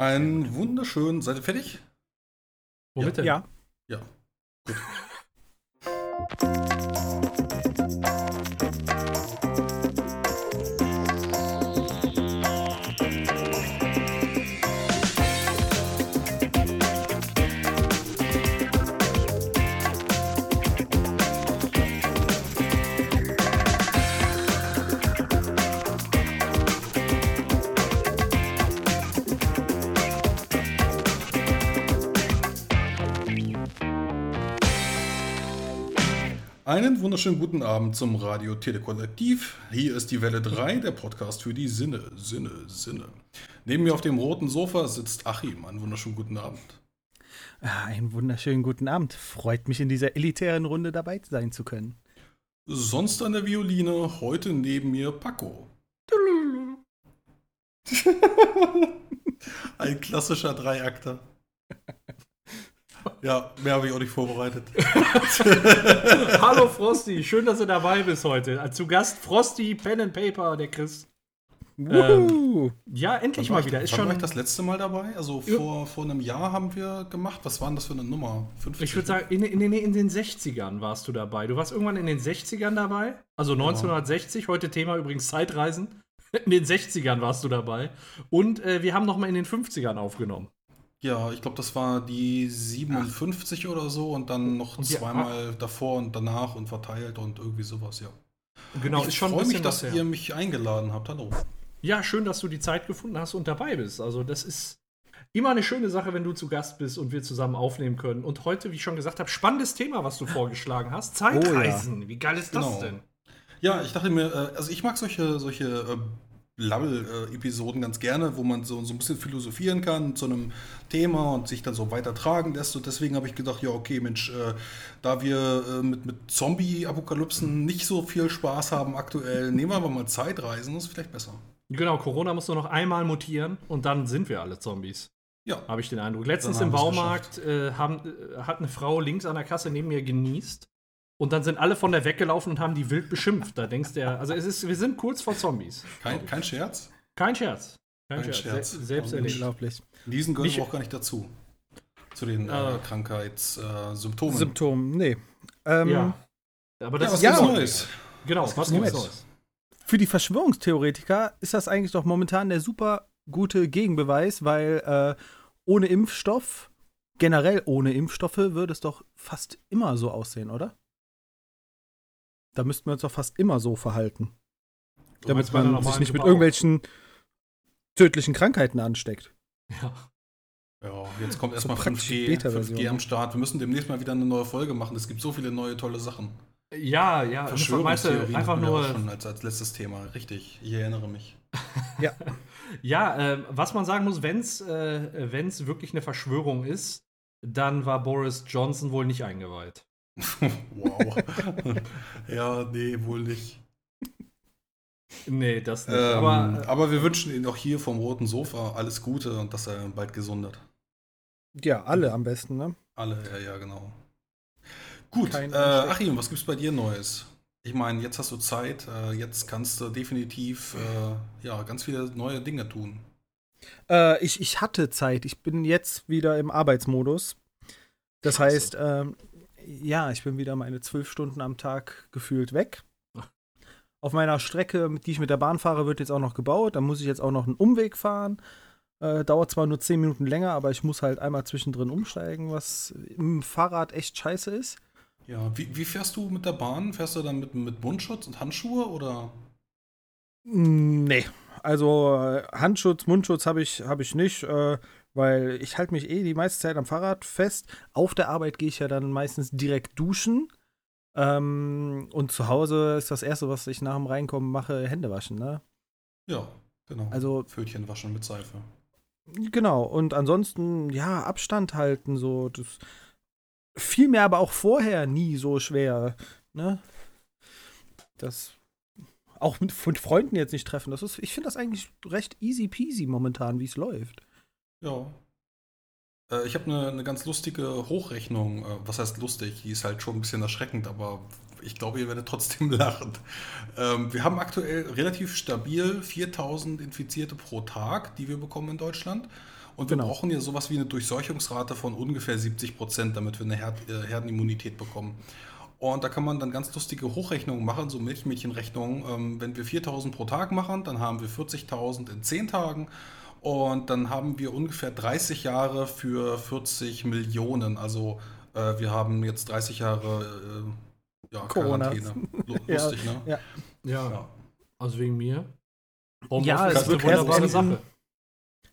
Einen wunderschönen. Seid ihr fertig? Womit denn? Ja. Ja. Gut. Einen wunderschönen guten Abend zum Radio Telekollektiv. Hier ist die Welle 3, der Podcast für die Sinne, Sinne, Sinne. Neben mir auf dem roten Sofa sitzt Achim. Einen wunderschönen guten Abend. Ah, Einen wunderschönen guten Abend. Freut mich, in dieser elitären Runde dabei sein zu können. Sonst an der Violine, heute neben mir Paco. Ein klassischer Dreiakter. Ja, mehr habe ich auch nicht vorbereitet. Hallo Frosty, schön, dass du dabei bist heute. Zu Gast Frosty, Pen and Paper, der Chris. Wuhu. Ja, endlich mal ich- wieder. Ist wann war schon, ich das letzte Mal dabei? Also Ja. vor, vor einem Jahr haben wir gemacht. Was war denn das für eine Nummer? 50? ich würde sagen, in, in, in, in den 60ern warst du dabei. Du warst irgendwann in den 60ern dabei. Also 1960, heute Thema übrigens Zeitreisen. In den 60ern warst du dabei. Und äh, wir haben noch mal in den 50ern aufgenommen. Ja, ich glaube, das war die 57 oder so und dann noch Und zweimal davor und danach und verteilt und irgendwie sowas, ja. Genau, ich ist schon ein freue mich, dass ihr mich eingeladen habt. Hallo. Ja, schön, dass du die Zeit gefunden hast und dabei bist. Also, das ist immer eine schöne Sache, wenn du zu Gast bist und wir zusammen aufnehmen können. Und heute, wie ich schon gesagt habe, spannendes Thema, was du vorgeschlagen hast. Zeitreisen. Wie geil ist das Genau. denn? Ja, ich dachte mir, äh, also ich mag solche, solche äh, Labbel-Episoden ganz gerne, wo man so, so ein bisschen philosophieren kann zu einem Thema und sich dann so weiter tragen lässt. Und deswegen habe ich gedacht, ja, okay, Mensch, äh, da wir äh, mit, mit Zombie-Apokalypsen nicht so viel Spaß haben aktuell, nehmen wir aber mal Zeitreisen, das ist vielleicht besser. Genau, Corona muss nur noch einmal mutieren und dann sind wir alle Zombies. Ja, Habe ich den Eindruck. Letztens im Baumarkt äh, haben, äh, hat eine Frau links an der Kasse neben mir genießt. Und dann sind alle von der weggelaufen und haben die wild beschimpft. Da denkst du ja, also es ist, wir sind kurz vor Zombies. kein, kein Scherz. Kein Scherz. Kein, Kein Scherz. Scherz. Se selbst. Unglaublich. Diesen wir auch gar nicht dazu. Zu den äh, Ah. Krankheitssymptomen. Symptom, nee. Ähm, Ja. Aber das ja, was ist ja, gibt's immer- Neues? Genau, Was was, Neues? Neues? Für die Verschwörungstheoretiker ist das eigentlich doch momentan der super gute Gegenbeweis, weil äh, ohne Impfstoff, generell ohne Impfstoffe, würde es doch fast immer so aussehen, oder? Da müssten wir uns doch fast immer so verhalten. Du damit man sich nicht mit irgendwelchen tödlichen Krankheiten ansteckt. Ja. Ja, jetzt kommt erstmal praktische 5G, Beta-Version, 5G am? Start. Wir müssen demnächst mal wieder eine neue Folge machen. Es gibt so viele neue tolle Sachen. Ja, ja. Verschwörungstheorien einfach nur. schon als, als letztes Thema. Richtig, ich erinnere mich. Ja. Ja, äh, was man sagen muss, wenn es äh, wenn's wirklich eine Verschwörung ist, dann war Boris Johnson wohl nicht eingeweiht. Wow. ja, nee, wohl nicht. Nee, das nicht. Ähm, aber aber, äh, wir wünschen Ihnen auch hier vom roten Sofa alles Gute und dass er bald gesundet. Ja, alle am besten, ne? Alle, ja, ja, genau. Gut, äh. Achim, was gibt's bei dir Neues? Ich meine, jetzt hast du Zeit, äh, jetzt kannst du definitiv äh, ja, ganz viele neue Dinge tun. Äh, ich, ich hatte Zeit. Ich bin jetzt wieder im Arbeitsmodus. Das heißt, ähm, ja, ich bin wieder meine zwölf Stunden am Tag gefühlt weg. Auf meiner Strecke, die ich mit der Bahn fahre, wird jetzt auch noch gebaut. Da muss ich jetzt auch noch einen Umweg fahren. Äh, dauert zwar nur zehn Minuten länger, aber ich muss halt einmal zwischendrin umsteigen, was im Fahrrad echt scheiße ist. Ja, wie, wie fährst du mit der Bahn? Fährst du dann mit, mit Mundschutz und Handschuhe oder? Nee, also äh, Handschutz, Mundschutz habe ich, hab ich nicht, äh, weil ich halte mich eh die meiste Zeit am Fahrrad fest. Auf der Arbeit gehe ich ja dann meistens direkt duschen. Ähm, und zu Hause ist das Erste, was ich nach dem Reinkommen mache, Hände waschen, ne? Ja, genau. Also, Pfötchen waschen mit Seife. genau. Und ansonsten, ja, Abstand halten, so. Das fiel mir aber auch vorher nie so schwer, ne? Das auch mit, mit Freunden jetzt nicht treffen. Das ist, ich finde das eigentlich recht easy peasy momentan, wie es läuft. Ja. Äh, ich habe eine, eine ganz lustige Hochrechnung. Äh, was heißt lustig? Die ist halt schon ein bisschen erschreckend, aber ich glaube, ihr werdet trotzdem lachen. Ähm, wir haben aktuell relativ stabil 4000 Infizierte pro Tag, die wir bekommen in Deutschland. Und wir Genau. brauchen ja sowas wie eine Durchseuchungsrate von ungefähr 70 Prozent, damit wir eine Herd äh, Herdenimmunität bekommen. Und da kann man dann ganz lustige Hochrechnungen machen, so Milchmädchenrechnungen. Ähm, wenn wir 4000 pro Tag machen, dann haben wir 40.000 in 10 Tagen. Und dann haben wir ungefähr 30 Jahre für 40 Millionen. Also äh, wir haben jetzt 30 Jahre äh, ja, Corona. Quarantäne. Lu- Ja, Lustig, ne? ja. Ja, Ja. also wegen mir. Ja, Homeoffice es ist wird eine wunderbare enden- Sache.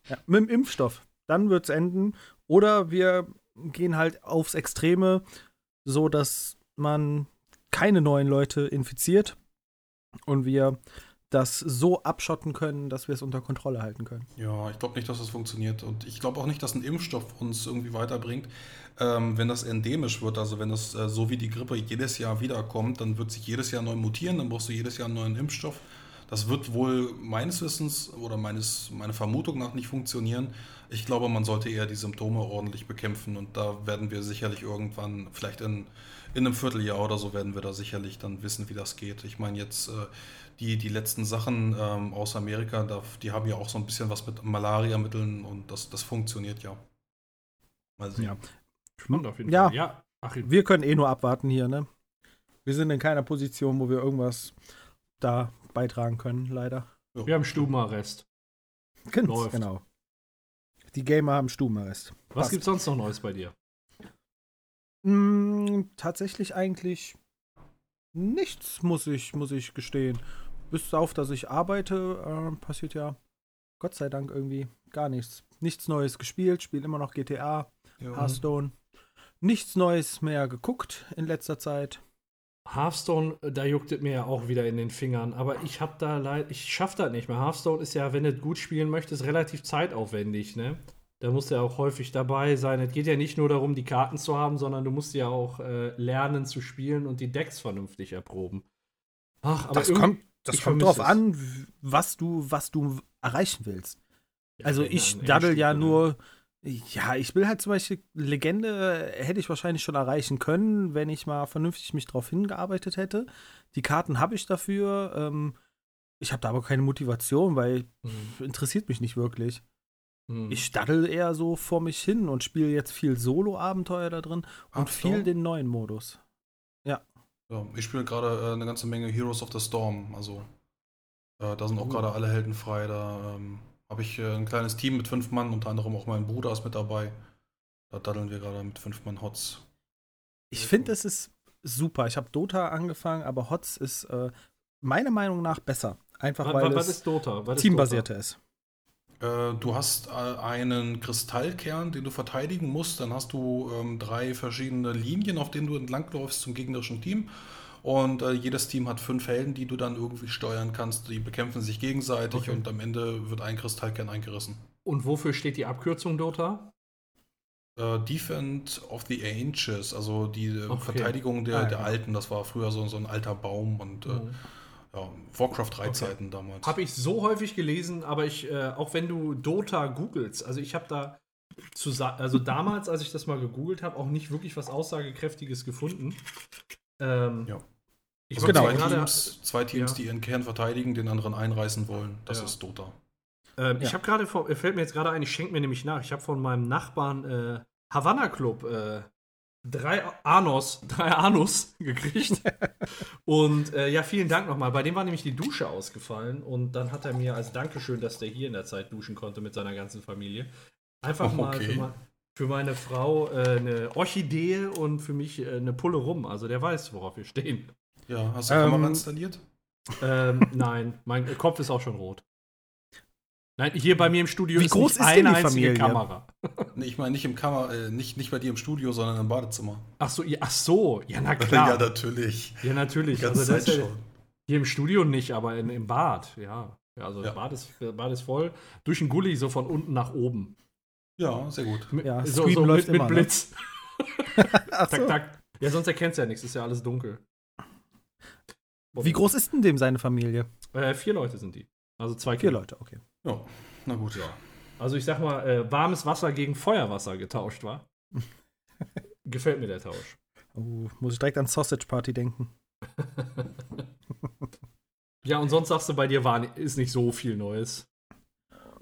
Ja, mit dem Impfstoff. Dann wird es enden. Oder wir gehen halt aufs Extreme, so dass man keine neuen Leute infiziert und wir das so abschotten können, dass wir es unter Kontrolle halten können. Ja, ich glaube nicht, dass das funktioniert. Und ich glaube auch nicht, dass ein Impfstoff uns irgendwie weiterbringt. Ähm, wenn das endemisch wird, also wenn das äh, so wie die Grippe jedes Jahr wiederkommt, dann wird sich jedes Jahr neu mutieren, dann brauchst du jedes Jahr einen neuen Impfstoff. Das wird wohl meines Wissens oder meines, meiner Vermutung nach nicht funktionieren. Ich glaube, man sollte eher die Symptome ordentlich bekämpfen und da werden wir sicherlich irgendwann, vielleicht in, in einem Vierteljahr oder so, werden wir da sicherlich dann wissen, wie das geht. Ich meine, jetzt äh, die, die letzten Sachen ähm, aus Amerika, da, die haben ja auch so ein bisschen was mit Malariamitteln und das, das funktioniert ja. Mal sehen. Ja. Spannend auf jeden Ja. Fall. Ja, Achim. Wir können eh nur abwarten hier, ne? Wir sind in keiner Position, wo wir irgendwas da beitragen können, leider. Wir haben Stubenarrest. Läuft. Genau. Die Gamer haben Stubenarrest. Was Passt. gibt's sonst noch Neues bei dir? Mm, tatsächlich eigentlich nichts, muss ich, muss ich gestehen. Bis auf, dass ich arbeite, äh, passiert ja Gott sei Dank irgendwie gar nichts. Nichts Neues gespielt, spiele immer noch GTA, Ja. Hearthstone. Nichts Neues mehr geguckt in letzter Zeit. Hearthstone, äh, da juckt es mir ja auch wieder in den Fingern, aber ich hab da leid, ich schaff das nicht mehr. Hearthstone ist ja, wenn du gut spielen möchtest, relativ zeitaufwendig, ne? Da musst du ja auch häufig dabei sein. Es geht ja nicht nur darum, die Karten zu haben, sondern du musst ja auch äh, lernen zu spielen und die Decks vernünftig erproben. Ach, aber das kommt, das ich kommt drauf es. an, was du, was du erreichen willst. Also Ja, ich ein daddel ja nur. Ja, ich will halt zum Beispiel Legende hätte ich wahrscheinlich schon erreichen können, wenn ich mal vernünftig mich drauf hingearbeitet hätte. Die Karten habe ich dafür. Ähm, ich habe da aber keine Motivation, weil Hm, interessiert mich nicht wirklich. hm. Ich daddel eher so vor mich hin und spiele jetzt viel Solo-Abenteuer da drin und Hearthstone? viel den neuen Modus. Ja, ich spiele gerade äh, eine ganze Menge Heroes of the Storm. Also äh, da sind auch Oh. gerade alle Helden frei. Da ähm, habe ich äh, ein kleines Team mit fünf Mann, unter anderem auch mein Bruder ist mit dabei. Da daddeln wir gerade mit fünf Mann Hots. Ich finde, es ist super. Ich habe Dota angefangen, aber HOTS ist äh, meiner Meinung nach besser. Einfach was, weil was es ist Dota? Was ist teambasierter ist. Äh, du hast äh, einen Kristallkern, den du verteidigen musst. Dann hast du ähm, drei verschiedene Linien, auf denen du entlangläufst zum gegnerischen Team. Und äh, jedes Team hat fünf Helden, die du dann irgendwie steuern kannst. Die bekämpfen sich gegenseitig Okay. und am Ende wird ein Kristallkern eingerissen. Und wofür steht die Abkürzung Dota? Äh, Defend of the Ancients, also die äh, Okay. Verteidigung der, Ah, der ja. Alten. Das war früher so, so ein alter Baum und äh, ja, Warcraft 3 Zeiten damals. Habe ich so häufig gelesen, aber ich, äh, auch wenn du Dota googelst, also ich habe da, zu, also damals, als ich das mal gegoogelt habe, auch nicht wirklich was Aussagekräftiges gefunden. Ähm, Ja. Ich Also Genau. zwei, Teams, zwei Teams, ja. die ihren Kern verteidigen, den anderen einreißen wollen. Das Ja. ist Dota. ähm, ich Ja. habe gerade, vor- äh, fällt mir jetzt gerade ein, ich schenke mir nämlich nach, ich habe von meinem Nachbarn äh, Havana Club äh, drei Anos, drei Anus gekriegt. und äh, ja, vielen Dank nochmal. Bei dem war nämlich die Dusche ausgefallen und dann hat er mir als Dankeschön, dass der hier in der Zeit duschen konnte mit seiner ganzen Familie, einfach mal Okay. für, mein, für meine Frau äh, eine Orchidee und für mich äh, eine Pulle rum. Also der weiß, worauf wir stehen. Ja, hast du Ähm, Kamera installiert? Ähm, nein, mein Kopf ist auch schon rot. Nein, hier bei mir im Studio Wie ist groß nicht ist eine die einzige Familie? Kamera. Nee, ich meine nicht im Kamera, äh, nicht, nicht bei dir im Studio, sondern im Badezimmer. Ach so, ja, ach so, ja, na klar. Ja, natürlich. Ja, natürlich. Die ganze Also das Zeit ist ja, schon. hier im Studio nicht, aber in, im Bad, ja. ja also Ja. das Bad ist, das Bad ist voll. Durch den Gully so von unten nach oben. Ja, sehr gut. Mit, Ja, so, so läuft mit, immer, mit ne? Blitz. Ach Tak, so. tak. Ja, sonst erkennst du ja nichts, ist ja alles dunkel. Wie groß ist denn dem seine Familie? Äh, vier Leute sind die. Also zwei Vier Kinder. Leute, okay. Ja, na gut. Ja. Also ich sag mal, äh, warmes Wasser gegen Feuerwasser getauscht war. Gefällt mir der Tausch. Oh, muss ich direkt an Sausage Party denken. Ja, und sonst sagst du, bei dir war, ist nicht so viel Neues.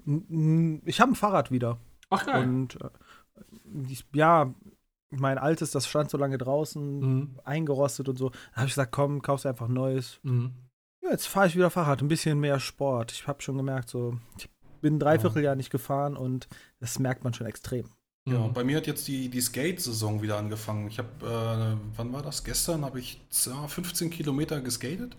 Ich habe ein Fahrrad wieder. Ach geil. Und äh, ich, ja, mein altes, das stand so lange draußen, Mhm. eingerostet und so. Da habe ich gesagt, komm, kaufst einfach neues. Mhm. Ja, jetzt fahre ich wieder Fahrrad, ein bisschen mehr Sport. Ich habe schon gemerkt, so, ich bin ein Dreivierteljahr nicht gefahren und das merkt man schon extrem. Ja, Mhm. bei mir hat jetzt die, die Skate-Saison wieder angefangen. Ich habe, äh, wann war das? Gestern habe ich ja, 15 Kilometer geskatet.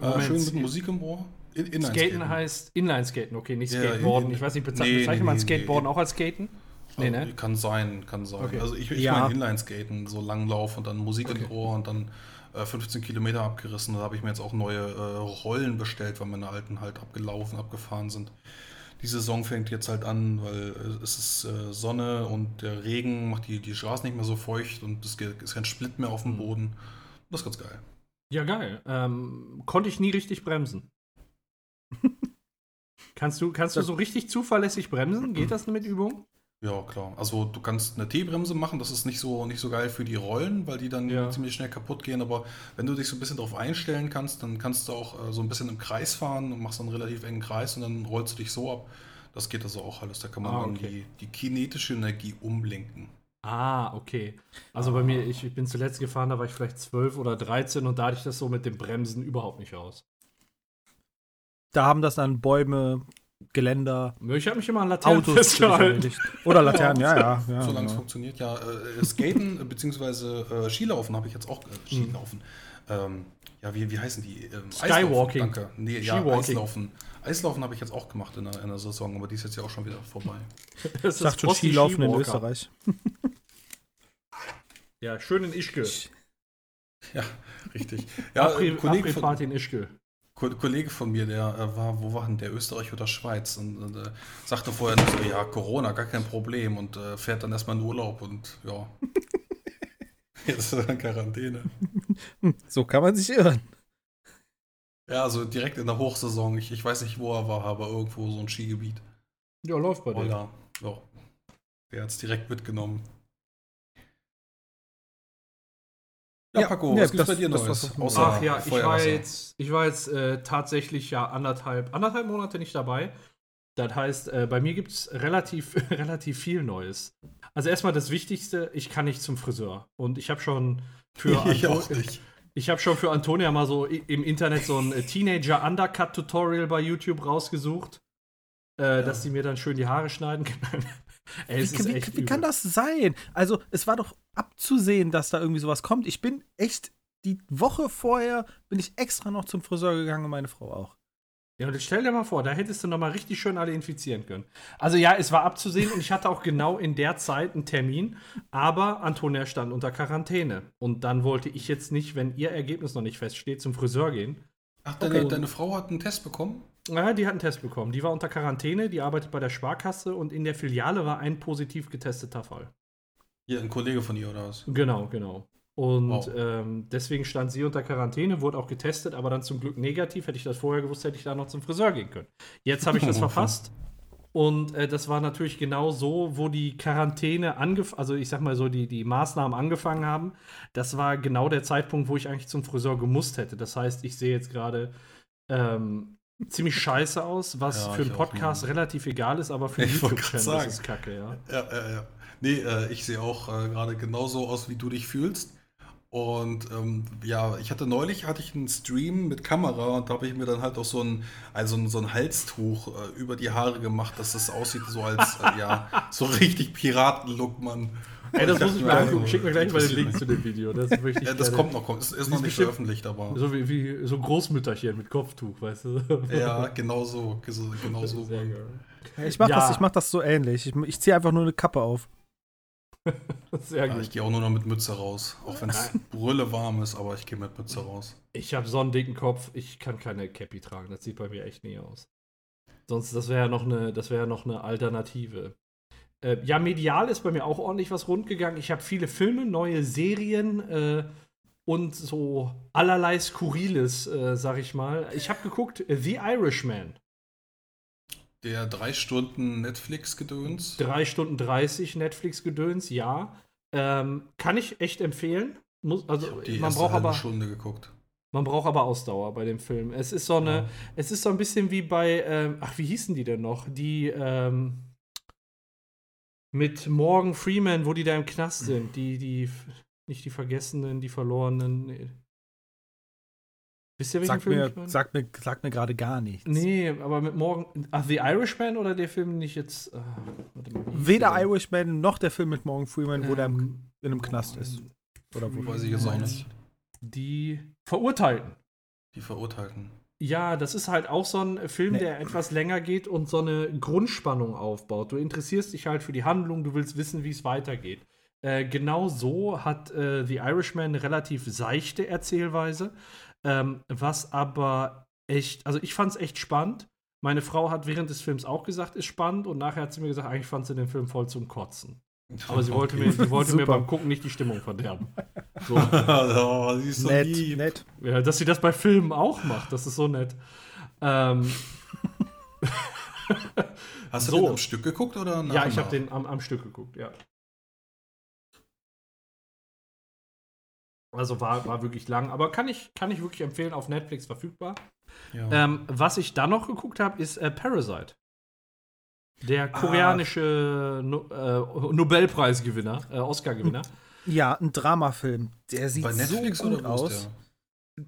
Äh, schön mit Musik im Ohr. In, Inline Skaten heißt Inline-Skaten, okay, nicht Ja, Skateboarden. in- ich weiß nicht, bezeichnet nee, bezeichnet nee, man nee, Skateboarden nee. auch als Skaten? Nee, ne? Äh, Kann sein, kann sein. Okay. Also ich, ich Ja. meine Inline-Skaten, so Langlauf und dann Musik Okay. im Ohr und dann 15 Kilometer abgerissen. Da habe ich mir jetzt auch neue äh, Rollen bestellt, weil meine alten halt abgelaufen, abgefahren sind. Die Saison fängt jetzt halt an, weil äh, es ist äh, Sonne und der Regen macht die, die Straße nicht mehr so feucht und es ist kein Split mehr auf dem Mhm. Boden. Das ist ganz geil. Ja, geil. Ähm, konnte ich nie richtig bremsen. kannst du, kannst du so richtig zuverlässig bremsen? Geht das mit Übung? Ja, klar. Also du kannst eine T-Bremse machen, das ist nicht so, nicht so geil für die Rollen, weil die dann Ja. ziemlich schnell kaputt gehen. Aber wenn du dich so ein bisschen darauf einstellen kannst, dann kannst du auch äh, so ein bisschen im Kreis fahren und machst dann einen relativ engen Kreis und dann rollst du dich so ab. Das geht also auch alles. Da kann man Ah, dann okay. die, die kinetische Energie umlenken. Ah, okay. Also bei mir, ich, ich bin zuletzt gefahren, da war ich vielleicht 12 oder 13 und da hatte ich das so mit dem Bremsen überhaupt nicht raus. Da haben das dann Bäume, Geländer, Ich habe mich immer an Laternen Autos festgehalten. Oder Laternen, ja, ja. ja Solange es genau. funktioniert, ja. Äh, Skaten äh, bzw. Äh, Skilaufen habe ich jetzt auch. Äh, Skilaufen. Ähm, ja, wie, wie heißen die? Ähm, Skywalking. Eislaufen, danke. Nee, ja, Skiwalking. Eislaufen. Eislaufen habe ich jetzt auch gemacht in der, in der Saison, aber die ist jetzt ja auch schon wieder vorbei. Das Ich dachte schon Frosty Skilaufen in. Österreich. Ja, schön in Ischgl. Ja, richtig. Ja, Après- ein Kollege von, Après-Party in Ischgl. Ko- Kollege von mir, der äh, war, wo war denn der, Österreich oder Schweiz? Und, und äh, sagte vorher so, ja, Corona, gar kein Problem. Und äh, fährt dann erstmal in Urlaub und ja. Jetzt ist er in Quarantäne. So kann man sich irren. Ja, also direkt in der Hochsaison. Ich, ich weiß nicht, wo er war, aber irgendwo so ein Skigebiet. Ja, läuft bei dir. Oder, ja. Der hat es direkt mitgenommen. Ja, Ja, Paco, ja, was gibt's das- bei dir war's auf- Außer Ach ja, ich war jetzt, ich war jetzt äh, tatsächlich ja anderthalb, anderthalb Monate nicht dabei. Das heißt, äh, bei mir gibt es relativ, relativ viel Neues. Also erstmal das Wichtigste, ich kann nicht zum Friseur. Und ich habe schon für ich Anto- auch nicht. Ich habe schon für Antonia mal so im Internet so ein äh, Teenager Undercut Tutorial bei YouTube rausgesucht, äh, dass die mir dann schön die Haare schneiden können. Ey, Wie, wie, wie kann das sein? Also, es war doch abzusehen, dass da irgendwie sowas kommt. Ich bin echt, die Woche vorher bin ich extra noch zum Friseur gegangen und meine Frau auch. Ja, und stell dir mal vor, da hättest du noch mal richtig schön alle infizieren können. Also ja, es war abzusehen und ich hatte auch genau in der Zeit einen Termin, aber Antonia stand unter Quarantäne. Und dann wollte ich jetzt nicht, wenn ihr Ergebnis noch nicht feststeht, zum Friseur gehen. Ach, deine, Okay. deine Frau hat einen Test bekommen? Ja, die hat einen Test bekommen. Die war unter Quarantäne, die arbeitet bei der Sparkasse und in der Filiale war ein positiv getesteter Fall. Hier, ein Kollege von ihr oder was? Genau, genau. Und Wow. ähm, deswegen stand sie unter Quarantäne, wurde auch getestet, aber dann zum Glück negativ. Hätte ich das vorher gewusst, hätte ich da noch zum Friseur gehen können. Jetzt habe ich das verfasst. Und äh, das war natürlich genau so, wo die Quarantäne angefangen, also ich sag mal so, die, die Maßnahmen angefangen haben. Das war genau der Zeitpunkt, wo ich eigentlich zum Friseur gemusst hätte. Das heißt, ich sehe jetzt gerade ähm, ziemlich scheiße aus, was Ja, für einen Podcast relativ egal ist, aber für einen YouTube-Channel ist es kacke, ja. Ja, ja, ja. Nee, äh, ich sehe auch äh, gerade genauso aus, wie du dich fühlst. Und ähm, ja, ich hatte neulich hatte ich einen Stream mit Kamera und da habe ich mir dann halt auch so ein, also ein- so ein Halstuch äh, über die Haare gemacht, dass das aussieht so als, äh, ja, so richtig Piratenlook, Mann. Ey, das Ich muss ich mir angucken. also, Schick mir gleich mal den Link zu dem Video. Das Ja, das gerne- kommt noch, kommt. Es ist noch ist nicht bestimmt- veröffentlicht, aber. So wie, wie so ein Großmütterchen mit Kopftuch, weißt du? Ja, genau so. Genau so. Geil. Ich mach, Ja. das, ich mach das so ähnlich. Ich, ich ziehe einfach nur eine Kappe auf. Sehr Ja, gut. ich gehe auch nur noch mit Mütze raus. Auch wenn es brülle warm ist, aber ich gehe mit Mütze raus. Ich habe so einen dicken Kopf, ich kann keine Cappy tragen. Das sieht bei mir echt nie aus. Sonst, das wäre ja noch eine, das wäre ja noch eine Alternative. Äh, ja, medial ist bei mir auch ordentlich was rundgegangen. Ich habe viele Filme, neue Serien äh, und so allerlei Skurriles, äh, sag ich mal. Ich habe geguckt, äh, The Irishman. Der drei Stunden Netflix-Gedöns. 3 Stunden 30 Netflix-Gedöns, ja. Ähm, kann ich echt empfehlen. Muss, also die man braucht halbe aber Stunde geguckt. man braucht aber Ausdauer bei dem Film. Es ist so eine, Ja. es ist so ein bisschen wie bei, ähm, ach wie hießen die denn noch? Die, ähm, Mit Morgan Freeman, wo die da im Knast sind. Die, die, nicht die Vergessenen, die Verlorenen. Nee. Wisst ihr, welchen sag Film mir, ich meine? Sagt mir, sagt mir gerade gar nichts. Nee, aber mit Morgan. Ach, The Irishman oder der Film nicht jetzt. Äh, mal, Weder Irishman noch der Film mit Morgan Freeman, wo ähm, der in einem Knast ist. Oder wo weiß ich jetzt auch nicht. Die Verurteilten. Die Verurteilten. Ja, das ist halt auch so ein Film, nee. der etwas länger geht und so eine Grundspannung aufbaut. Du interessierst dich halt für die Handlung, du willst wissen, wie es weitergeht. Äh, genau so hat äh, The Irishman eine relativ seichte Erzählweise, ähm, was aber echt, also ich fand es echt spannend. Meine Frau hat während des Films auch gesagt, ist spannend und nachher hat sie mir gesagt, eigentlich fand sie den Film voll zum Kotzen. Aber sie wollte, mir, sie wollte mir beim Gucken nicht die Stimmung verderben. So. oh, sie ist so nett, lieb. nett. Ja, dass sie das bei Filmen auch macht, das ist so nett. Ähm. Hast du so. den am Stück geguckt oder nach Ja, ich habe den am, am Stück geguckt, ja. Also war, war wirklich lang, aber kann ich, kann ich wirklich empfehlen, auf Netflix verfügbar. Ja. Ähm, was ich dann noch geguckt habe, ist äh, Parasite. Der ah. koreanische no äh, Nobelpreisgewinner, äh, Oscar-Gewinner. Ja, ein Dramafilm. Der sieht bei Netflix so gut aus.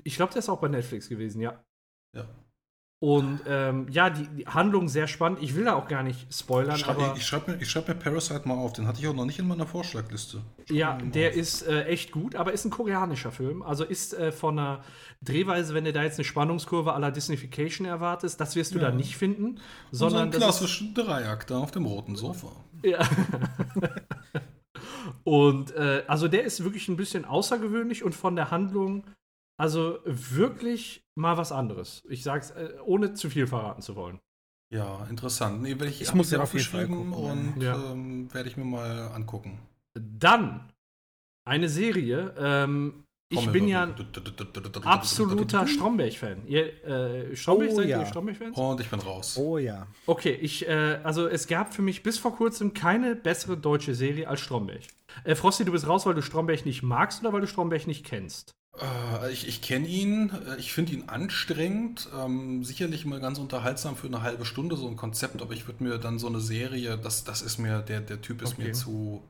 Ich glaube, der ist auch bei Netflix gewesen, ja. Ja. Und ähm, ja, die, die, Handlung sehr spannend. Ich will da auch gar nicht spoilern. Ich schreibe mir, schreib mir, schreib mir, Parasite mal auf. Den hatte ich auch noch nicht in meiner Vorschlagliste. Schreib ja, der auf. ist äh, echt gut, aber ist ein koreanischer Film. Also ist äh, von einer Drehweise, wenn du da jetzt eine Spannungskurve aller Disneyfication erwartest, das wirst du ja. da nicht finden. Sondern Und so klassischen Dreiakter auf dem roten Sofa. Ja. und äh, also der ist wirklich ein bisschen außergewöhnlich und von der Handlung also wirklich mal was anderes. Ich sag's, äh, ohne zu viel verraten zu wollen. Ja, interessant. Nee, ich, ich muss ja auf jeden Fall gucken. Und ja. ähm, werde ich mir mal angucken. Dann eine Serie. Ähm, ich bin ja ein absoluter Stromberg-Fan. Ihr, äh, Stromberg, oh, seid ja. ihr Stromberg-Fans? Und ich bin raus. Oh ja. Okay, ich, äh, also es gab für mich bis vor kurzem keine bessere deutsche Serie als Stromberg. Äh, Frosty, du bist raus, weil du Stromberg nicht magst oder weil du Stromberg nicht kennst? Äh, ich, ich kenne ihn, äh, ich finde ihn anstrengend, ähm, sicherlich mal ganz unterhaltsam für eine halbe Stunde so ein Konzept, aber ich würde mir dann so eine Serie, das, das ist mir, der, der Typ ist okay. mir zu.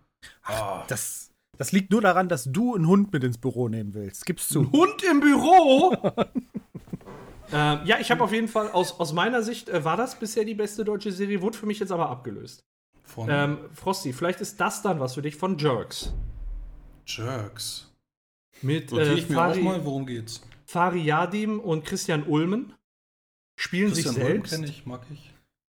Ah. das, das liegt nur daran, dass du einen Hund mit ins Büro nehmen willst. Gibst du. Ein Hund im Büro? ähm, ja, ich habe auf jeden Fall, aus, aus meiner Sicht äh, war das bisher die beste deutsche Serie, wurde für mich jetzt aber abgelöst. Von ähm, Frosty, vielleicht ist das dann was für dich von Jerks. Jerks. Mit äh, ich mir Fari, mal, worum geht's? Fari Yadim und Christian Ulmen spielen Christian sich selbst. kenne ich, mag ich.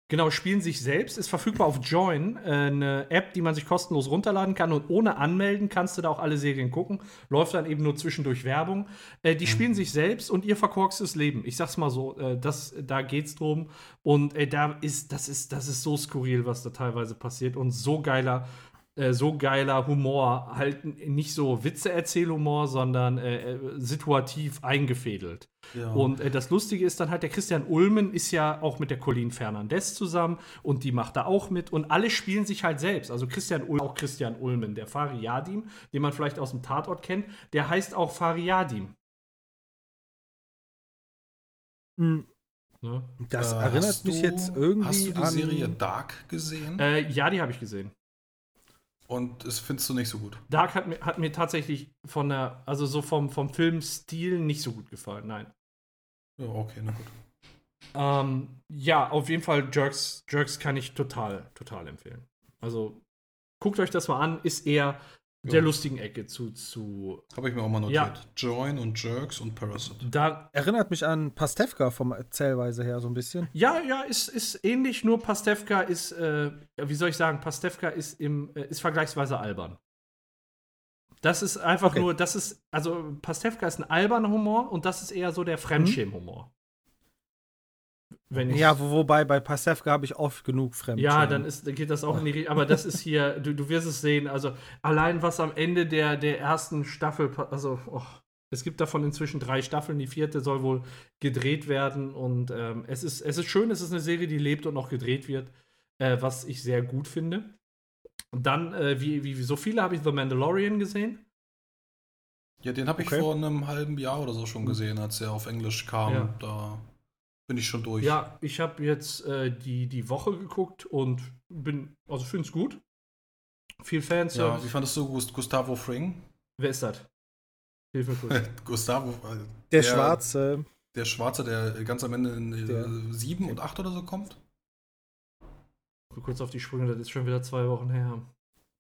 Genau, spielen sich selbst, ist verfügbar auf Join, äh, eine App, die man sich kostenlos runterladen kann und ohne Anmelden kannst du da auch alle Serien gucken. Läuft dann eben nur zwischendurch Werbung. Äh, die mhm. spielen sich selbst und ihr verkorkstes Leben. Ich sag's mal so, äh, das, da geht's drum. Und äh, da ist, das ist, das ist so skurril, was da teilweise passiert und so geiler äh, so geiler Humor, halt nicht so Witze-Erzählhumor, sondern äh, äh, situativ eingefädelt. Ja. Und äh, das Lustige ist dann halt, der Christian Ulmen ist ja auch mit der Colleen Fernandez zusammen und die macht da auch mit und alle spielen sich halt selbst. Also Christian Ulmen, auch Christian Ulmen, der Fariadim, den man vielleicht aus dem Tatort kennt, der heißt auch Fariadim. Mhm. Ne? Das äh, erinnert mich du, jetzt irgendwie. Hast du die Serie Dark gesehen? Äh, ja, die habe ich gesehen. Und das findest du nicht so gut. Dark hat mir, hat mir tatsächlich von der, also so vom, vom Filmstil nicht so gut gefallen, nein. Ja, okay, na gut. Ähm, ja, auf jeden Fall Jerks, Jerks kann ich total, total empfehlen. Also guckt euch das mal an, ist eher der lustigen Ecke zu. zu Habe ich mir auch mal notiert. Ja. Join und Jerks und Parasite. Da Erinnert mich an Pastewka vom Erzählweise her so ein bisschen. Ja, ja, ist, ist ähnlich, nur Pastewka ist, äh, wie soll ich sagen, Pastewka ist, im, äh, ist vergleichsweise albern. Das ist einfach okay. nur, das ist, also Pastewka ist ein alberner Humor und das ist eher so der Fremdschämen-Humor. Ja, wo, wobei bei Pasewka habe ich oft genug Fremdschämen. Ja, dann, ist, dann geht das auch in die Richtung. Aber das ist hier, du, du wirst es sehen. Also, allein was am Ende der, der ersten Staffel, also, oh, es gibt davon inzwischen drei Staffeln. Die vierte soll wohl gedreht werden. Und ähm, es, ist, es ist schön, es ist eine Serie, die lebt und noch gedreht wird, äh, was ich sehr gut finde. Und dann, äh, wie, wie, wie so viele, habe ich The Mandalorian gesehen. Ja, den habe ich okay. vor einem halben Jahr oder so schon gesehen, als er auf Englisch kam. Ja. Da bin ich schon durch. Ja, ich habe jetzt äh, die, die Woche geguckt und bin, also finde es gut. Viel Ja, Fanservice. wie fandest du Gust- Gustavo Fring? Wer ist das? Hilf mir kurz. Gustavo, äh, Der, Schwarze. Der Schwarze, der ganz am Ende in Der- äh, sieben und acht oder so kommt? Kurz auf die Sprünge, das ist schon wieder zwei Wochen her.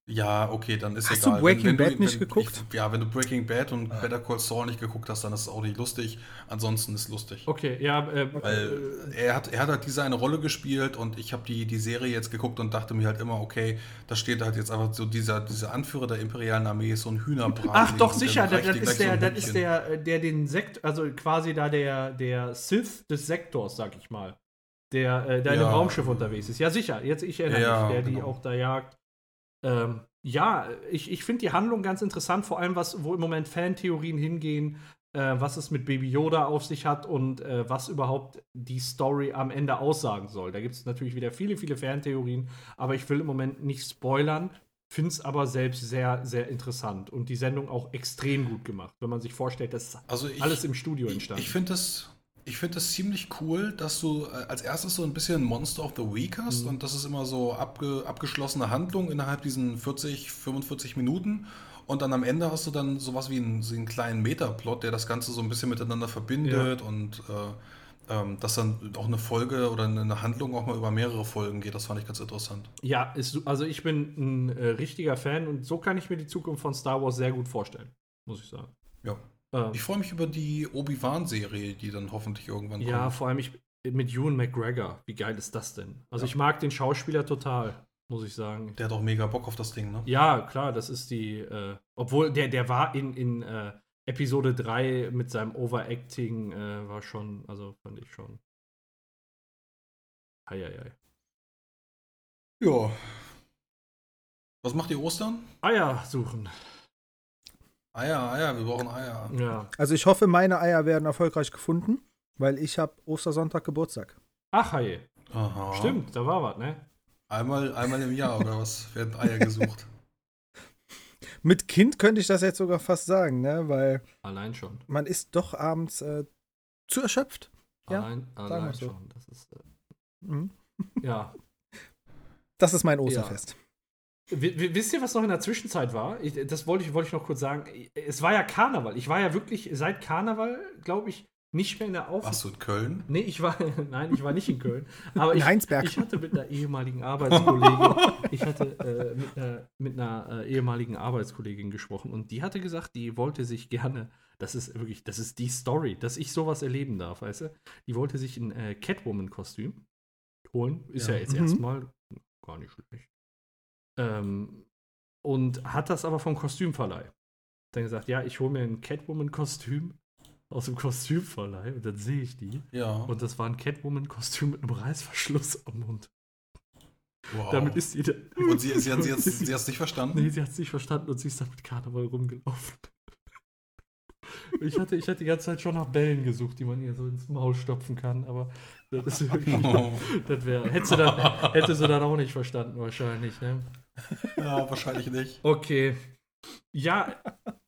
Ja, okay, dann ist Hast du egal. Breaking du- Bad nicht geguckt? Ich, ja, wenn du Breaking Bad und Better Call Saul nicht geguckt hast, dann ist es auch nicht lustig. Ansonsten ist es lustig. Okay, ja, äh, Weil er hat, er hat halt diese eine Rolle gespielt und ich habe die, die Serie jetzt geguckt und dachte mir halt immer, okay, da steht halt jetzt einfach so dieser, dieser Anführer der imperialen Armee, so ein Hühnerbraten. Ach doch, sicher, das, das ist so der, ein das ist der, äh, der den Sekt, also quasi da der, der Sith des Sektors, sag ich mal. Der äh, in Ja. einem Raumschiff unterwegs ist. Ja, sicher, jetzt ich erinnere Ja, mich, der die genau. auch da jagt. Ähm, ja, ich, ich finde die Handlung ganz interessant, vor allem was, wo im Moment Fantheorien hingehen, äh, was es mit Baby Yoda auf sich hat und äh, was überhaupt die Story am Ende aussagen soll. Da gibt es natürlich wieder viele, viele Fantheorien, aber ich will im Moment nicht spoilern, finde es aber selbst sehr, sehr interessant und die Sendung auch extrem gut gemacht, wenn man sich vorstellt, das ist Also ich, alles im Studio entstanden. Ich finde es ich finde es ziemlich cool, dass du äh, als erstes so ein bisschen Monster of the Week hast Mhm. und das ist immer so abge, abgeschlossene Handlung innerhalb diesen 40, 45 Minuten und dann am Ende hast du dann sowas wie einen, so einen kleinen Metaplot, der das Ganze so ein bisschen miteinander verbindet und äh, ähm, dass dann auch eine Folge oder eine Handlung auch mal über mehrere Folgen geht. Das fand ich ganz interessant. ja, ist, also ich bin ein äh, richtiger Fan und so kann ich mir die Zukunft von Star Wars sehr gut vorstellen, muss ich sagen. Ja. Ähm, Ich freue mich über die Obi-Wan-Serie, die dann hoffentlich irgendwann Ja, kommt. vor allem ich, mit Ewan McGregor. Wie geil ist das denn? Also Ja. ich mag den Schauspieler total, muss ich sagen. Der hat auch mega Bock auf das Ding, ne? Ja, klar, das ist die, äh, obwohl der, der war in, in äh, Episode 3 mit seinem Overacting, äh, war schon, also fand ich schon. Eieiei. Ja. Was macht ihr Ostern? Eier suchen. Eier, Eier, wir brauchen Eier. Ja. Also ich hoffe, meine Eier werden erfolgreich gefunden, weil ich habe Ostersonntag Geburtstag. Ach, hey. Aha. Stimmt, da war was, ne? Einmal, einmal im Jahr oder was werden Eier gesucht? Mit Kind könnte ich das jetzt sogar fast sagen, ne? Weil Allein schon. man ist doch abends äh, zu erschöpft. Ja, Allein, wir allein so. schon. Das ist, äh, Mhm. ja. Das ist mein Osterfest. W- wisst ihr, was noch in der Zwischenzeit war? Ich, das wollte ich, wollte ich noch kurz sagen. Es war ja Karneval. Ich war ja wirklich seit Karneval, glaube ich, nicht mehr in der Auf. Warst du in Köln? Nee, ich war, nein, ich war nicht in Köln. Aber In ich, Heinsberg. ich hatte mit einer ehemaligen Arbeitskollegin, ich hatte äh, mit einer, mit einer äh, ehemaligen Arbeitskollegin gesprochen und die hatte gesagt, die wollte sich gerne, das ist wirklich, das ist die Story, dass ich sowas erleben darf, weißt du? Die wollte sich ein äh, Catwoman-Kostüm holen. Ist ja, Ja. jetzt Mhm. erstmal gar nicht schlecht. Ähm, und hat das aber vom Kostümverleih. Dann gesagt, ja, ich hole mir ein Catwoman-Kostüm aus dem Kostümverleih und dann sehe ich die. Ja. Und das war ein Catwoman-Kostüm mit einem Reißverschluss am Mund. wow. Damit ist sie. Und sie, sie hat sie, jetzt, sie hat's nicht verstanden? Nee, sie hat es nicht verstanden und sie ist damit Karneval rumgelaufen. Ich hatte, ich hatte die ganze Zeit schon nach Bällen gesucht, die man ihr so ins Maul stopfen kann, aber das. Oh. Das wäre. Hätte, sie dann- hätte sie dann auch nicht verstanden, wahrscheinlich, ne? Ja, wahrscheinlich nicht. Okay. Ja,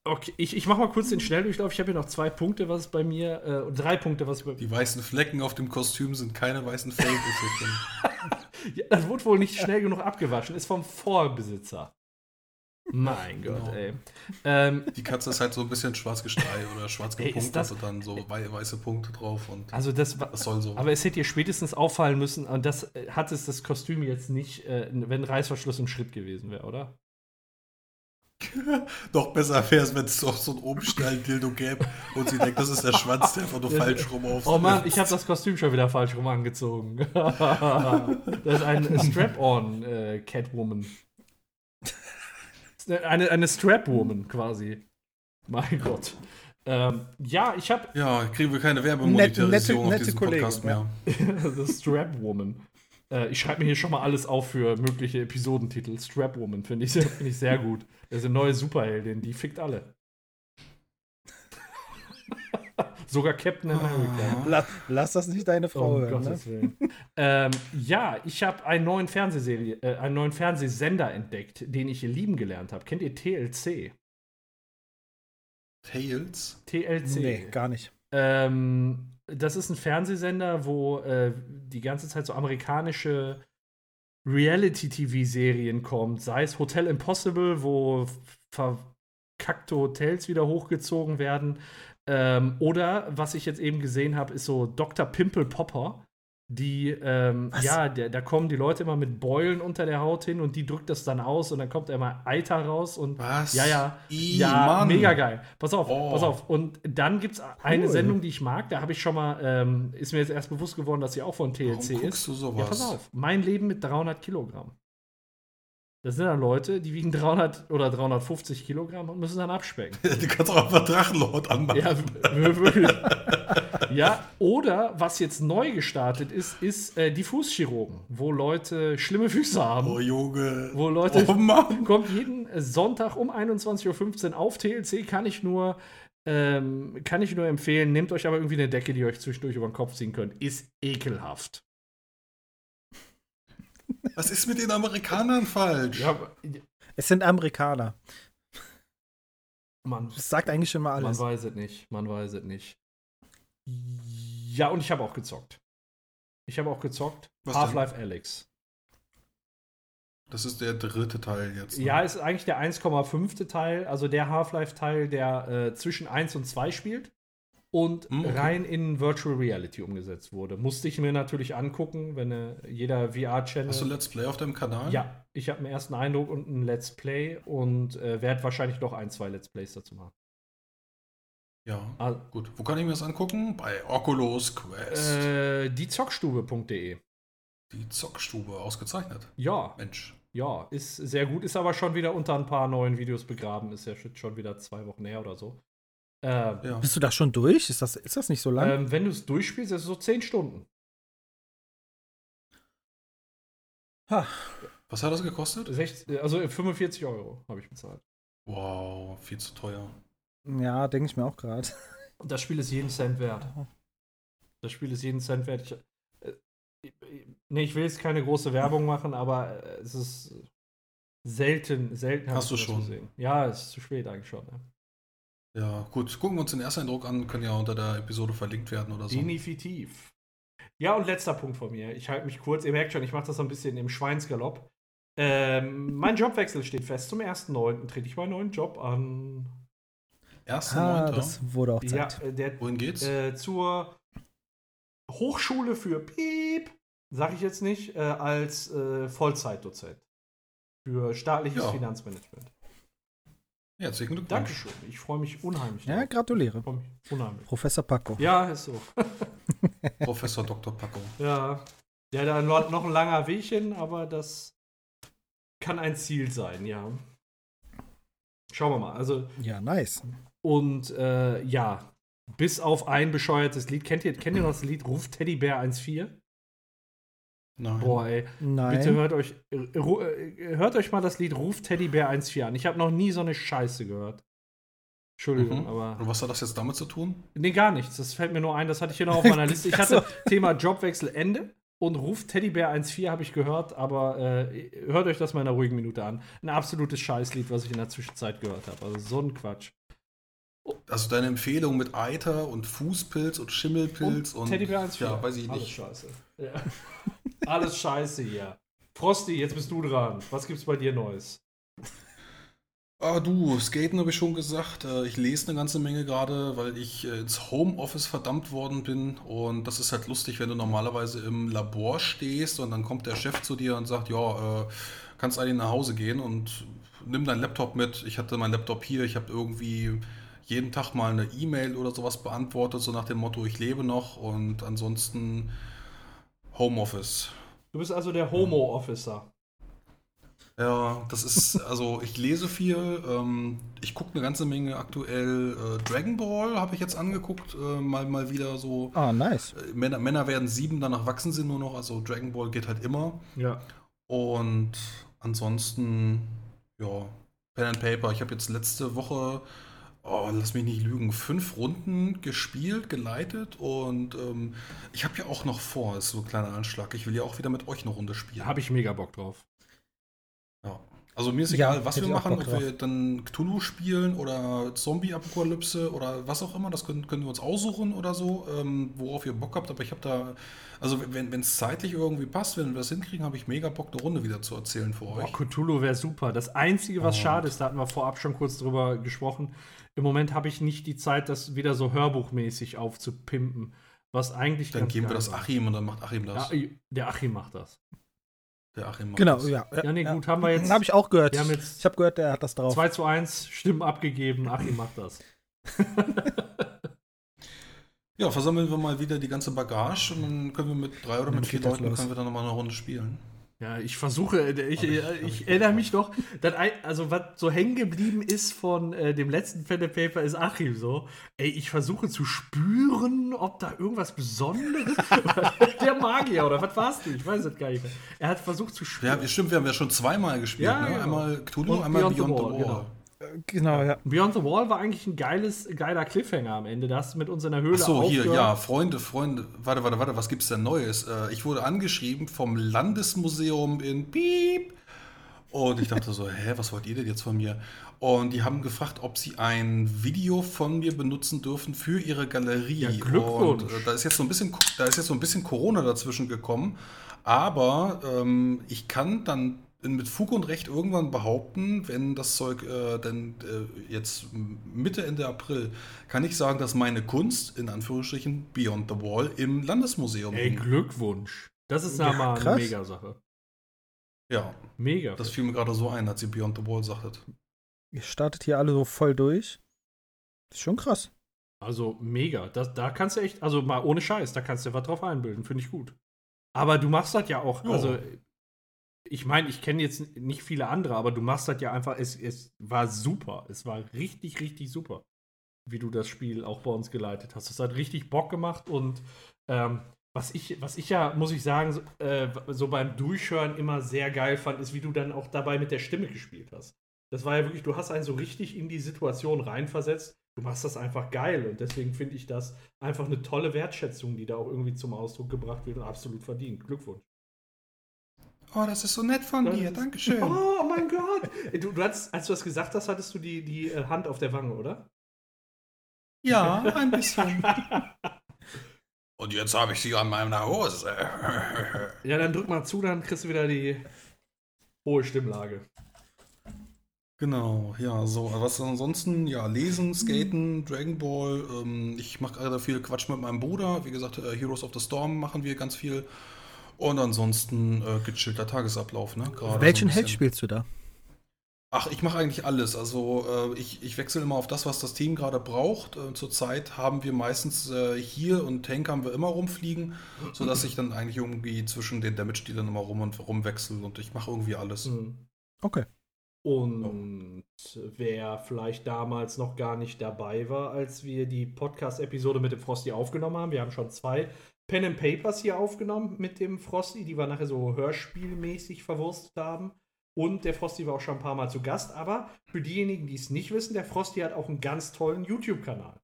okay. Ich, ich mache mal kurz den Schnelldurchlauf. Ich habe hier noch zwei Punkte, was bei mir, äh, und drei Punkte, was bei Die weißen Flecken auf dem Kostüm sind keine weißen Fake. Ja, das wurde wohl nicht schnell genug abgewaschen. Ist vom Vorbesitzer. Mein Gott, Genau. ey. Ähm, Die Katze ist halt so ein bisschen schwarz gestreift oder schwarz Ey, ist gepunkt, das- also dann so wei weiße Punkte drauf und also das das soll so. Aber es hätte ihr spätestens auffallen müssen, und das äh, hat es das Kostüm jetzt nicht, äh, wenn Reißverschluss im Schritt gewesen wäre, oder? Noch besser wäre es, wenn es doch so einen Umschnall-Dildo gäbe und sie denkt, das ist der Schwanz, der einfach nur falsch rum auf. Oh Mann, ich habe das Kostüm schon wieder falsch rum angezogen. das ist ein Strap-on äh, Catwoman. Eine, eine Strap-Woman quasi. Mein Gott. Ähm, ja, ich habe Ja, kriegen wir keine Werbemonetarisierung Nette- auf diesem nette Podcast mehr. The Strap Woman. Äh, ich schreibe mir hier schon mal alles auf für mögliche Episodentitel. Strap Woman finde ich, find ich sehr gut. Das ist eine neue Superheldin, die fickt alle. Sogar Captain America. La lass das nicht deine Frau Um hören. Ne? Gottes Willen. ähm, ja, ich habe einen neuen Fernsehserie, äh, einen neuen Fernsehsender entdeckt, den ich lieben gelernt habe. Kennt ihr TLC? Tails? TLC. Nee, gar nicht. Ähm, das ist ein Fernsehsender, wo äh, die ganze Zeit so amerikanische Reality-TV-Serien kommt, sei es Hotel Impossible, wo verkackte Hotels wieder hochgezogen werden, ähm, oder was ich jetzt eben gesehen habe, ist so Dr. Pimple Popper. Die, ähm, ja, der, da kommen die Leute immer mit Beulen unter der Haut hin und die drückt das dann aus und dann kommt immer Eiter raus und Was? ja, ja, I, ja, Mann. mega geil. Pass auf, Oh. pass auf. Und dann gibt es eine Cool. Sendung, die ich mag, da habe ich schon mal, ähm, ist mir jetzt erst bewusst geworden, dass sie auch von Warum TLC guckst ist. du sowas? Ja, pass auf. Mein Leben mit 300 Kilogramm. Das sind dann Leute, die wiegen 300 oder 350 Kilogramm und müssen dann abspecken. Du kannst auch einfach Drachenlord anmachen. Ja, wirklich. ja, oder was jetzt neu gestartet ist, ist äh, die Fußchirurgen, wo Leute schlimme Füße haben. Oh, Junge. Wo Leute- Oh, Mann. Kommt jeden Sonntag um 21.15 Uhr auf TLC, kann ich nur. Ähm, kann ich nur empfehlen, nehmt euch aber irgendwie eine Decke, die ihr euch zwischendurch über den Kopf ziehen könnt. Ist ekelhaft. Was ist mit den Amerikanern falsch? Ja, Es sind Amerikaner. man, Das sagt eigentlich schon mal man alles. weiß es nicht. Man weiß es nicht. Ja, und ich habe auch gezockt. Ich habe auch gezockt. Half-Life Alex. Das ist der dritte Teil jetzt. ne? Ja, ist eigentlich der 1,5. Teil, also der Half-Life-Teil, der äh, zwischen 1 und 2 spielt und Hm, okay. rein in Virtual Reality umgesetzt wurde. Musste ich mir natürlich angucken, wenn äh, jeder VR-Channel. Hast du Let's Play auf deinem Kanal? Ja, ich habe einen ersten Eindruck und ein Let's Play und äh, werde wahrscheinlich noch ein, zwei Let's Plays dazu machen. Ja. Ah, Gut. Wo kann ich mir das angucken? Bei Oculus Quest. äh, diezockstube.de. Die Zockstube, ausgezeichnet. Ja, Mensch. ja, ist sehr gut, ist aber schon wieder unter ein paar neuen Videos begraben, ist ja schon wieder zwei Wochen her oder so. Äh, Ja. Bist du da schon durch? Ist das, ist das nicht so lang? Ähm, wenn du es durchspielst, ist es so 10 Stunden. Ha. Was hat das gekostet? 60, also 45 Euro habe ich bezahlt. Wow, viel zu teuer. Ja, denke ich mir auch gerade. Das Spiel ist jeden Cent wert. Das Spiel ist jeden Cent wert. Ich, äh, nee, ich will jetzt keine große Werbung machen, aber äh, es ist selten, selten Hast ich du das schon? gesehen. Ja, es ist zu spät eigentlich schon. Ne? Ja, gut. Gucken wir uns den Ersteindruck an. Können ja unter der Episode verlinkt werden oder so. Definitiv. Ja, und letzter Punkt von mir. Ich halte mich kurz. Ihr merkt schon, ich mache das so ein bisschen im Schweinsgalopp. Ähm, mein Jobwechsel steht fest. Zum 1.9. trete ich meinen neuen Job an. Erster Ah, Neunter. das wurde auch Ja, Zeit. äh, der, Wohin geht's? äh, zur Hochschule für Piep, sag ich jetzt nicht, äh, als äh, Vollzeitdozent für staatliches Ja. Finanzmanagement. Herzlichen Glückwunsch. Dankeschön. Ich freue mich unheimlich. Ja, gratuliere. Ich freue mich unheimlich. Professor Paco. Ja, ist so. Professor Dr. Paco. Ja. Ja, da noch noch ein langer Weg hin, aber das kann ein Ziel sein, ja. Schauen wir mal. Also, Ja, nice. und äh, ja, bis auf ein bescheuertes Lied. Kennt ihr, kennt ihr noch das Lied Ruf Teddybär 1.4? Nein. Boah, ey. Nein. Bitte hört euch, äh, äh, hört euch mal das Lied Ruf Teddybär 1.4 an. Ich habe noch nie so eine Scheiße gehört. Entschuldigung, Mhm. aber. Und was hat das jetzt damit zu tun? Nee, gar nichts. Das fällt mir nur ein. Das hatte ich hier noch auf meiner Liste. Ich hatte Thema Jobwechsel Ende und Ruf Teddybär 1.4 habe ich gehört, aber äh, hört euch das mal in einer ruhigen Minute an. Ein absolutes Scheißlied, was ich in der Zwischenzeit gehört habe. Also so ein Quatsch. Also deine Empfehlung mit Eiter und Fußpilz und Schimmelpilz und, Teddybär 1.4. ja, weiß ich Alles nicht. scheiße. Alles scheiße hier. Frosty, jetzt bist du dran. Was gibt's bei dir Neues? Ah, du, Skaten habe ich schon gesagt. Äh, Ich lese eine ganze Menge gerade, weil ich äh, ins Homeoffice verdammt worden bin. Und das ist halt lustig, wenn du normalerweise im Labor stehst und dann kommt der Chef zu dir und sagt, ja, äh, kannst eigentlich nach Hause gehen und nimm deinen Laptop mit. Ich hatte meinen Laptop hier, ich habe irgendwie jeden Tag mal eine E-Mail oder sowas beantwortet, so nach dem Motto, ich lebe noch und ansonsten Homeoffice. Du bist also der Homo-Officer. Ja, das ist, also ich lese viel, ähm, ich gucke eine ganze Menge aktuell. Äh, Dragon Ball habe ich jetzt angeguckt, äh, mal, mal wieder so. Ah, nice. Äh, Männer, Männer werden sieben, danach wachsen sie nur noch, also Dragon Ball geht halt immer. Ja. Und ansonsten, ja, Pen and Paper. Ich habe jetzt letzte Woche, oh, lass mich nicht lügen, fünf Runden gespielt, geleitet und ähm, ich habe ja auch noch vor, ist so ein kleiner Anschlag. Ich will ja auch wieder mit euch eine Runde spielen. Da habe ich mega Bock drauf. Ja. Also mir ist Ja, egal, was hätte wir machen, ob wir dann Cthulhu spielen oder Zombie-Apokalypse oder was auch immer, das können, können wir uns aussuchen oder so, ähm, worauf ihr Bock habt. Aber ich habe da, also wenn es zeitlich irgendwie passt, wenn wir das hinkriegen, habe ich mega Bock, eine Runde wieder zu erzählen für Boah, euch. Cthulhu wäre super. Das Einzige, was Und- schade ist, da hatten wir vorab schon kurz drüber gesprochen, im Moment habe ich nicht die Zeit, das wieder so hörbuchmäßig aufzupimpen. Was eigentlich Dann geben wir das. Achim und dann macht Achim das. Ja, der Achim macht das. Der Achim macht Genau, das. ja. Ja, nee, gut, haben wir jetzt. Habe ich auch gehört. Wir haben jetzt ich habe gehört, der hat das drauf. 2 zu 1 Stimmen abgegeben. Achim macht das. Ja, versammeln wir mal wieder die ganze Bagage und dann können wir mit drei oder mit vier Leuten los. können wir dann nochmal eine Runde spielen. Ja, ich versuche, äh, ich, Aber ich- ich, erinnere mich noch, dass ein, also was so hängen geblieben ist von äh, dem letzten Pen and Paper ist Achim so. Ey, ich versuche zu spüren, ob da irgendwas Besonderes. der Magier oder was war's du? Ich weiß es gar nicht mehr. Er hat versucht zu spüren. Ja, stimmt, wir haben ja schon zweimal gespielt. Ja, ne? genau. Einmal Cthulhu, einmal Beyond Beyond, the Wall. Genau. Ja. Beyond the Wall war eigentlich ein geiles, geiler Cliffhanger am Ende. Da hast du mit uns in der Höhle Ach so, hier, ja, Freunde, Freunde, warte, warte, warte, was gibt's denn Neues? Äh, ich wurde angeschrieben vom Landesmuseum in Piep. Und ich dachte so, hä, was wollt ihr denn jetzt von mir? Und die haben gefragt, ob sie ein Video von mir benutzen dürfen für ihre Galerie. Ja, Glückwunsch. Und äh, da ist jetzt so ein bisschen, da ist jetzt so ein bisschen Corona dazwischen gekommen. Aber ähm, ich kann dann mit Fug und Recht irgendwann behaupten, wenn das Zeug äh, dann äh, jetzt Mitte, Ende April, kann ich sagen, dass meine Kunst, in Anführungsstrichen, Beyond the Wall, im Landesmuseum Ey, hängt. Glückwunsch. Das ist Ja, mal krass. eine Mega-Sache. Ja, Mega. das fiel mir gerade so ein, als ihr Beyond the Wall sagtet. Ihr startet hier alle so voll durch. Das ist schon krass. Also mega. Das, da kannst du echt, also mal ohne Scheiß, da kannst du was drauf einbilden, finde ich gut. Aber du machst das ja auch, Ja. also ich meine, ich kenne jetzt nicht viele andere, aber du machst das ja einfach, es, es war super. Es war richtig, richtig super, wie du das Spiel auch bei uns geleitet hast. Es hat richtig Bock gemacht und ähm, was ich, was ich ja, muss ich sagen, so, äh, so beim Durchhören immer sehr geil fand, ist, wie du dann auch dabei mit der Stimme gespielt hast. Das war ja wirklich, du hast einen so richtig in die Situation reinversetzt. Du machst das einfach geil und deswegen finde ich das einfach eine tolle Wertschätzung, die da auch irgendwie zum Ausdruck gebracht wird und absolut verdient. Glückwunsch. Oh, das ist so nett von Das dir, Dankeschön. Oh mein Gott! Du, du hattest, als du das gesagt hast, hattest du die, die äh, Hand auf der Wange, oder? Ja, ein bisschen. Und jetzt habe ich sie an meiner Hose. Ja, dann drück mal zu, dann kriegst du wieder die hohe Stimmlage. Genau, ja, so. Was ansonsten, ja, lesen, skaten, Dragon Ball. Ähm, ich mache gerade viel Quatsch mit meinem Bruder. Wie gesagt, äh, Heroes of the Storm machen wir ganz viel. Und ansonsten äh, gechillter Tagesablauf, ne? Gerade so Welchen ein Held spielst du da? Ach, ich mache eigentlich alles. Also äh, ich, ich wechsle immer auf das, was das Team gerade braucht. Äh, zurzeit haben wir meistens äh, hier und Tank haben wir immer rumfliegen, sodass ich dann eigentlich irgendwie zwischen den Damage-Dealern immer rum und rum wechsle und ich mache irgendwie alles. Mhm. Okay. Und wer vielleicht damals noch gar nicht dabei war, als wir die Podcast-Episode mit dem Frosty aufgenommen haben, wir haben schon zwei Pen and Papers hier aufgenommen mit dem Frosty, die wir nachher so hörspielmäßig verwurstet haben. Und der Frosty war auch schon ein paar Mal zu Gast. Aber für diejenigen, die es nicht wissen, der Frosty hat auch einen ganz tollen YouTube-Kanal.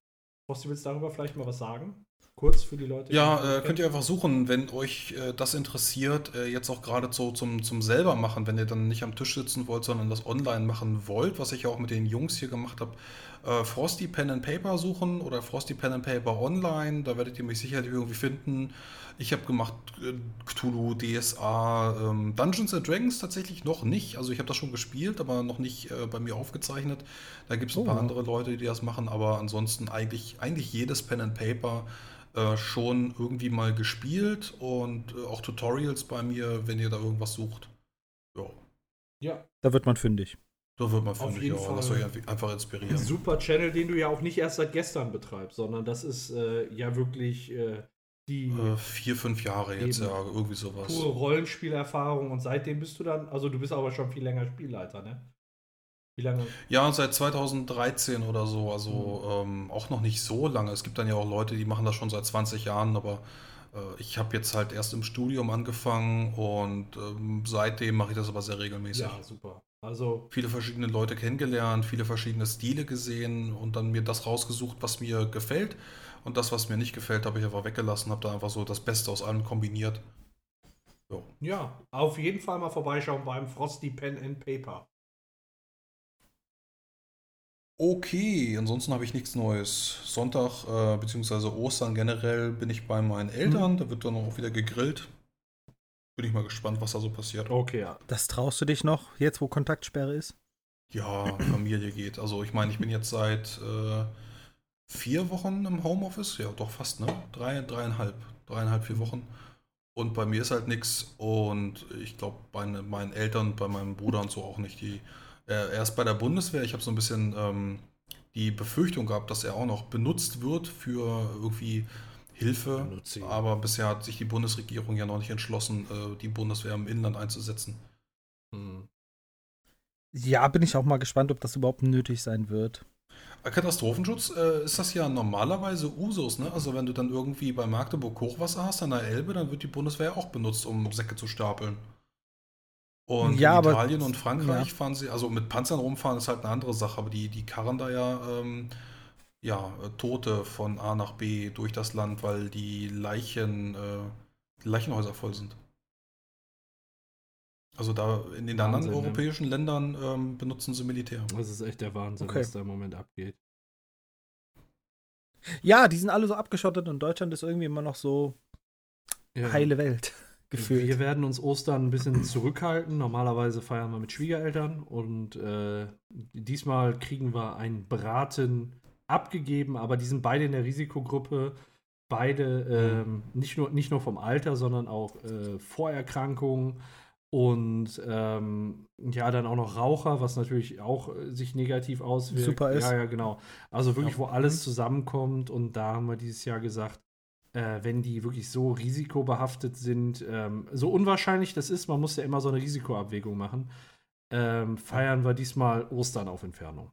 Frosty, willst du darüber vielleicht mal was sagen? Kurz für die Leute. Ja, äh, könnt ihr einfach suchen, wenn euch äh, das interessiert, äh, jetzt auch gerade so zum, zum selber machen, wenn ihr dann nicht am Tisch sitzen wollt, sondern das online machen wollt, was ich ja auch mit den Jungs hier gemacht habe. Äh, Frosty Pen and Paper suchen oder Frosty Pen and Paper online, da werdet ihr mich sicherlich irgendwie finden. Ich habe gemacht äh, Cthulhu, DSA, ähm, Dungeons and Dragons tatsächlich noch nicht. Also ich habe das schon gespielt, aber noch nicht äh, bei mir aufgezeichnet. Da gibt es ein Oh. paar andere Leute, die das machen, aber ansonsten eigentlich, eigentlich jedes Pen and Paper äh, schon irgendwie mal gespielt und äh, auch Tutorials bei mir, wenn ihr da irgendwas sucht. Ja, Ja, Da wird man fündig. Da wird man Auf finde ich jeden auch. Fall. Lasst euch einfach- einfach inspirieren. Ein super Channel, den du ja auch nicht erst seit gestern betreibst, sondern das ist äh, ja wirklich äh, die Äh, vier, fünf Jahre jetzt, ja, irgendwie sowas. pure Rollenspielerfahrung und seitdem bist du dann, also du bist aber schon viel länger Spielleiter, ne? Wie lange? Ja, seit 2013 oder so, also ähm, auch noch nicht so lange. Es gibt dann ja auch Leute, die machen das schon seit 20 Jahren, aber äh, ich habe jetzt halt erst im Studium angefangen und ähm, seitdem mache ich das aber sehr regelmäßig. Ja, super. Also viele verschiedene Leute kennengelernt, viele verschiedene Stile gesehen und dann mir das rausgesucht, was mir gefällt. Und das, was mir nicht gefällt, habe ich einfach weggelassen, habe da einfach so das Beste aus allem kombiniert. So. Ja, auf jeden Fall mal vorbeischauen beim Frosty Pen and Paper. Okay, ansonsten habe ich nichts Neues. Sonntag äh, bzw. Ostern generell bin ich bei meinen Eltern, hm. da wird dann auch wieder gegrillt. Bin ich mal gespannt, was da so passiert. Okay, ja. Das traust du dich noch, jetzt wo Kontaktsperre ist? Ja, Familie geht. Also ich meine, ich bin jetzt seit äh, vier Wochen im Homeoffice. Ja, doch fast, ne? Drei, dreieinhalb. Dreieinhalb, vier Wochen. Und bei mir ist halt nichts. Und ich glaube, bei ne- meinen Eltern, bei meinem Bruder und so auch nicht. Die, er, er ist bei der Bundeswehr. Ich habe so ein bisschen ähm, die Befürchtung gehabt, dass er auch noch benutzt wird für irgendwie Hilfe. Aber bisher hat sich die Bundesregierung ja noch nicht entschlossen, äh, die Bundeswehr im Inland einzusetzen. Hm. Ja, bin ich auch mal gespannt, ob das überhaupt nötig sein wird. Äh, Katastrophenschutz äh, ist das ja normalerweise Usus, ne? Also wenn du dann irgendwie bei Magdeburg Hochwasser hast an der Elbe, dann wird die Bundeswehr auch benutzt, um Säcke zu stapeln. Und Ja, in aber- Italien und Frankreich ja. fahren sie, also mit Panzern rumfahren ist halt eine andere Sache, aber die, die karren da ja, ähm, ja, Tote von A nach B durch das Land, weil die Leichen, äh, die Leichenhäuser voll sind. Also da in den anderen Wahnsinn, ne? europäischen Ländern ähm, benutzen sie Militär. Das ist echt der Wahnsinn, Okay. was da im Moment abgeht. Ja, die sind alle so abgeschottet und Deutschland ist irgendwie immer noch so Ja. heile Welt gefühlt. Wir werden uns Ostern ein bisschen zurückhalten. Normalerweise feiern wir mit Schwiegereltern und äh, diesmal kriegen wir ein Braten abgegeben, aber die sind beide in der Risikogruppe. Beide ähm, nicht, nur, nicht nur vom Alter, sondern auch äh, Vorerkrankungen und ähm, ja, dann auch noch Raucher, was natürlich auch äh, sich negativ auswirkt. Super ist. Ja, ja, genau. Also wirklich, Ja. wo alles zusammenkommt und da haben wir dieses Jahr gesagt, äh, wenn die wirklich so risikobehaftet sind, ähm, so unwahrscheinlich das ist, man muss ja immer so eine Risikoabwägung machen, ähm, feiern wir diesmal Ostern auf Entfernung.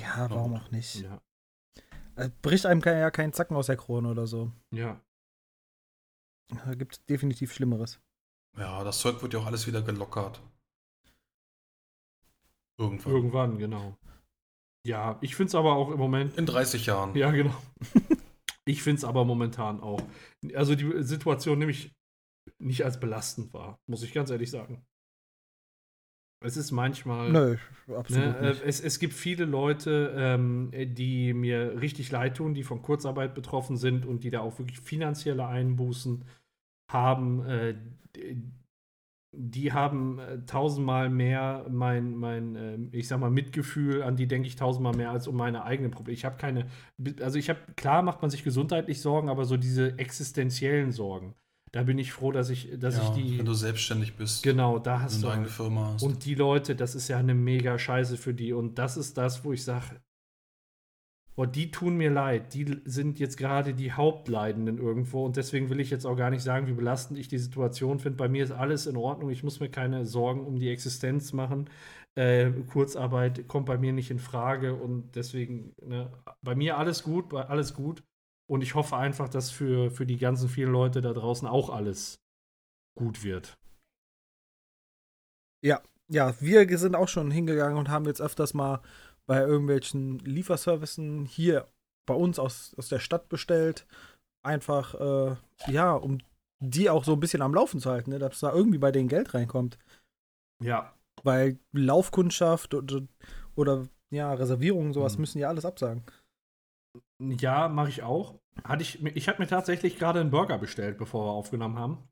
Ja, na warum auch nicht? Ja. Äh, Bricht einem ja kein Zacken aus der Krone oder so. Ja. Da gibt es definitiv Schlimmeres. Ja, das Zeug wird ja auch alles wieder gelockert. Irgendwann. Irgendwann, genau. Ja, ich finde es aber auch im Moment. In 30 Jahren. Ja, genau. Ich finde es aber momentan auch. Also die Situation nehme ich nicht als belastend wahr, muss ich ganz ehrlich sagen. Es ist manchmal. Nö, absolut Ne, äh, nicht. es, es gibt viele Leute, ähm, die mir richtig leid tun, die von Kurzarbeit betroffen sind und die da auch wirklich finanzielle Einbußen haben. Äh, die, die haben äh, tausendmal mehr mein, mein äh, ich sag mal, Mitgefühl, an die denke ich tausendmal mehr als um meine eigenen Probleme. Ich habe keine, also ich habe, klar macht man sich gesundheitlich Sorgen, aber so diese existenziellen Sorgen, da bin ich froh, dass ich, dass ja, ich die, wenn du selbstständig bist, genau, da hast du eine Firma hast. und die Leute, das ist ja eine mega Scheiße für die. Und das ist das, wo ich sage, boah, die tun mir leid. Die sind jetzt gerade die Hauptleidenden irgendwo. Und deswegen will ich jetzt auch gar nicht sagen, wie belastend ich die Situation finde. Bei mir ist alles in Ordnung. Ich muss mir keine Sorgen um die Existenz machen. Äh, Kurzarbeit kommt bei mir nicht in Frage. Und deswegen, ne, bei mir alles gut, bei- alles gut. Und ich hoffe einfach, dass für, für die ganzen vielen Leute da draußen auch alles gut wird. Ja, wir sind auch schon hingegangen und haben jetzt öfters mal bei irgendwelchen Lieferservicen hier bei uns aus, aus der Stadt bestellt. Einfach, äh, ja, um die auch so ein bisschen am Laufen zu halten, ne? dass da irgendwie bei denen Geld reinkommt. Ja, Weil Laufkundschaft oder, oder ja, Reservierungen, sowas Mhm. müssen ja alles absagen. Ja, mache ich auch. Hatte ich ich habe mir tatsächlich gerade einen Burger bestellt, bevor wir aufgenommen haben.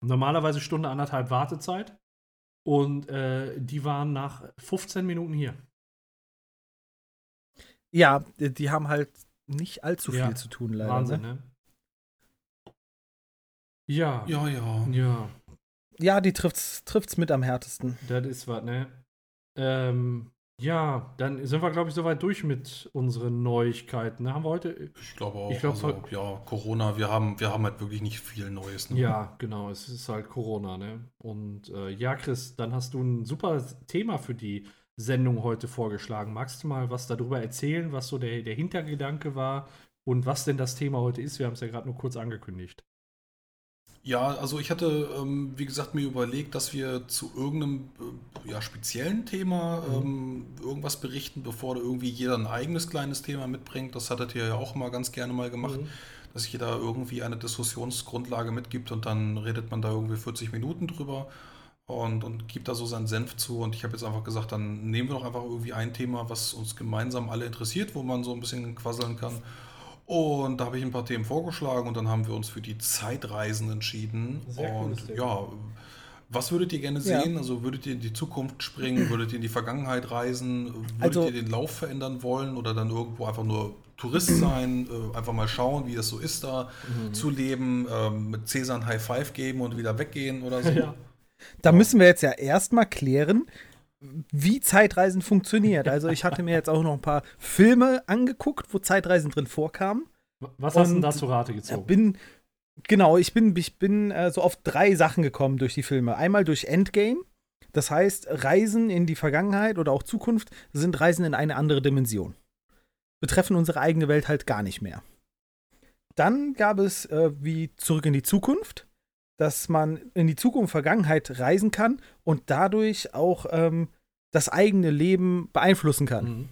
Normalerweise Stunde, anderthalb Wartezeit. Und äh, die waren nach 15 Minuten hier. Ja, die, haben halt nicht allzu Ja, viel zu tun, leider. Wahnsinn, ne? ne? Ja. ja, ja. Ja, Ja, die trifft's, trifft's mit am härtesten. das ist was, ne? Ähm, ja, dann sind wir, glaube ich, soweit durch mit unseren Neuigkeiten. Ne? Haben wir heute. Ich glaube auch. Ich glaub, also, ja, Corona, wir haben, wir haben halt wirklich nicht viel Neues. Ne? Ja, genau, es ist halt Corona, ne? Und äh, ja, Chris, dann hast du ein super Thema für die Sendung heute vorgeschlagen. Magst du mal was darüber erzählen, was so der, der Hintergedanke war und was denn das Thema heute ist? Wir haben es ja gerade nur kurz angekündigt. Ja, also ich hatte, ähm, wie gesagt, mir überlegt, dass wir zu irgendeinem äh, ja, speziellen Thema Mhm. ähm, irgendwas berichten, bevor da irgendwie jeder ein eigenes kleines Thema mitbringt. Das hattet ihr ja auch immer ganz gerne mal gemacht, Mhm. dass jeder irgendwie eine Diskussionsgrundlage mitgibt und dann redet man da irgendwie 40 Minuten drüber. und, und gibt da so seinen Senf zu. Und ich habe jetzt einfach gesagt, dann nehmen wir doch einfach irgendwie ein Thema, was uns gemeinsam alle interessiert, wo man so ein bisschen quasseln kann. Und da habe ich ein paar Themen vorgeschlagen und dann haben wir uns für die Zeitreisen entschieden. Sehr und ja, was würdet ihr gerne Ja. sehen? Also würdet ihr in die Zukunft springen? Würdet ihr in die Vergangenheit reisen? Würdet Also- ihr den Lauf verändern wollen oder dann irgendwo einfach nur Tourist sein? Äh, einfach mal schauen, wie es so ist, da Mhm. zu leben, ähm, mit Cäsar ein High Five geben und wieder weggehen oder so? Ja. Da müssen wir jetzt ja erstmal klären, wie Zeitreisen funktioniert. Also ich hatte mir jetzt auch noch ein paar Filme angeguckt, wo Zeitreisen drin vorkamen. Was hast du denn da zu Rate gezogen? bin, genau, ich bin, ich bin äh, so auf drei Sachen gekommen durch die Filme. Einmal durch Endgame. Das heißt, Reisen in die Vergangenheit oder auch Zukunft sind Reisen in eine andere Dimension. Betreffen unsere eigene Welt halt gar nicht mehr. Dann gab es äh, wie Zurück in die Zukunft, dass man in die Zukunft, Vergangenheit reisen kann und dadurch auch ähm, das eigene Leben beeinflussen kann Mhm.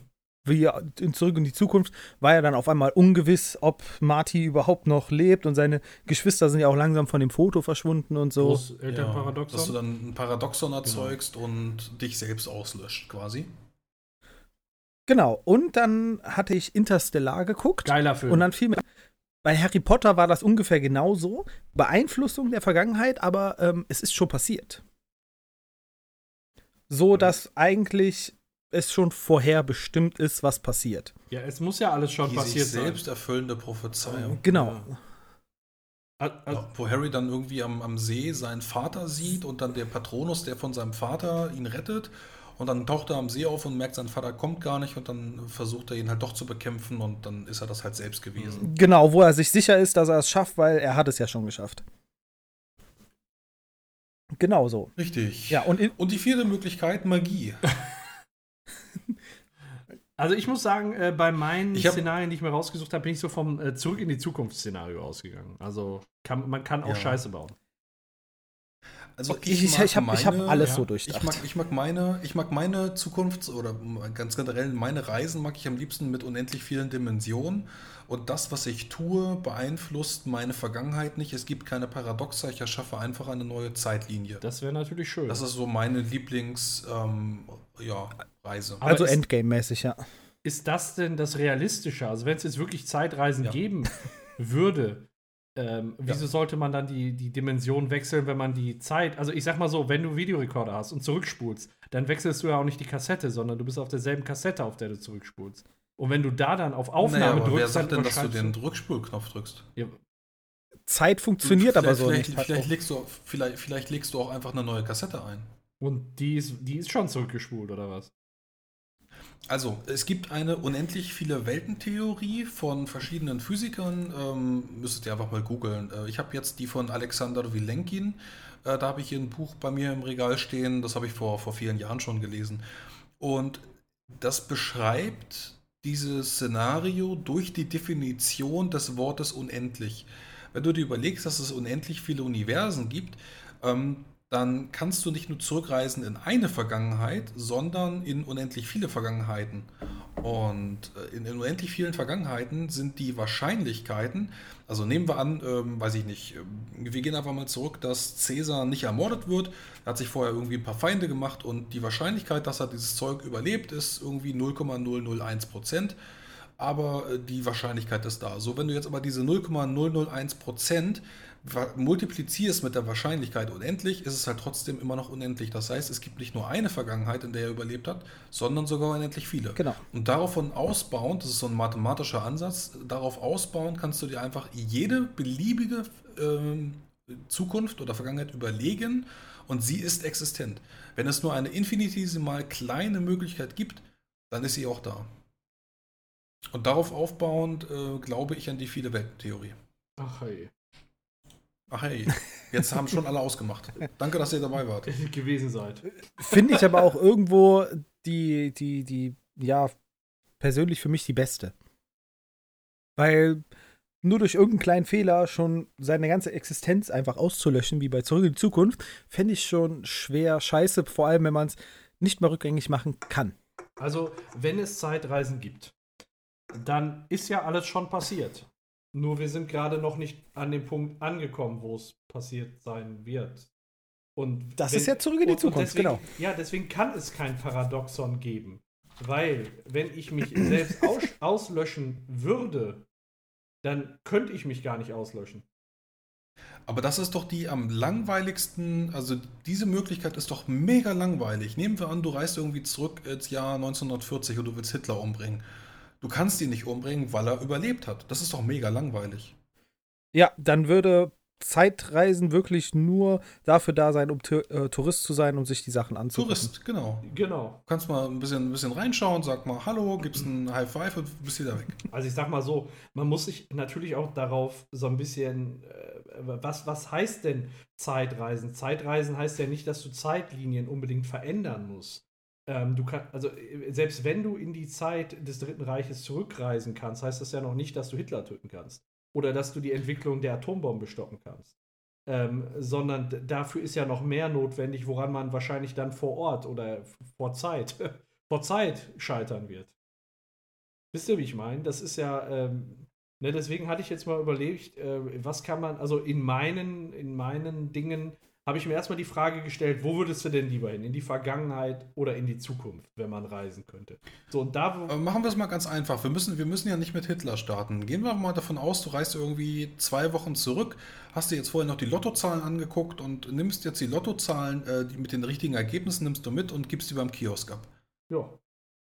wie in Zurück in die Zukunft war ja dann auf einmal ungewiss, ob Marty überhaupt noch lebt und seine Geschwister sind ja auch langsam von dem Foto verschwunden und so. Großelternparadoxon. dass du dann ein Genau. Paradoxon erzeugst und dich selbst auslöscht, quasi. Genau. Und dann hatte ich Interstellar geguckt Geiler Film. und dann fiel mir bei Harry Potter war das ungefähr genauso. Beeinflussung der Vergangenheit, aber ähm, es ist schon passiert. So, dass eigentlich es schon vorherbestimmt ist, was passiert. ja, es muss ja alles schon Die passiert sich sein. selbst erfüllende Prophezeiung. Genau. Ja, wo Harry dann irgendwie am, am See seinen Vater sieht und dann der Patronus, der von seinem Vater ihn rettet. Und dann taucht er am See auf und merkt, sein Vater kommt gar nicht und dann versucht er ihn halt doch zu bekämpfen und dann ist er das halt selbst gewesen. Genau, wo er sich sicher ist, dass er es schafft, weil er hat es ja schon geschafft. Genau so. Richtig. Ja, und Und die vierte Möglichkeit, Magie. Also ich muss sagen, äh, bei meinen Ich hab- Szenarien, die ich mir rausgesucht habe, bin ich so vom äh, Zurück in die Zukunft-Szenario ausgegangen. Also kann, man kann auch Ja. Scheiße bauen. Also Okay, ich- ich ich hab alles so Ich durchdacht. mag, ich mag meine, ich mag meine Zukunft oder ganz generell meine Reisen mag ich am liebsten mit unendlich vielen Dimensionen. Und das, was ich tue, beeinflusst meine Vergangenheit nicht. Es gibt keine Paradoxa. Ich erschaffe einfach eine neue Zeitlinie. Das wäre natürlich schön. Das ist so meine Lieblings, ähm, ja, Reise. Aber also Endgame-mäßig, ja. ist das denn das Realistische? Also wenn es jetzt wirklich Zeitreisen Ja. geben würde, ähm, wieso sollte man dann die, die Dimension wechseln, wenn man die Zeit, also ich sag mal so, wenn du Videorekorder hast und zurückspulst, dann wechselst du ja auch nicht die Kassette, sondern du bist auf derselben Kassette, auf der du zurückspulst. Und wenn du da dann auf Aufnahme Naja, aber drückst, wer sagt dann denn, dass du den Rückspulknopf drückst? Ja, Zeit funktioniert aber so vielleicht, nicht. Vielleicht legst, du, vielleicht, vielleicht legst du auch einfach eine neue Kassette ein. und die ist, die ist schon zurückgespult, oder was? Also, es gibt eine unendlich viele Weltentheorie von verschiedenen Physikern. Ähm, müsstet ihr einfach mal googeln. Äh, ich habe jetzt die von Alexander Vilenkin. Äh, da habe ich hier ein Buch bei mir im Regal stehen. Das habe ich vor, vor vielen Jahren schon gelesen. Und das beschreibt dieses Szenario durch die Definition des Wortes unendlich. Wenn du dir überlegst, dass es unendlich viele Universen gibt, ähm, dann kannst du nicht nur zurückreisen in eine Vergangenheit, sondern in unendlich viele Vergangenheiten. Und äh, in, in unendlich vielen Vergangenheiten sind die Wahrscheinlichkeiten, also nehmen wir an, ähm, weiß ich nicht, ähm, wir gehen einfach mal zurück, dass Cäsar nicht ermordet wird. Er hat sich vorher irgendwie ein paar Feinde gemacht und die Wahrscheinlichkeit, dass er dieses Zeug überlebt, ist irgendwie 0,001 Prozent. Aber äh, die Wahrscheinlichkeit ist da. So, wenn du jetzt aber diese 0,001 Prozent multiplizierst mit der Wahrscheinlichkeit unendlich, ist es halt trotzdem immer noch unendlich. Das heißt, es gibt nicht nur eine Vergangenheit, in der er überlebt hat, sondern sogar unendlich viele. Genau. Und davon ausbauend, das ist so ein mathematischer Ansatz, darauf ausbauend kannst du dir einfach jede beliebige ähm, Zukunft oder Vergangenheit überlegen und sie ist existent. Wenn es nur eine infinitesimal kleine Möglichkeit gibt, dann ist sie auch da. Und darauf aufbauend äh, glaube ich an die viele Weltentheorie. Ach hey. Ach hey, jetzt haben schon alle ausgemacht. Danke, dass ihr dabei wart. gewesen seid. Finde ich aber auch irgendwo die, die, die, ja, persönlich für mich die beste. Weil nur durch irgendeinen kleinen Fehler schon seine ganze Existenz einfach auszulöschen, wie bei Zurück in die Zukunft, fände ich schon schwer scheiße, vor allem wenn man es nicht mehr rückgängig machen kann. Also, wenn es Zeitreisen gibt, dann ist ja alles schon passiert. Nur wir sind gerade noch nicht an dem Punkt angekommen, wo es passiert sein wird. Und Das wenn- ist ja zurück in die Zukunft, deswegen, genau. Ja, deswegen kann es kein Paradoxon geben. Weil, wenn ich mich selbst aus, auslöschen würde, dann könnte ich mich gar nicht auslöschen. Aber das ist doch die am langweiligsten, also diese Möglichkeit ist doch mega langweilig. Nehmen wir an, du reist irgendwie zurück ins Jahr 1940 und du willst Hitler umbringen. Du kannst ihn nicht umbringen, weil er überlebt hat. Das ist doch mega langweilig. Ja, dann würde Zeitreisen wirklich nur dafür da sein, um äh, Tourist zu sein und sich die Sachen anzugucken. Tourist, genau. Genau. Du kannst mal ein bisschen, ein bisschen reinschauen, sag mal Hallo, gibst ein High Five und bist wieder weg. Also ich sag mal so, man muss sich natürlich auch darauf so ein bisschen, äh, was, was heißt denn Zeitreisen? Zeitreisen heißt ja nicht, dass du Zeitlinien unbedingt verändern musst. Ähm, du kann, also äh, selbst wenn du in die Zeit des Dritten Reiches zurückreisen kannst, heißt das ja noch nicht, dass du Hitler töten kannst. Oder dass du die Entwicklung der Atombombe stoppen kannst. Ähm, sondern dafür ist ja noch mehr notwendig, woran man wahrscheinlich dann vor Ort oder vor Zeit, vor Zeit scheitern wird. Wisst ihr, wie ich meine? Das ist ja, ähm, ne, deswegen hatte ich jetzt mal überlegt, äh, was kann man, also in meinen, in meinen Dingen habe ich mir erstmal die Frage gestellt, wo würdest du denn lieber hin? In die Vergangenheit oder in die Zukunft, wenn man reisen könnte? So, und da, Aber machen wir es mal ganz einfach. Wir müssen, wir müssen ja nicht mit Hitler starten. Gehen wir mal davon aus, du reist irgendwie zwei Wochen zurück, hast dir jetzt vorher noch die Lottozahlen angeguckt und nimmst jetzt die Lottozahlen äh, die mit den richtigen Ergebnissen nimmst du mit und gibst die beim Kiosk ab. ja,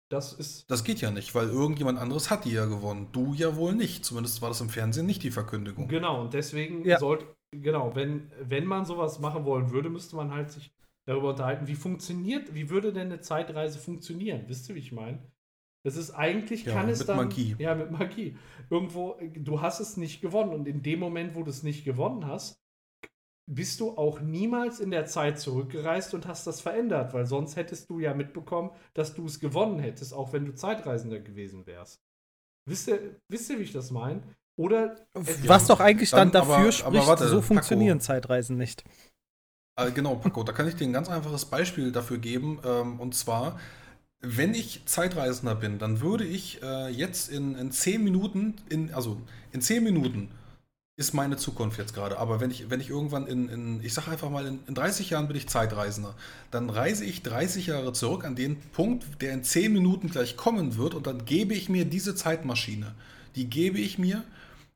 das ist, Das geht ja nicht, weil irgendjemand anderes hat die ja gewonnen. Du ja wohl nicht. Zumindest war das im Fernsehen nicht die Verkündigung. Genau, und deswegen Ja. sollte, genau, wenn, wenn man sowas machen wollen würde, müsste man halt sich darüber unterhalten, wie funktioniert, wie würde denn eine Zeitreise funktionieren? Wisst ihr, wie ich meine? Das ist eigentlich, Ja, kann es mit dann. Magie. Ja, mit Magie. Irgendwo, du hast es nicht gewonnen und in dem Moment, wo du es nicht gewonnen hast, bist du auch niemals in der Zeit zurückgereist und hast das verändert, weil sonst hättest du ja mitbekommen, dass du es gewonnen hättest, auch wenn du Zeitreisender gewesen wärst. Wisst ihr, wisst ihr wie ich das meine? Oder Was doch eigentlich dann, Dann aber- dafür aber spricht, warte, so Paco. funktionieren Zeitreisen nicht. Äh, genau, Paco, da kann ich dir ein ganz einfaches Beispiel dafür geben. Ähm, und zwar, wenn ich Zeitreisender bin, dann würde ich äh, jetzt in, in 10 Minuten, in, also in 10 Minuten ist meine Zukunft jetzt gerade. Aber wenn ich, wenn ich irgendwann in, in ich sage einfach mal, in, in 30 Jahren bin ich Zeitreisender, dann reise ich 30 Jahre zurück an den Punkt, der in 10 Minuten gleich kommen wird und dann gebe ich mir diese Zeitmaschine. Die gebe ich mir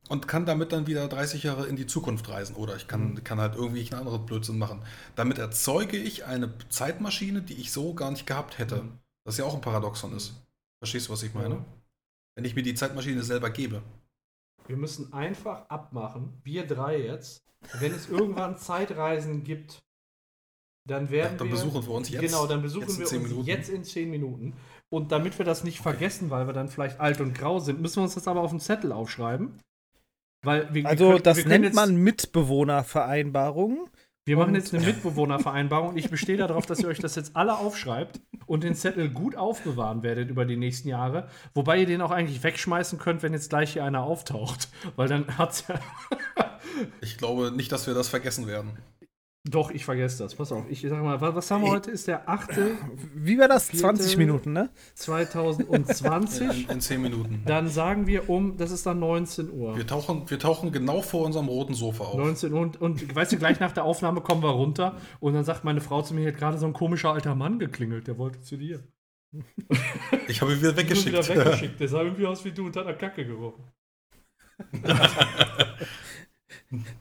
und kann damit dann wieder 30 Jahre in die Zukunft reisen. Oder ich kann, kann halt irgendwie einen anderen Blödsinn machen. Damit erzeuge ich eine Zeitmaschine, die ich so gar nicht gehabt hätte. Mhm. Was ja auch ein Paradoxon ist. Verstehst du, was ich meine? Ja. Wenn ich mir die Zeitmaschine selber gebe. Wir müssen einfach abmachen, wir drei jetzt, wenn es irgendwann Zeitreisen gibt, dann werden Ja, dann wir. besuchen wir uns jetzt. Genau, dann besuchen wir 10 uns Minuten. jetzt in 10 Minuten. Und damit wir das nicht vergessen, weil wir dann vielleicht alt und grau sind, müssen wir uns das aber auf dem Zettel aufschreiben. Weil wir, Also, wir können, das nennt jetzt, man Mitbewohnervereinbarung. Wir machen jetzt eine Mitbewohnervereinbarung und ich bestehe darauf, dass ihr euch das jetzt alle aufschreibt und den Zettel gut aufbewahren werdet über die nächsten Jahre. Wobei ihr den auch eigentlich wegschmeißen könnt, wenn jetzt gleich hier einer auftaucht. Weil dann hat's ja. Ich glaube nicht, dass wir das vergessen werden. Doch, ich vergesse das. Pass auf. Ich sag mal, was, was haben wir heute? Ist der 8. Wie war das? Vierte- 20 Minuten, ne? 2020. In, in 10 Minuten. Dann sagen wir um, das ist dann 19 Uhr. Wir tauchen, wir tauchen genau vor unserem roten Sofa auf. 19 Uhr und, und weißt du, gleich nach der Aufnahme kommen wir runter und dann sagt meine Frau zu mir, hier hat gerade so ein komischer alter Mann geklingelt, der wollte zu dir. Ich habe ihn wieder Ich weggeschickt. wieder weggeschickt. Der sah irgendwie aus wie du und hat nach Kacke gerochen.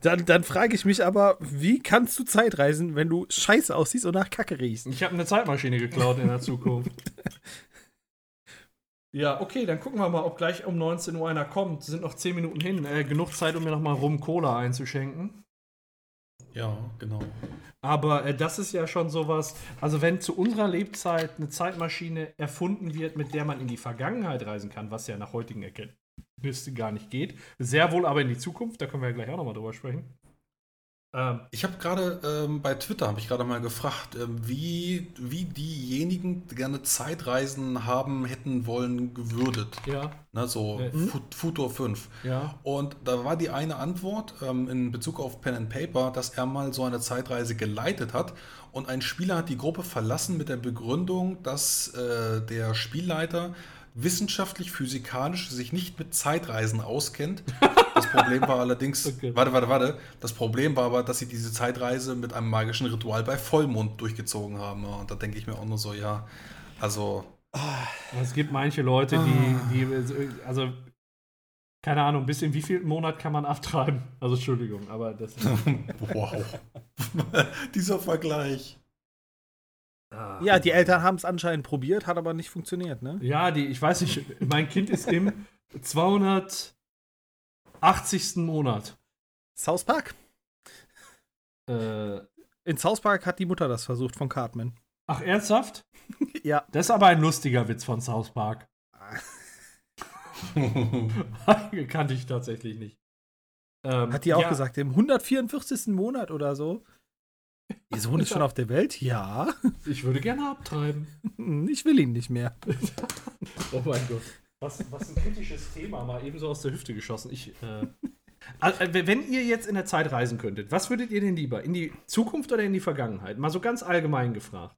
Dann, dann frage ich mich aber, wie kannst du Zeitreisen, wenn du scheiße aussiehst und nach Kacke riechst? Ich habe eine Zeitmaschine geklaut in der Zukunft. Ja, okay, dann gucken wir mal, ob gleich um 19 Uhr einer kommt. Sind noch 10 Minuten hin. Äh, genug Zeit, um mir nochmal Rum Cola einzuschenken. Ja, genau. Aber äh, das ist ja schon sowas. Also, wenn zu unserer Lebzeit eine Zeitmaschine erfunden wird, mit der man in die Vergangenheit reisen kann, was ja nach heutigen Erkenntnissen gar nicht geht, sehr wohl aber in die Zukunft, da können wir ja gleich auch nochmal drüber sprechen. Ähm, Ich habe gerade ähm, bei Twitter habe ich gerade mal gefragt, ähm, wie, wie diejenigen die gerne Zeitreisen haben hätten wollen gewürdet. ja, Ne, so Äh, Fu- Futur 5. ja. Und da war die eine Antwort ähm, in Bezug auf Pen and Paper, dass er mal so eine Zeitreise geleitet hat und ein Spieler hat die Gruppe verlassen mit der Begründung, dass äh, der Spielleiter wissenschaftlich, physikalisch sich nicht mit Zeitreisen auskennt. Das Problem war allerdings, Okay. warte, warte, warte. Das Problem war aber, dass sie diese Zeitreise mit einem magischen Ritual bei Vollmond durchgezogen haben. Und da denke ich mir auch nur so, ja, also, Es gibt manche Leute, die, die, also, keine Ahnung, bis in wie viel Monat kann man abtreiben? Also, Entschuldigung, aber das ist. wow. Dieser Vergleich. Ja, die Eltern haben es anscheinend probiert, hat aber nicht funktioniert, ne? Ja, die, ich weiß nicht, mein Kind ist im 280. Monat. South Park. Äh, In South Park hat die Mutter das versucht von Cartman. ach, ernsthaft? Ja. Das ist aber ein lustiger Witz von South Park. Kannte ich tatsächlich nicht. Ähm, Hat die auch ja, gesagt, im 144. Monat oder so. Ihr Sohn ist schon auf der Welt? Ja. Ich würde gerne abtreiben. Ich will ihn nicht mehr. Oh mein Gott. Was, was ein kritisches Thema, mal eben so aus der Hüfte geschossen. Ich, äh, also, äh, wenn ihr jetzt in der Zeit reisen könntet, was würdet ihr denn lieber? In die Zukunft oder in die Vergangenheit? Mal so ganz allgemein gefragt.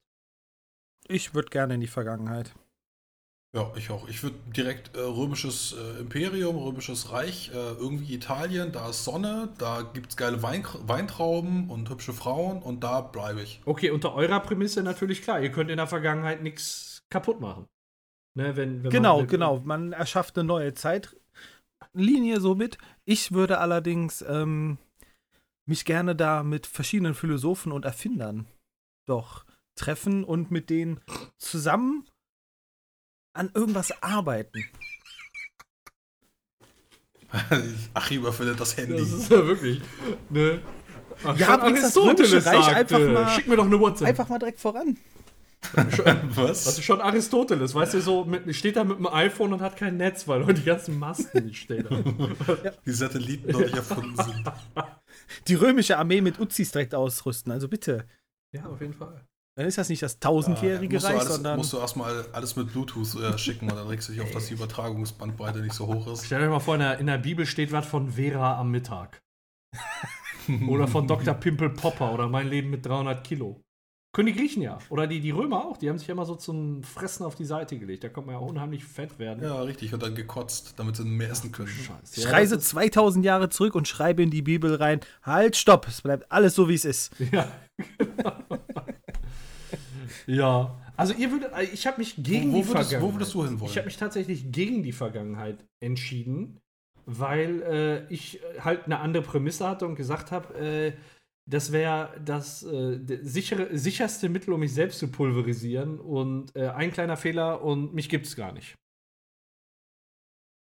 Ich würde gerne in die Vergangenheit. Ja, ich auch. Ich würde direkt äh, römisches äh, Imperium, römisches Reich, äh, irgendwie Italien, da ist Sonne, da gibt es geile Wein Weintrauben und hübsche Frauen und da bleibe ich. Okay, unter eurer Prämisse natürlich klar. Ihr könnt in der Vergangenheit nichts kaputt machen. Ne, wenn, wenn Genau, man, genau. Man erschafft eine neue Zeitlinie somit. Ich würde allerdings ähm, mich gerne da mit verschiedenen Philosophen und Erfindern doch treffen und mit denen zusammen an irgendwas arbeiten. Achim öffnet das Handy. Das ist ja wirklich. Ne? Ach, Ja, bringst das Aristoteles Römische Reich sagte, einfach mal- Schick mir doch eine WhatsApp. Einfach mal direkt voran. Das Was? ist schon Aristoteles, weißt du, so mit, steht da mit dem iPhone und hat kein Netz, weil die ganzen Masten nicht stehen. da. Die Satelliten noch nicht erfunden sind. Die römische Armee mit Uzis direkt ausrüsten. Also bitte. ja, auf jeden Fall. Dann ist das nicht das tausendjährige du Reich, alles, sondern. musst du erstmal alles mit Bluetooth äh, schicken und dann regst du dich auf, dass die Übertragungsbandbreite nicht so hoch ist. Stell dir mal vor, in der, in der Bibel steht was von Vera am Mittag. Oder von Dr. Pimple Popper oder mein Leben mit 300 Kilo. Können die Griechen ja. Oder die, die Römer auch. Die haben sich ja immer so zum Fressen auf die Seite gelegt. Da kann man ja unheimlich fett werden. Ja, richtig. Und dann gekotzt, damit sie mehr essen können. Scheiße. Ich Ja, reise das ist- 2000 Jahre zurück und schreibe in die Bibel rein: Halt, stopp, es bleibt alles so, wie es ist. Ja, genau. Ja. Also ihr würdet, also ich habe mich gegen Wo- wo die würdest- wo Vergangenheit. würdest du hinwollen? Ich habe mich tatsächlich gegen die Vergangenheit entschieden, weil äh, ich äh, halt eine andere Prämisse hatte und gesagt habe, äh, das wäre das äh, sichere, sicherste Mittel, um mich selbst zu pulverisieren. Und äh, ein kleiner Fehler und mich gibt es gar nicht.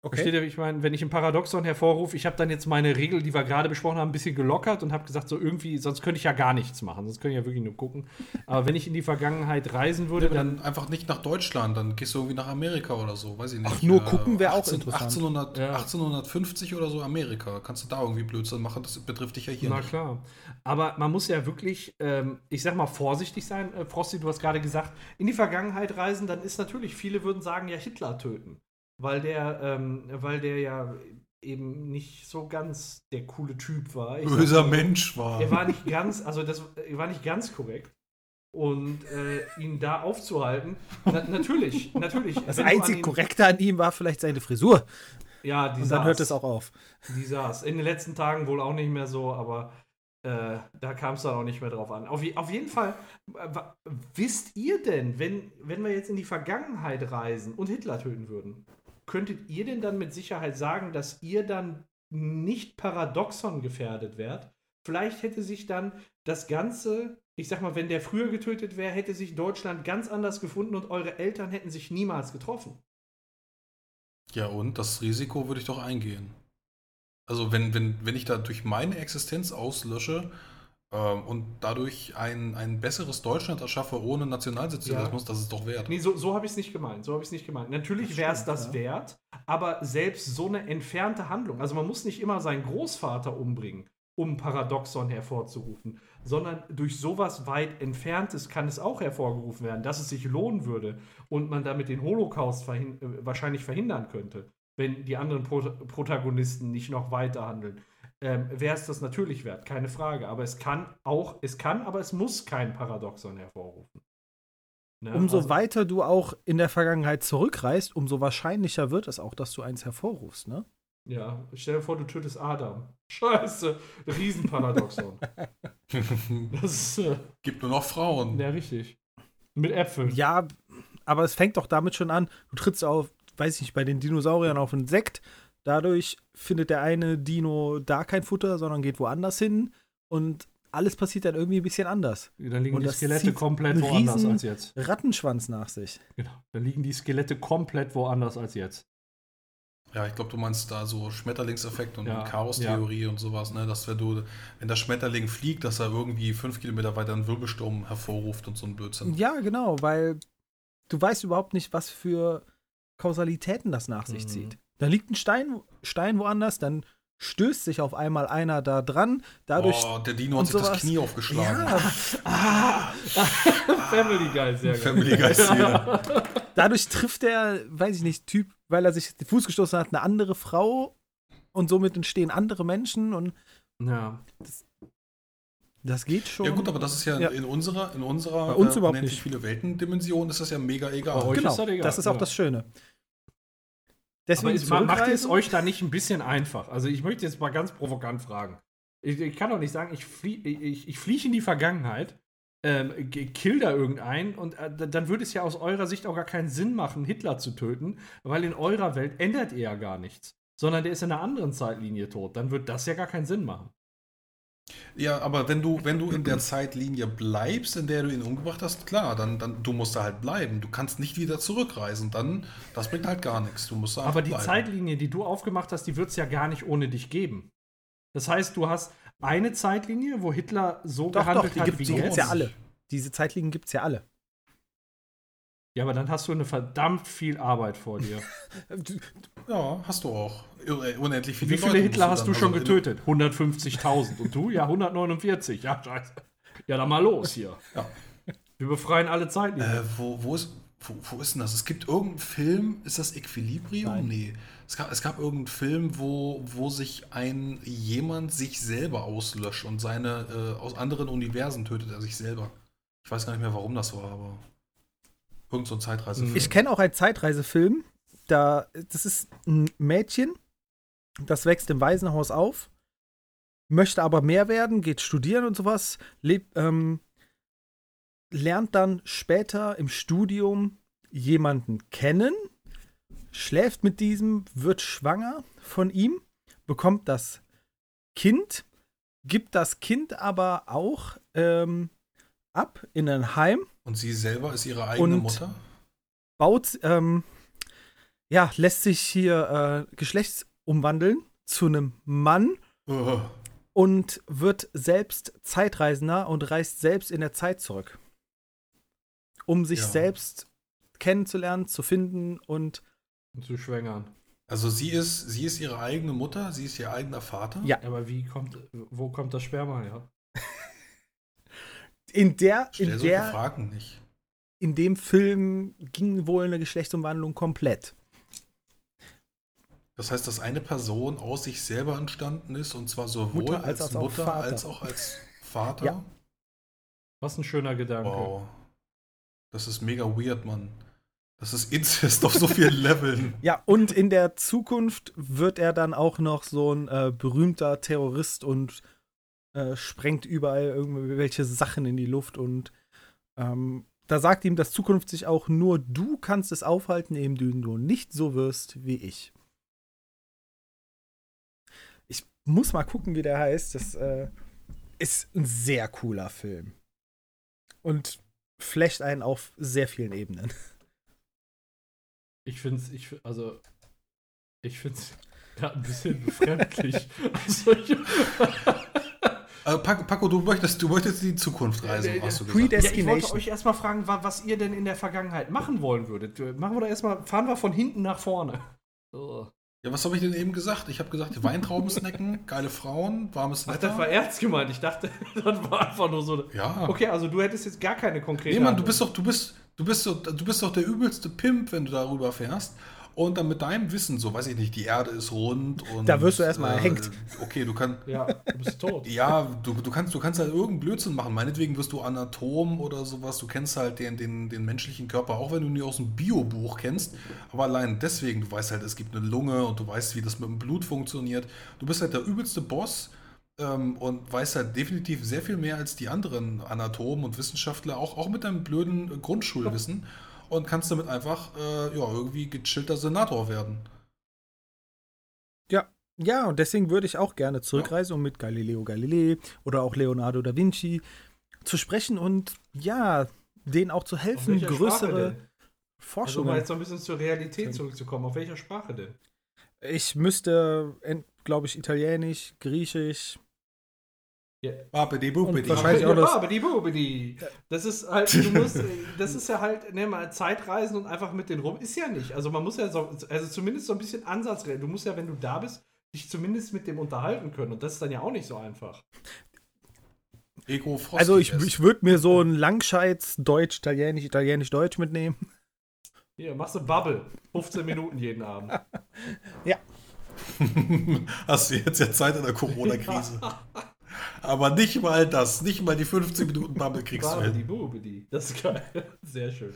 Versteht ihr, ich meine, wenn ich ein Paradoxon hervorrufe, ich habe dann jetzt meine Regel, die wir gerade besprochen haben, ein bisschen gelockert und habe gesagt, so irgendwie, sonst könnte ich ja gar nichts machen, sonst könnte ich ja wirklich nur gucken. Aber wenn ich in die Vergangenheit reisen würde, Aber dann dann einfach nicht nach Deutschland, dann gehst du irgendwie nach Amerika oder so, weiß ich nicht. Ach, nur gucken wäre auch interessant. 1800, Ja. 1850 oder so Amerika. Kannst du da irgendwie Blödsinn machen? Das betrifft dich ja hier Na nicht. klar. Aber man muss ja wirklich, ähm, ich sag mal, vorsichtig sein. Äh, Frosty, du hast gerade gesagt, in die Vergangenheit reisen, dann ist natürlich, viele würden sagen, ja, Hitler töten. Weil der, ähm, weil der ja eben nicht so ganz der coole Typ war. Ich sag Böser mal, Mensch war. Er war nicht ganz, also das er war nicht ganz korrekt. Und äh, ihn da aufzuhalten, na, natürlich, natürlich. Das an einzig ihn- Korrekte an ihm war vielleicht seine Frisur. Ja, die Und dann saß. hört es auch auf. Die saß. In den letzten Tagen wohl auch nicht mehr so, aber äh, da kam es dann auch nicht mehr drauf an. Auf, auf jeden Fall, wisst ihr denn, wenn, wenn wir jetzt in die Vergangenheit reisen und Hitler töten würden, könntet ihr denn dann mit Sicherheit sagen, dass ihr dann nicht Paradoxon gefährdet wärt? Vielleicht hätte sich dann das Ganze, ich sag mal, wenn der früher getötet wäre, hätte sich Deutschland ganz anders gefunden und eure Eltern hätten sich niemals getroffen. Ja, und das Risiko würde ich doch eingehen. Also, wenn, wenn, wenn ich da durch meine Existenz auslösche und dadurch ein, ein besseres Deutschland erschaffe ohne Nationalsozialismus, das ist doch wert. Nee, so, so habe ich es nicht gemeint. So habe ich es nicht gemeint. Natürlich Das wäre es stimmt, das ja. wert, aber selbst so eine entfernte Handlung, also man muss nicht immer seinen Großvater umbringen, um Paradoxon hervorzurufen, sondern durch sowas weit Entferntes kann es auch hervorgerufen werden, dass es sich lohnen würde und man damit den Holocaust verhin äh, wahrscheinlich verhindern könnte, wenn die anderen Pro Protagonisten nicht noch weiter handeln. Ähm, wäre es das natürlich wert, keine Frage. Aber es kann auch, es kann, aber es muss kein Paradoxon hervorrufen. Ne? umso Also- weiter du auch in der Vergangenheit zurückreist, umso wahrscheinlicher wird es auch, dass du eins hervorrufst, ne? Ja, stell dir vor, du tötest Adam. Scheiße, Riesenparadoxon. das ist, äh, Gibt nur noch Frauen. ja, richtig. Mit Äpfeln. Ja, aber es fängt doch damit schon an, du trittst auf, weiß ich nicht, bei den Dinosauriern auf einen Sekt. Dadurch findet der eine Dino da kein Futter, sondern geht woanders hin. Und alles passiert dann irgendwie ein bisschen anders. Dann liegen Und die das Skelette komplett woanders als jetzt. Rattenschwanz nach sich. Genau. Dann liegen die Skelette komplett woanders als jetzt. Ja, ich glaube, du meinst da so Schmetterlingseffekt und Ja, Chaos-Theorie und sowas, ne? Dass wenn du, wenn der Schmetterling fliegt, dass er irgendwie fünf Kilometer weiter einen Wirbelsturm hervorruft und so ein Blödsinn. Ja, genau, weil du weißt überhaupt nicht, was für Kausalitäten das nach sich Mhm. zieht. Da liegt ein Stein, Stein woanders, dann stößt sich auf einmal einer da dran. Dadurch. oh, der Dino hat sich das. Knie aufgeschlagen. ja, Family Guy, sehr geil. Family Guy Szene. dadurch trifft der, weiß ich nicht, Typ, weil er sich den Fuß gestoßen hat, eine andere Frau und somit entstehen andere Menschen und Ja. das geht schon. Ja gut, aber das ist ja, Ja. in unserer, in unserer Bei uns überhaupt unendlich nicht. viele Welten-Dimension ist das ja mega egal. Bei euch genau, ist das egal, das ist auch ja. das Schöne. Aber Deswegen es, ma- macht es euch da nicht ein bisschen einfach? Also ich möchte jetzt mal ganz provokant fragen. Ich, ich kann doch nicht sagen, ich, flie ich, ich flieche in die Vergangenheit, ähm, kill da irgendeinen und äh, da- dann würde es ja aus eurer Sicht auch gar keinen Sinn machen, Hitler zu töten, weil in eurer Welt ändert er ja gar nichts. Sondern der ist in einer anderen Zeitlinie tot. Dann wird das ja gar keinen Sinn machen. Ja, aber wenn du, wenn du in der Zeitlinie bleibst, in der du ihn umgebracht hast, klar, dann, dann du musst da halt bleiben. Du kannst nicht wieder zurückreisen. Dann, das bringt halt gar nichts. Du musst da Aber die bleiben. Zeitlinie, die du aufgemacht hast, die wird es ja gar nicht ohne dich geben. Das heißt, du hast eine Zeitlinie, wo Hitler so Doch, doch, gehandelt die hat gibt wie es jetzt. ja alle. Diese Zeitlinien gibt es ja alle. Ja, aber dann hast du eine verdammt viel Arbeit vor dir. Ja, hast du auch. Unendlich viele Wie viele Leute Hitler hast du schon also getötet? 150.000. Und du? Ja, 149. Ja, scheiße. Ja, dann mal los hier. Ja. Wir befreien alle In, Zeitlinien. äh, wo, wo, ist, wo, wo ist denn das? Es gibt irgendeinen Film, ist das Equilibrium? Nein. Nee. Es gab, es gab irgendeinen Film, wo, wo sich ein jemand sich selber auslöscht und seine äh, aus anderen Universen tötet er sich selber. Ich weiß gar nicht mehr, warum das war, aber irgend so ein Zeitreisefilm. Ich kenne auch einen Zeitreisefilm. Da, das ist ein Mädchen, das wächst im Waisenhaus auf, möchte aber mehr werden, geht studieren und sowas, lebt, ähm, lernt dann später im Studium jemanden kennen, schläft mit diesem, wird schwanger von ihm, bekommt das Kind, gibt das Kind aber auch ähm, ab in ein Heim Und sie selber ist ihre eigene Und- Mutter? baut, ähm, ja, lässt sich hier äh, geschlechtsumwandeln zu einem Mann Uh, und wird selbst Zeitreisender und reist selbst in der Zeit zurück. Um sich Ja. selbst kennenzulernen, zu finden und zu schwängern. also sie ist, sie ist ihre eigene Mutter, sie ist ihr eigener Vater? Ja. Aber wie kommt, wo kommt das Sperma her? in der, in der, Fragen nicht. in dem Film ging wohl eine Geschlechtsumwandlung komplett. Das heißt, dass eine Person aus sich selber entstanden ist und zwar sowohl Mutter als, als auch Mutter Vater. als auch als Vater. Ja. Was ein schöner Gedanke. Wow. Das ist mega weird, Mann. Das ist Inzest auf so vielen Leveln. Ja, und in der Zukunft wird er dann auch noch so ein äh, berühmter Terrorist und äh, sprengt überall irgendwelche Sachen in die Luft und ähm, da sagt ihm das Zukunft sich auch nur du kannst es aufhalten, indem du nicht so wirst wie ich. Ich muss mal gucken, wie der heißt. Das äh, ist ein sehr cooler Film. Und flecht einen auf sehr vielen Ebenen. Ich finde es, ich, also, ich finde es gerade ein bisschen befremdlich. also, ich, Äh, Paco, Paco, du möchtest, du möchtest in die Zukunft reisen, Äh, hast du gesagt. ja, ich wollte euch erstmal fragen, wa- was ihr denn in der Vergangenheit machen wollen würdet. Machen wir doch erstmal, fahren wir von hinten nach vorne. Oh. Ja, was habe ich denn eben gesagt? Ich habe gesagt, Weintrauben snacken, geile Frauen, warmes Ach, Wetter. das war ernst gemeint. Ich dachte, das war einfach nur so. ja. Okay, also du hättest jetzt gar keine konkrete. Nee, Mann, du bist doch, du bist, du bist doch, du bist doch der übelste Pimp, wenn du darüber fährst und dann mit deinem Wissen, so weiß ich nicht, die Erde ist rund und. Da wirst du erstmal erhängt. Okay, du kannst. Ja, du bist tot. Ja, du, du, kannst, du kannst halt irgendeinen Blödsinn machen. Meinetwegen wirst du Anatom oder sowas. Du kennst halt den, den, den menschlichen Körper, auch wenn du ihn aus dem Biobuch kennst. Aber allein deswegen, du weißt halt, es gibt eine Lunge und du weißt, wie das mit dem Blut funktioniert. Du bist halt der übelste Boss ähm, und weißt halt definitiv sehr viel mehr als die anderen Anatomen und Wissenschaftler, auch, auch mit deinem blöden Grundschulwissen. Und kannst damit einfach äh, ja, irgendwie gechillter Senator werden. Ja, ja, und deswegen würde ich auch gerne zurückreisen, um mit Galileo Galilei oder auch Leonardo da Vinci zu sprechen und ja, denen auch zu helfen, größere Forschungen. Also mal jetzt noch ein bisschen zur Realität zurückzukommen. Auf welcher Sprache denn? Ich müsste, glaube ich, Italienisch, Griechisch. Ja. Babidi, bubidi. wahrscheinlich auch das- Babidi, bubidi. Das ist halt, du musst, das ist ja halt, ne, mal Zeitreisen und einfach mit den rum, ist ja nicht. Also man muss ja so, also zumindest so ein bisschen Ansatz, du musst ja, wenn du da bist, dich zumindest mit dem unterhalten können. Und das ist dann ja auch nicht so einfach. Ego Also ich, ist. ich würde mir so ein Langscheids Deutsch, Italienisch, Italienisch, Deutsch mitnehmen. Hier, machst du Bubble. 15 Minuten jeden Abend. Hast du jetzt ja Zeit in der Corona-Krise. Aber nicht mal das, nicht mal die 15 Minuten Bubble kriegst du hin. bubidi. Das ist geil. Sehr schön.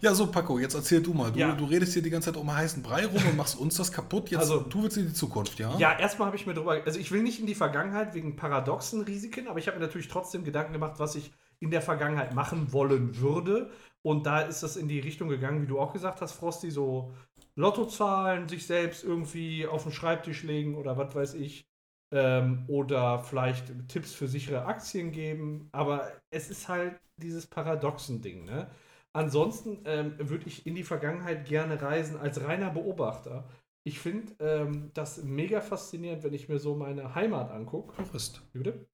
Ja, so Paco, jetzt erzähl du mal. Du, Ja. du redest hier die ganze Zeit um heißen Brei rum und machst uns das kaputt. Jetzt, Also- du willst in die Zukunft, ja? Ja, erstmal habe ich mir drüber, also ich will nicht in die Vergangenheit wegen paradoxen Risiken, aber ich habe mir natürlich trotzdem Gedanken gemacht, was ich in der Vergangenheit machen wollen würde. Und da ist das in die Richtung gegangen, wie du auch gesagt hast, Frosty, so Lottozahlen, sich selbst irgendwie auf den Schreibtisch legen oder was weiß ich. Ähm, oder vielleicht Tipps für sichere Aktien geben. Aber es ist halt dieses Paradoxen-Ding, ne? Ansonsten ähm, würde ich in die Vergangenheit gerne reisen als reiner Beobachter. Ich finde ähm, das mega faszinierend, wenn ich mir so meine Heimat angucke. Tourist. Wie bitte?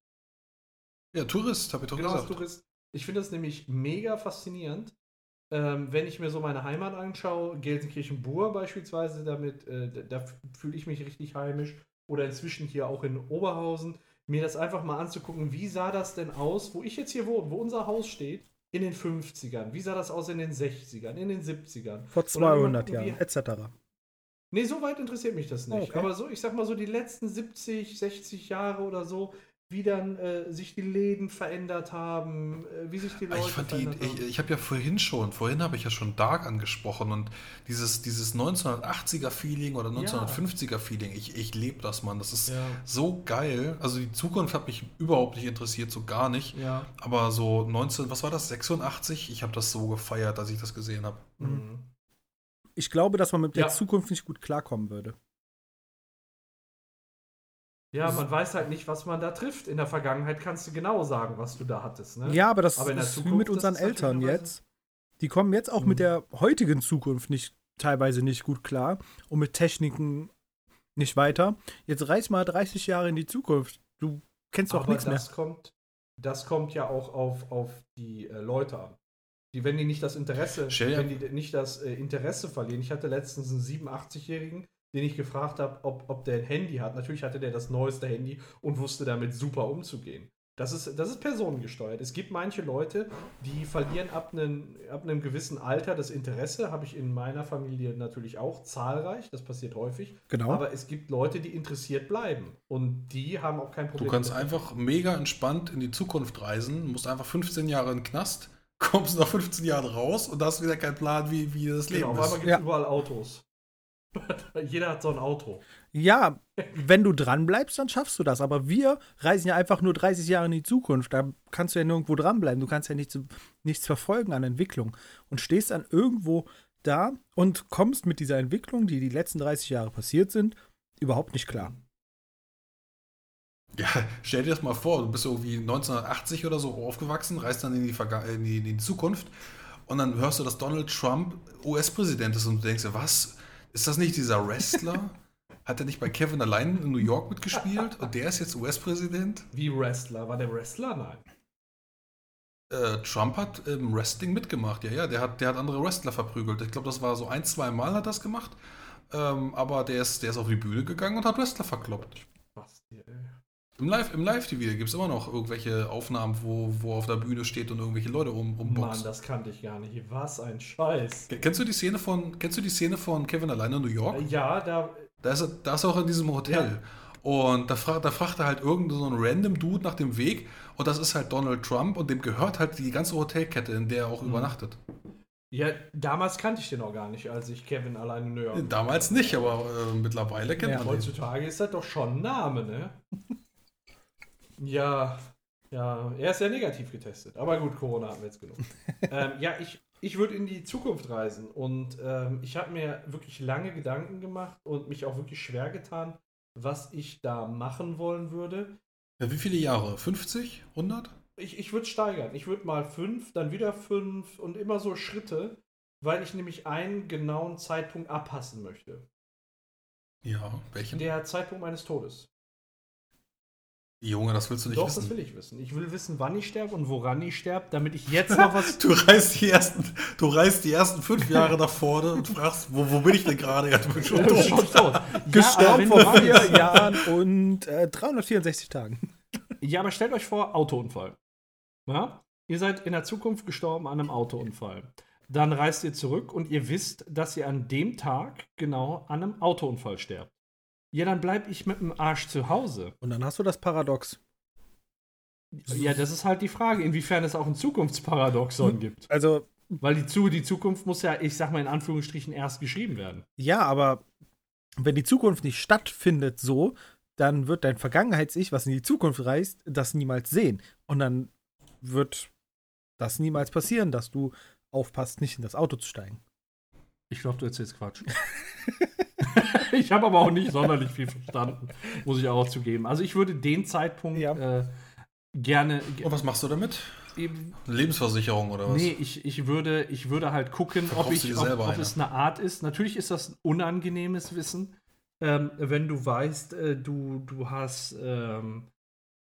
Ja, Tourist, hab ich doch Genau, gesagt. Tourist. Ich finde das nämlich mega faszinierend, ähm, wenn ich mir so meine Heimat anschaue. Gelsenkirchen-Bur beispielsweise, damit, äh, da fühle ich mich richtig heimisch. Oder inzwischen hier auch in Oberhausen. Mir das einfach mal anzugucken, wie sah das denn aus, wo ich jetzt hier wohne, wo unser Haus steht, in den 50ern. Wie sah das aus in den 60ern, in den 70ern? Vor Und dann mal 200 gucken, Jahren, etc. Nee, so weit interessiert mich das nicht. Okay. Aber so, ich sag mal so, die letzten 70, 60 Jahre oder so, wie dann äh, sich die Läden verändert haben, äh, wie sich die Leute Ich fand die, verändert ich, haben. ich habe ja vorhin schon, vorhin habe ich ja schon Dark angesprochen und dieses, dieses 1980er-Feeling oder 1950er-Feeling, ich, ich lebe das, Mann. Das ist Ja. so geil. Also die Zukunft hat mich überhaupt nicht interessiert, so gar nicht. Ja. Aber so 19, was war das, 86? Ich habe das so gefeiert, als ich das gesehen habe. Mhm. Ich glaube, dass man mit der. Zukunft nicht gut klarkommen würde. Ja, man weiß halt nicht, was man da trifft. In der Vergangenheit kannst du genau sagen, was du da hattest. Ne? Ja, aber das Aber ist wie Zukunft, mit unseren Eltern jetzt. Die kommen jetzt auch Mhm. mit der heutigen Zukunft nicht teilweise nicht gut klar und mit Techniken nicht weiter. Jetzt reiß mal 30 Jahre in die Zukunft. Du kennst doch nichts mehr. das kommt, das kommt ja auch auf, auf die äh, Leute an. Die, wenn die nicht das Interesse, wenn die nicht das äh, Interesse verlieren. Ich hatte letztens einen 87-Jährigen, den ich gefragt habe, ob, ob der ein Handy hat. Natürlich hatte der das neueste Handy und wusste damit super umzugehen. Das ist, das ist personengesteuert. Es gibt manche Leute, die verlieren ab einem, ab einem gewissen Alter das Interesse. Habe ich in meiner Familie natürlich auch zahlreich. Das passiert häufig. Genau. Aber es gibt Leute, die interessiert bleiben. Und die haben auch kein Du Problem. kannst damit. einfach mega entspannt in die Zukunft reisen, musst einfach 15 Jahre in den Knast, kommst nach 15 Jahren raus und hast wieder keinen Plan, wie, wie das Genau, Leben auf einmal ist. gibt es Ja. überall Autos. Jeder hat so ein Auto. Ja, wenn du dran bleibst, dann schaffst du das. Aber wir reisen ja einfach nur 30 Jahre in die Zukunft. Da kannst du ja nirgendwo dranbleiben. Du kannst ja nichts, nichts verfolgen an Entwicklung. Und stehst dann irgendwo da und kommst mit dieser Entwicklung, die die letzten 30 Jahre passiert sind, überhaupt nicht klar. Ja, stell dir das mal vor, du bist irgendwie 1980 oder so aufgewachsen, reist dann in die, Verga in die, in die Zukunft und dann hörst du, dass Donald Trump US-Präsident ist und du denkst dir, was? Ist das nicht dieser Wrestler? Hat er nicht bei Kevin allein in New York mitgespielt und der ist jetzt US-Präsident? Wie Wrestler. War der Wrestler? Nein. Äh, Trump hat im Wrestling mitgemacht, ja, ja, der hat, der hat andere Wrestler verprügelt. Ich glaube, das war so ein, zwei Mal hat das gemacht. Ähm, aber der ist, der ist auf die Bühne gegangen und hat Wrestler verkloppt. Was? ey. Im Live- im Live-TV gibt es immer noch irgendwelche Aufnahmen, wo, wo auf der Bühne steht und irgendwelche Leute um, Mann, umboxt. das kannte ich gar nicht. Was ein Scheiß. Kennst du die Szene von, kennst du die Szene von Kevin alleine in New York? Ja, da. Da ist er, da ist er auch in diesem Hotel. Und da, fra da fragt er halt irgendein so random Dude nach dem Weg. Und das ist halt Donald Trump und dem gehört halt die ganze Hotelkette, in der er auch übernachtet. Ja, damals kannte ich den auch gar nicht, als ich Kevin allein in New York. Damals nicht, aber äh, mittlerweile kennt Ja, man den. Heutzutage ist das doch schon ein Name, ne? ja, ja, er ist ja negativ getestet. Aber gut, Corona haben wir jetzt genug. ähm, ja, ich, ich würde in die Zukunft reisen und ähm, ich habe mir wirklich lange Gedanken gemacht und mich auch wirklich schwer getan, was ich da machen wollen würde. Ja, wie viele Jahre? 50? 100? Ich, ich würde steigern. Ich würde mal fünf, dann wieder fünf und immer so Schritte, weil ich nämlich einen genauen Zeitpunkt abpassen möchte. Ja, welchen? Der Zeitpunkt meines Todes. Junge, das willst du nicht Doch, wissen. das will ich wissen. Ich will wissen, wann ich sterbe und woran ich sterbe, damit ich jetzt noch was. Du reist die ersten, du reist die ersten fünf Jahre nach vorne und fragst, wo, wo bin ich denn gerade? Ja, du bist schon tot. Schon tot. Gestorben vor vier Jahren und äh, 364 Tagen. Ja, aber stellt euch vor, Autounfall. Ja? Ihr seid in der Zukunft gestorben an einem Autounfall. Dann reist ihr zurück und ihr wisst, dass ihr an dem Tag genau an einem Autounfall sterbt. Ja, dann bleib ich mit dem Arsch zu Hause. Und dann hast du das Paradox. Ja, das ist halt die Frage, inwiefern es auch ein Zukunftsparadoxon gibt. Also, Weil die, Zu die Zukunft muss ja, ich sag mal in Anführungsstrichen, erst geschrieben werden. ja, aber wenn die Zukunft nicht stattfindet so, dann wird dein Vergangenheits-Ich, was in die Zukunft reist, das niemals sehen. Und dann wird das niemals passieren, dass du aufpasst, nicht in das Auto zu steigen. Ich glaube, du erzählst Quatsch. ich habe aber auch nicht sonderlich viel verstanden, muss ich auch zugeben. Also ich würde den Zeitpunkt Ja. äh, gerne. ge- Und was machst du damit? eben- Eine Lebensversicherung oder was? Nee, ich, ich, würde, ich würde halt gucken, ob, Verkaufst ich, ob, ob eine? es eine Art ist. Natürlich ist das ein unangenehmes Wissen, ähm, wenn du weißt, äh, du, du hast. Ähm,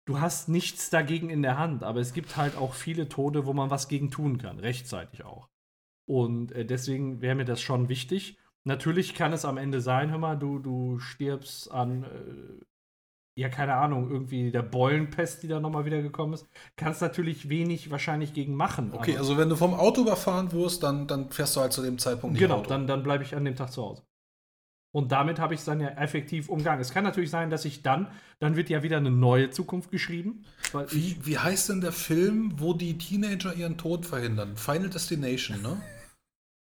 Du hast nichts dagegen in der Hand, aber es gibt halt auch viele Tode, wo man was gegen tun kann, rechtzeitig auch. Und äh, deswegen wäre mir das schon wichtig. Natürlich kann es am Ende sein, hör mal, du, du stirbst an, äh, ja, keine Ahnung, irgendwie der Beulenpest, die da nochmal wieder gekommen ist. Kannst natürlich wenig wahrscheinlich gegen machen. Okay, also wenn du vom Auto überfahren wirst, dann, dann fährst du halt zu dem Zeitpunkt nicht Genau, Auto. dann, dann bleibe ich an dem Tag zu Hause. Und damit habe ich es dann ja effektiv umgangen. Es kann natürlich sein, dass ich dann, dann wird ja wieder eine neue Zukunft geschrieben. Wie, wie heißt denn der Film, wo die Teenager ihren Tod verhindern? Final Destination, ne?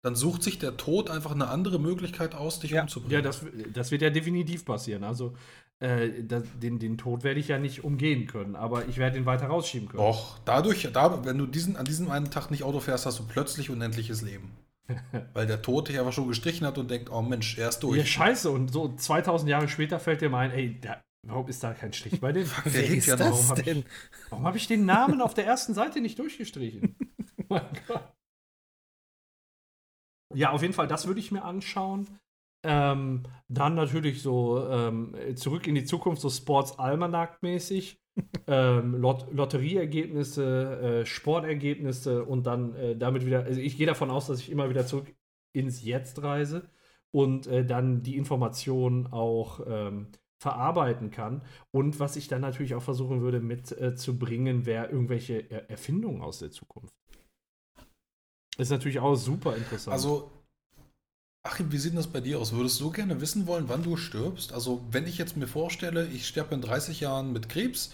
Dann sucht sich der Tod einfach eine andere Möglichkeit aus, dich Ja. umzubringen. ja, das, das wird ja definitiv passieren. Also äh, das, den, den Tod werde ich ja nicht umgehen können, aber ich werde ihn weiter rausschieben können. Doch, dadurch, da, wenn du diesen, an diesem einen Tag nicht Auto fährst, hast du plötzlich unendliches Leben. Weil der Tod dich einfach schon gestrichen hat und denkt, oh Mensch, er ist durch. Ja, scheiße. Und so 2000 Jahre später fällt dir mal ein, ey, da, warum ist da kein Strich bei dem? der lebt ja. Warum das hab ich- habe ich den Namen auf der ersten Seite nicht durchgestrichen? mein Gott. Ja, auf jeden Fall, das würde ich mir anschauen. Ähm, dann natürlich so ähm, zurück in die Zukunft, so Sports Almanac-mäßig. ähm, Lot Lotterieergebnisse, äh, Sportergebnisse und dann äh, damit wieder. Also ich gehe davon aus, dass ich immer wieder zurück ins Jetzt reise und äh, dann die Informationen auch ähm, verarbeiten kann. Und was ich dann natürlich auch versuchen würde mitzubringen, äh, wäre irgendwelche er Erfindungen aus der Zukunft. Ist natürlich auch super interessant. Also, Achim, wie sieht das bei dir aus? Würdest du gerne wissen wollen, wann du stirbst? Also, wenn ich jetzt mir vorstelle, ich sterbe in 30 Jahren mit Krebs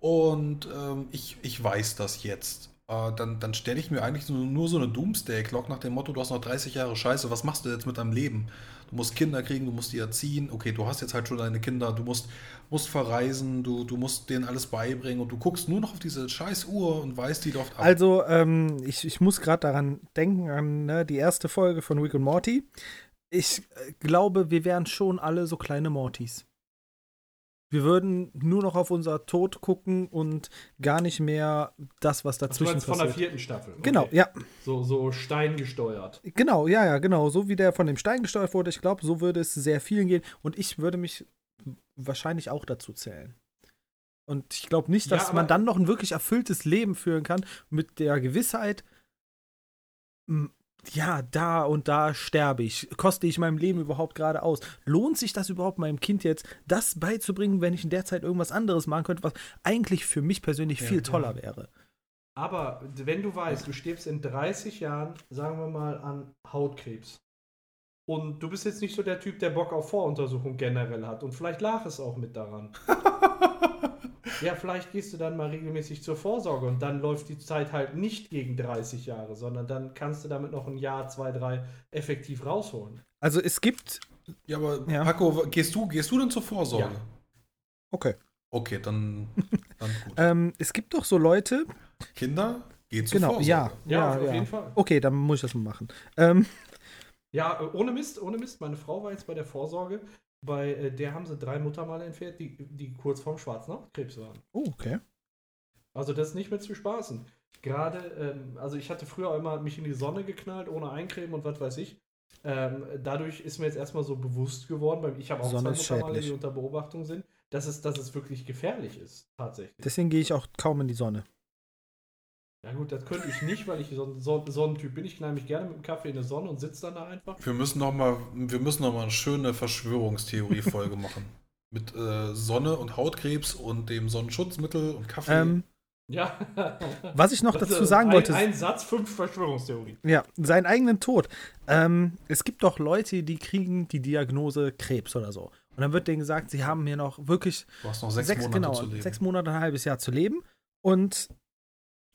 und ähm, ich, ich weiß das jetzt, äh, dann, dann stelle ich mir eigentlich nur, nur so eine Doomsday-Clock nach dem Motto, du hast noch 30 Jahre Scheiße, was machst du jetzt mit deinem Leben? Du musst Kinder kriegen, du musst die erziehen. Okay, du hast jetzt halt schon deine Kinder, du musst, musst verreisen, du, du musst denen alles beibringen und du guckst nur noch auf diese scheiß Uhr und weißt, die läuft ab. Also, ähm, ich, ich muss gerade daran denken, an ne, die erste Folge von Rick und Morty. Ich äh, glaube, wir wären schon alle so kleine Mortys. Wir würden nur noch auf unser Tod gucken und gar nicht mehr das, was dazwischen meinst von der passiert. vierten Staffel. Genau, Okay. ja, So, so steingesteuert. genau, ja, ja, genau. So wie der von dem Stein gesteuert wurde, ich glaube, so würde es sehr vielen gehen. Und ich würde mich wahrscheinlich auch dazu zählen. Und ich glaube nicht, Ja, dass aber- man dann noch ein wirklich erfülltes Leben führen kann mit der Gewissheit, ja, da und da sterbe ich. Koste ich meinem Leben überhaupt gerade aus? Lohnt sich das überhaupt meinem Kind jetzt, das beizubringen, wenn ich in der Zeit irgendwas anderes machen könnte, was eigentlich für mich persönlich Ja, viel ja. toller wäre? Aber wenn du weißt, du stirbst in 30 Jahren, sagen wir mal, an Hautkrebs. Und du bist jetzt nicht so der Typ, der Bock auf Voruntersuchung generell hat. Und vielleicht lag es auch mit daran. ja, vielleicht gehst du dann mal regelmäßig zur Vorsorge und dann läuft die Zeit halt nicht gegen 30 Jahre, sondern dann kannst du damit noch ein Jahr, zwei, drei effektiv rausholen. Also es gibt. Ja, aber Ja. Paco, gehst du, gehst du denn zur Vorsorge? Ja. Okay. Okay, dann, dann gut. Ähm, es gibt doch so Leute. Kinder, geht zur Genau, Vorsorge. ja. Ja, Ja, auf ja. jeden Fall. Okay, dann muss ich das mal machen. Ähm, Ja, ohne Mist, ohne Mist. Meine Frau war jetzt bei der Vorsorge. Bei äh, der haben sie drei Muttermale entfernt, die, die kurz vorm schwarzen Hautkrebs waren. oh, okay. Also das ist nicht mehr zu spaßen. Gerade, ähm, also ich hatte früher immer mich in die Sonne geknallt, ohne Eincremen und was weiß ich. Ähm, dadurch ist mir jetzt erstmal so bewusst geworden, weil ich habe auch Sonne zwei Muttermale, die unter Beobachtung sind, dass es, dass es wirklich gefährlich ist, tatsächlich. Deswegen gehe ich auch kaum in die Sonne. Ja gut, das könnte ich nicht, weil ich so ein Son Sonnentyp bin. Ich knall mich gerne mit dem Kaffee in die Sonne und sitze dann da einfach. Wir müssen noch mal, wir müssen noch mal eine schöne Verschwörungstheorie-Folge machen. Mit äh, Sonne und Hautkrebs und dem Sonnenschutzmittel und Kaffee. Ähm, Ja. was ich noch Das dazu sagen ein, wollte. Ein Satz, fünf Verschwörungstheorien. Ja, seinen eigenen Tod. Ähm, es gibt doch Leute, die kriegen die Diagnose Krebs oder so. Und dann wird denen gesagt, sie haben hier noch wirklich du hast noch sechs, sechs, Monate genau, zu leben. sechs Monate, ein halbes Jahr zu leben. Und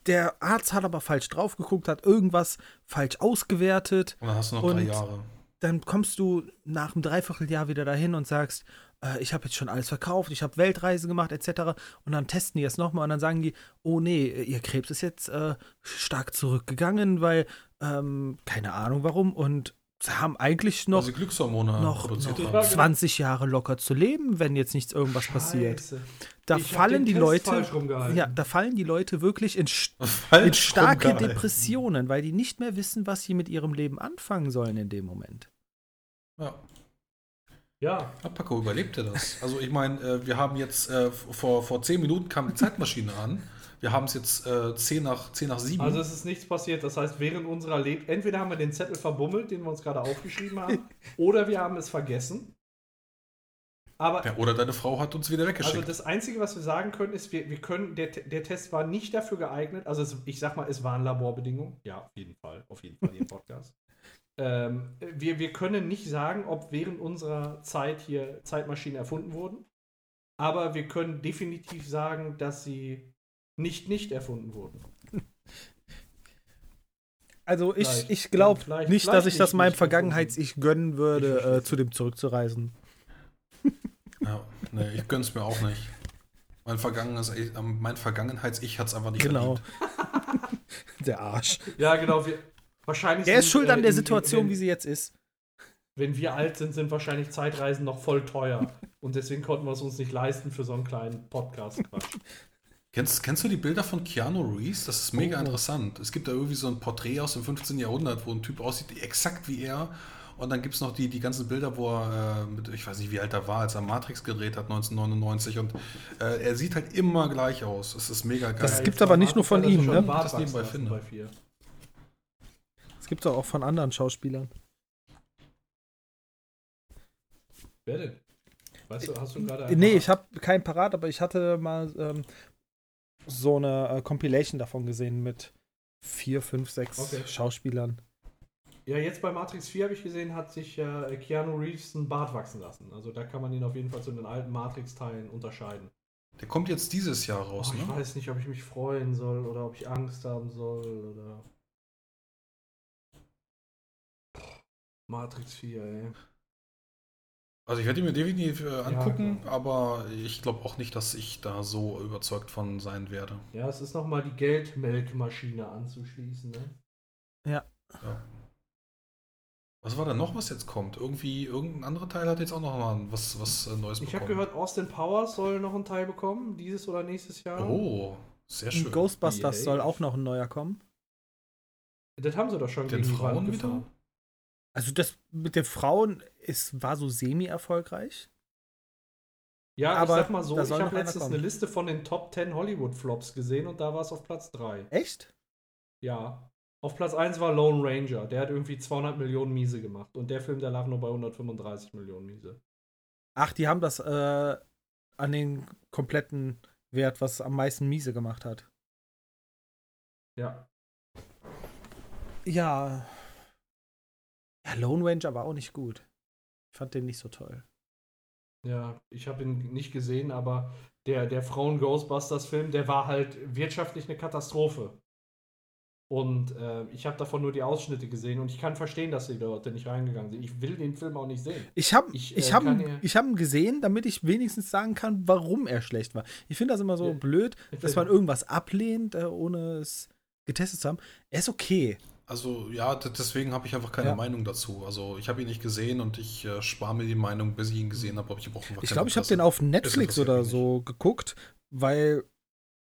der Arzt hat aber falsch drauf geguckt, hat irgendwas falsch ausgewertet. und dann hast du noch drei Jahre. Dann kommst du nach einem Dreivierteljahr wieder dahin und sagst, äh, ich habe jetzt schon alles verkauft, ich habe Weltreise gemacht etc. Und dann testen die es nochmal und dann sagen die, oh nee, ihr Krebs ist jetzt äh, stark zurückgegangen, weil ähm, keine Ahnung warum. Und haben eigentlich noch, sie Glückshormone noch, noch haben. Ja, genau. 20 Jahre locker zu leben, wenn jetzt nichts irgendwas passiert. Scheiße. Da Ich hab fallen die Test Leute, ja, da fallen die Leute wirklich in, in starke. Depressionen, weil die nicht mehr wissen, was sie mit ihrem Leben anfangen sollen in dem Moment. Ja. Ja, Ja, Paco, überlebt er das? Also ich meine, äh, wir haben jetzt, äh, vor, vor zehn Minuten kam die Zeitmaschine an. Wir haben es jetzt äh, 10 nach, 10 nach 7. also es ist nichts passiert. Das heißt, während unserer Leb entweder haben wir den Zettel verbummelt, den wir uns gerade aufgeschrieben haben, oder wir haben es vergessen. Aber ja, oder deine Frau hat uns wieder weggeschickt. also das Einzige, was wir sagen können, ist, wir, wir können, der, der Test war nicht dafür geeignet. Also es, ich sag mal, es waren Laborbedingungen. Ja, auf jeden Fall. Auf jeden Fall im Podcast. ähm, wir, wir können nicht sagen, ob während unserer Zeit hier Zeitmaschinen erfunden wurden. Aber wir können definitiv sagen, dass sie nicht nicht erfunden wurden. Also ich, Vielleicht. ich glaube Vielleicht- nicht, vielleicht dass ich das meinem Vergangenheits-Ich gönnen würde, äh, zu dem zurückzureisen. ja, nee, ich gönn's mir auch nicht. Mein, Vergangenes, äh, mein Vergangenheits-Ich hat es einfach nicht Genau. Der Arsch. Ja, genau. Wir, wahrscheinlich Er ist sind, schuld äh, an der in- Situation, wenn, wie sie jetzt ist. Wenn wir alt sind, sind wahrscheinlich Zeitreisen noch voll teuer. Und deswegen konnten wir es uns nicht leisten für so einen kleinen Podcast-Quatsch. Kennst, kennst du die Bilder von Keanu Reeves? Das ist mega Oh. interessant. Es gibt da irgendwie so ein Porträt aus dem 15. Jahrhundert, wo ein Typ aussieht, exakt wie er. Und dann gibt es noch die, die ganzen Bilder, wo er, äh, mit, ich weiß nicht, wie alt er war, als er Matrix gedreht hat, 1999. Und äh, er sieht halt immer gleich aus. Es ist mega geil. Das Ja, jetzt aber nicht nur von ihm, schon ne? Das nebenbei finde. bei vier. Das gibt es auch von anderen Schauspielern. Wer denn? Weißt du, hast du gerade Nee, ich habe keinen parat, aber ich hatte mal ähm, so eine äh, Compilation davon gesehen mit vier, fünf, sechs Okay. Schauspielern. Ja, jetzt bei Matrix 4 habe ich gesehen, hat sich ja äh, Keanu Reeves einen Bart wachsen lassen. Also da kann man ihn auf jeden Fall zu den alten Matrix-Teilen unterscheiden. Der kommt jetzt dieses Jahr raus, Oh, ich ne? weiß nicht, ob ich mich freuen soll oder ob ich Angst haben soll oder. Matrix 4, ey. Also ich werde ihn mir definitiv äh, angucken, aber ich glaube auch nicht, dass ich da so überzeugt von sein werde. Ja, es ist nochmal die Geldmelkmaschine anzuschließen, ne? Ja. Was war da noch, was jetzt kommt? Irgendwie, irgendein anderer Teil hat jetzt auch noch mal was, was äh, Neues Ich habe bekommen. gehört, Austin Powers soll noch einen Teil bekommen, dieses oder nächstes Jahr. Oh, sehr schön. Ghostbusters Yay. soll auch noch ein neuer kommen. Das haben sie doch schon Den gegen die Frauen Wand wieder? Also das mit den Frauen ist, war so semi-erfolgreich. Ja, Aber ich sag mal so, ich habe letztens eine Liste von den Top 10 Hollywood-Flops gesehen und da war es auf Platz 3. Echt? Ja. Auf Platz 1 war Lone Ranger. Der hat irgendwie 200 Millionen Miese gemacht. Und der Film, der lag nur bei 135 Millionen Miese. Ach, die haben das äh, an den kompletten Wert, was am meisten Miese gemacht hat. Ja. Ja. Ja, Lone Ranger war auch nicht gut. Ich fand den nicht so toll. Ja, ich habe ihn nicht gesehen, aber der, der Frauen-Ghostbusters-Film, der war halt wirtschaftlich eine Katastrophe. Und äh, ich habe davon nur die Ausschnitte gesehen und ich kann verstehen, dass die Leute nicht reingegangen sind. Ich will den Film auch nicht sehen. Ich habe Ich, ich, äh, hab, ihn- ich hab ihn gesehen, damit ich wenigstens sagen kann, warum er schlecht war. Ich finde das immer so Ja. blöd, dass man irgendwas ablehnt, äh, ohne es getestet zu haben. Er ist okay. Also ja, deswegen habe ich einfach keine Ja. Meinung dazu. Also ich habe ihn nicht gesehen und ich äh, spare mir die Meinung, bis ich ihn gesehen habe. Aber ich habe auch einfach Ich glaube, ich habe den auf Netflix oder so geguckt, weil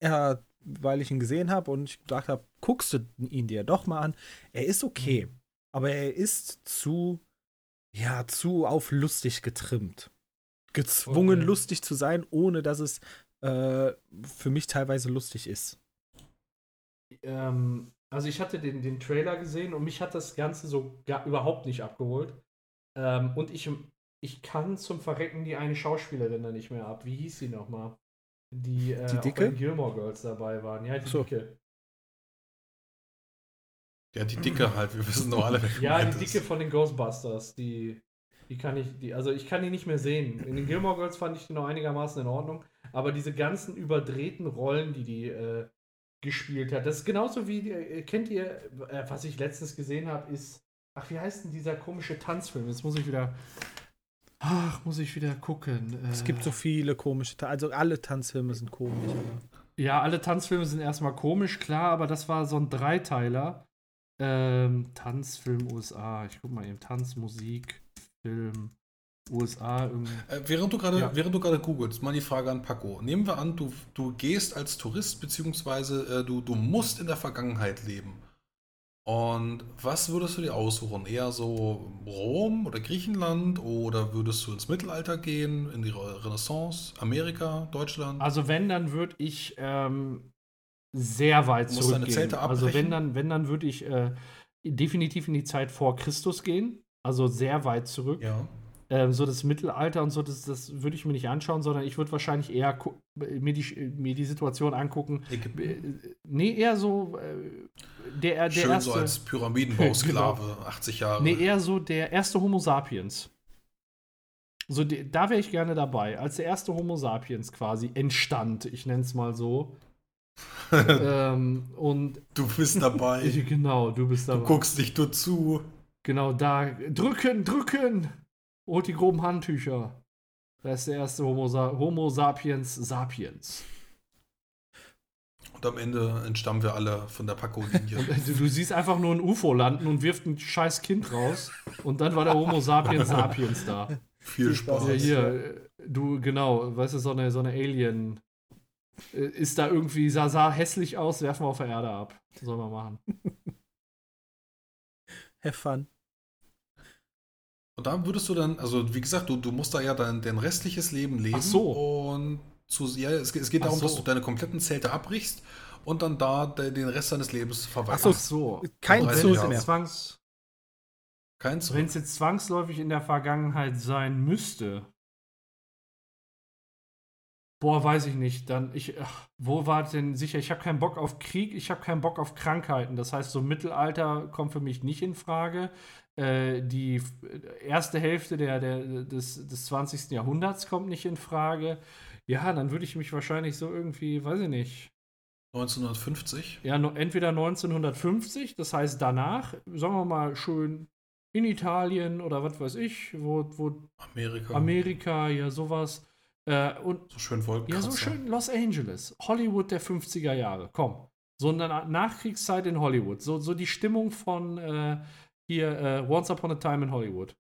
er, weil ich ihn gesehen habe und ich gedacht habe, guckst du ihn dir doch mal an. Er ist okay, Mhm. aber er ist zu, ja, zu auf lustig getrimmt. Gezwungen, Okay. lustig zu sein, ohne dass es äh, für mich teilweise lustig ist. Ähm, also ich hatte den, den Trailer gesehen und mich hat das Ganze so gar, überhaupt nicht abgeholt. Ähm, und ich, ich kann zum Verrecken die eine Schauspielerin da nicht mehr ab. Wie hieß sie nochmal? Die, äh, Die auch Dicke? bei den Gilmore Girls dabei waren. Ja, die So. Dicke. Ja, die Dicke halt. Wir wissen doch alle, wer Ja, die Dicke ist. von den Ghostbusters. Die, die kann ich, die, also ich kann die nicht mehr sehen. In den Gilmore Girls fand ich die noch einigermaßen in Ordnung. Aber diese ganzen überdrehten Rollen, die die äh, gespielt hat, das ist genauso wie, äh, kennt ihr, äh, was ich letztens gesehen habe, ist, ach, wie heißt denn dieser komische Tanzfilm? Jetzt muss ich wieder, ach, muss ich wieder gucken. Äh, Es gibt so viele komische, also alle Tanzfilme sind komisch. Ja, alle Tanzfilme sind erstmal komisch, klar, aber das war so ein Dreiteiler. Ähm, Tanzfilm USA. Ich guck mal eben. Tanz, Musik, Film, USA. Irgendwie. Äh, während du gerade Ja. während du gerade googelst, mal die Frage an Paco. Nehmen wir an, du, du gehst als Tourist, beziehungsweise äh, du, du musst in der Vergangenheit leben. Und was würdest du dir aussuchen? Eher so Rom oder Griechenland oder würdest du ins Mittelalter gehen, in die Re- Renaissance, Amerika, Deutschland? Also wenn, dann würde ich ähm, sehr weit Du musst deine zurückgehen. Zelte Also wenn dann, wenn dann würde ich äh, definitiv in die Zeit vor Christus gehen. Also sehr weit zurück. ja. Ähm, so das Mittelalter und so, das, das würde ich mir nicht anschauen, sondern ich würde wahrscheinlich eher mir die, mir die Situation angucken. Ägypten. Äh, Nee, eher so äh, der, der Schön erste. so als Pyramidenbausklave, 80 Jahre. Nee, eher so der erste Homo sapiens. So, die, da wäre ich gerne dabei, als der erste Homo sapiens quasi entstand, ich nenne es mal so. ähm, und du bist dabei. genau, du bist Du dabei. guckst nicht nur zu. Genau da. Drücken, drücken! Holt die groben Handtücher. Da ist der erste Homo, sa Homo sapiens sapiens. Und am Ende entstammen wir alle von der Paco-Linie. Du, du siehst einfach nur ein UFO landen und wirft ein scheiß Kind raus. Und dann war der Homo sapiens sapiens da. Viel Spaß. Ja, hier, du, genau, weißt du, so eine, so eine Alien. äh, Ist da irgendwie, sah, sah hässlich aus, werfen wir auf der Erde ab. Sollen wir machen. Have fun. Und da würdest du dann, also wie gesagt, du, du musst da ja dein, dein restliches Leben leben. Ach so. Und zu, ja, es, geht- es geht darum, so. dass du deine kompletten Zelte abbrichst und dann da de, den Rest deines Lebens Ach so, Ach so. Kein Wenn Zurück mehr. jetzt zwangs, Kein wenn Zurück. es jetzt zwangsläufig in der Vergangenheit sein müsste. Boah, weiß ich nicht. Dann, ich, ach, wo war denn sicher? Ich habe keinen Bock auf Krieg, ich habe keinen Bock auf Krankheiten. Das heißt, so Mittelalter kommt für mich nicht in Frage. Äh, die erste Hälfte der, der, des, des 20. Jahrhunderts kommt nicht in Frage. Ja, dann würde ich mich wahrscheinlich so irgendwie, weiß ich nicht, 1950. ja, entweder 1950, das heißt danach, sagen wir mal schön in Italien oder was weiß ich, wo, wo Amerika. Amerika, ja, sowas. Äh, und So schön ja, Wolkenkratzer. so schön Los Angeles, Hollywood der 50er Jahre, komm. So eine Na- Nachkriegszeit in Hollywood, so, so die Stimmung von äh, hier äh, Once Upon a Time in Hollywood.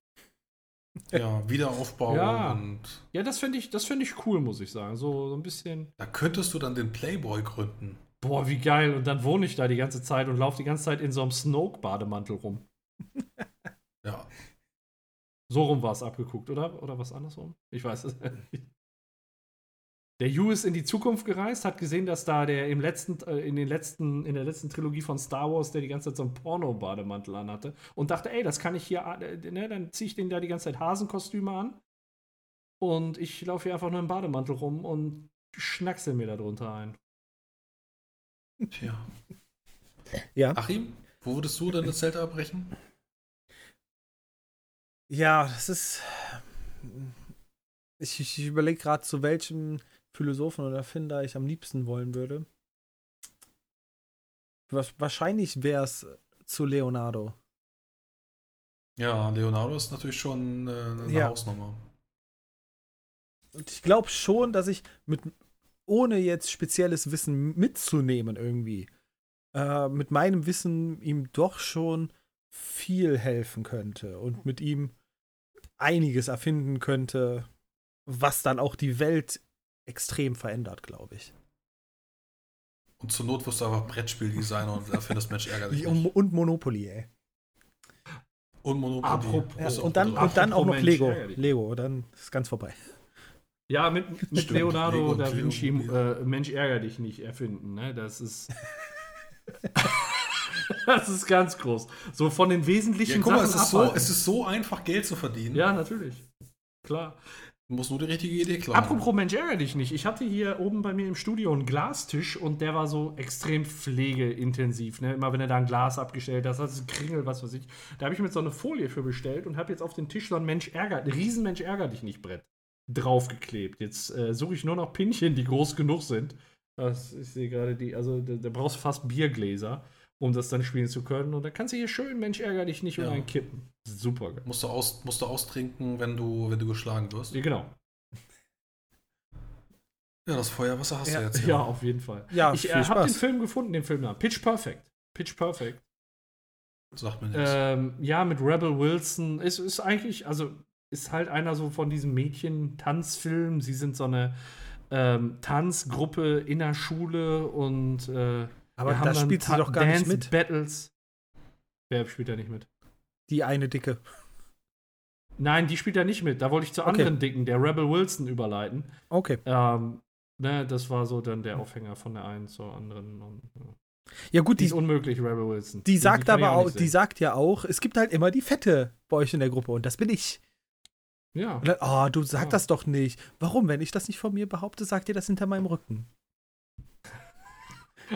Ja, Wiederaufbau Ja. und Ja, das finde ich, das finde ich cool, muss ich sagen. So, so ein bisschen. da könntest du dann den Playboy gründen. Boah, wie geil. Und dann wohne ich da die ganze Zeit und laufe die ganze Zeit in so einem Snoke-Bademantel rum. Ja. So rum war es abgeguckt, oder? Oder was andersrum? Ich weiß es nicht. Der Hugh ist in die Zukunft gereist, hat gesehen, dass da der im letzten, äh, in den letzten, in der letzten Trilogie von Star Wars, der die ganze Zeit so einen Porno-Bademantel anhatte und dachte, ey, das kann ich hier, äh, ne, dann ziehe ich den da die ganze Zeit Hasenkostüme an und ich laufe hier einfach nur im Bademantel rum und schnacksel mir da drunter ein. Tja. Ja. Achim, wo würdest du deine Zelte abbrechen? Ja, das ist. Ich, ich überlege gerade, zu welchem Philosophen oder Erfinder ich am liebsten wollen würde. Wahrscheinlich wäre es zu Leonardo. Ja, Leonardo ist natürlich schon äh, eine Ja. Hausnummer. Und ich glaube schon, dass ich mit, ohne jetzt spezielles Wissen mitzunehmen irgendwie, äh, mit meinem Wissen ihm doch schon viel helfen könnte und mit ihm einiges erfinden könnte, was dann auch die Welt extrem verändert, glaube ich. Und zur Not wirst du einfach Brettspieldesigner und erfindest Mensch ärgerlich. Und, und Monopoly, ey. Und Monopoly. Apropos- Ja, und, dann, und dann auch noch Mensch, Lego. ärgerlich. Lego, dann ist ganz vorbei. Ja, mit, mit Stimmt, Leonardo Lego da Vinci, äh, Mensch ärger dich nicht erfinden, ne? Das ist. das ist ganz groß. So von den Ja, wesentlichen guck mal, Sachen es ist, so, es ist so einfach, Geld zu verdienen. Ja, natürlich. Klar. Du musst nur die richtige Idee klar. Apropos Mensch ärger dich nicht. Ich hatte hier oben bei mir im Studio einen Glastisch und der war so extrem pflegeintensiv. Ne? Immer wenn er da ein Glas abgestellt hat, hat es Kringel, was weiß ich. Da habe ich mir so eine Folie für bestellt und habe jetzt auf den Tisch so ein Mensch ärger, ein Riesenmensch ärger dich nicht Brett draufgeklebt. Jetzt äh, suche ich nur noch Pinchen, die groß genug sind. Das, ich sehe gerade die, also da, da brauchst du fast Biergläser, um das dann spielen zu können. Und da kannst du hier schön Mensch ärger dich nicht und Ja. einen kippen. Super geil. Musst du, aus, musst du austrinken, wenn du, wenn du geschlagen wirst. Ja, genau. Ja, das Feuerwasser hast Ja. du jetzt. Ja, auf jeden Fall. Ja, ich äh, habe den. Film gefunden, den Filmnamen. Pitch Perfect. Pitch Perfect. Sagt mir nichts. Ähm, ja, mit Rebel Wilson. Es ist eigentlich, also ist halt einer so von diesen Mädchen-Tanzfilmen. Sie sind so eine ähm, Tanzgruppe in der Schule und äh, Aber da spielt sie doch gar nicht Dance mit. Battles. Wer spielt da nicht mit? Die eine Dicke. Nein, die spielt da nicht mit. Da wollte ich zur Okay. anderen Dicken, der Rebel Wilson, überleiten. Okay. Ähm, ne, das war so dann der Aufhänger von der einen zur anderen. Und, ja. Ja, gut, Die die, ist unmöglich, Rebel Wilson. die sagt ich aber nicht auch, die sehen. sagt ja auch, es gibt halt immer die Fette bei euch in der Gruppe und das bin ich. Ja. Dann, oh, du sag Ja. das doch nicht. Warum? Wenn ich das nicht von mir behaupte, sagt ihr das hinter meinem Rücken.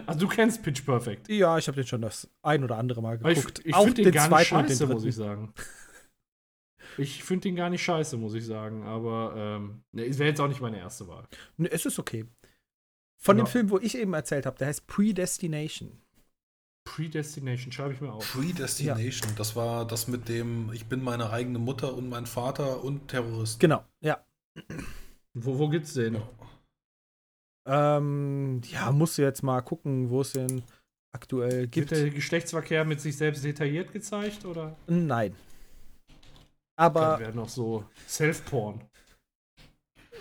Also du kennst Pitch Perfect. Ja, ich habe den schon das ein oder andere Mal Aber geguckt. ich ich finde den gar nicht den scheiße, muss ich sagen. Ich finde den gar nicht scheiße, muss ich sagen. Aber ähm, ne, es wäre jetzt auch nicht meine erste Wahl. Ne, es ist okay. Von Ja. dem Film, wo ich eben erzählt habe, der heißt Predestination. Predestination schreibe ich mir auf. Predestination, das war das mit dem, ich bin meine eigene Mutter und mein Vater und Terrorist. Genau, ja. Wo, wo gibt's den? Ja. Ähm, ja, musst du jetzt mal gucken, wo es den aktuell Wird gibt. der Geschlechtsverkehr mit sich selbst detailliert gezeigt oder Nein. dann Aber wäre noch so Self-Porn?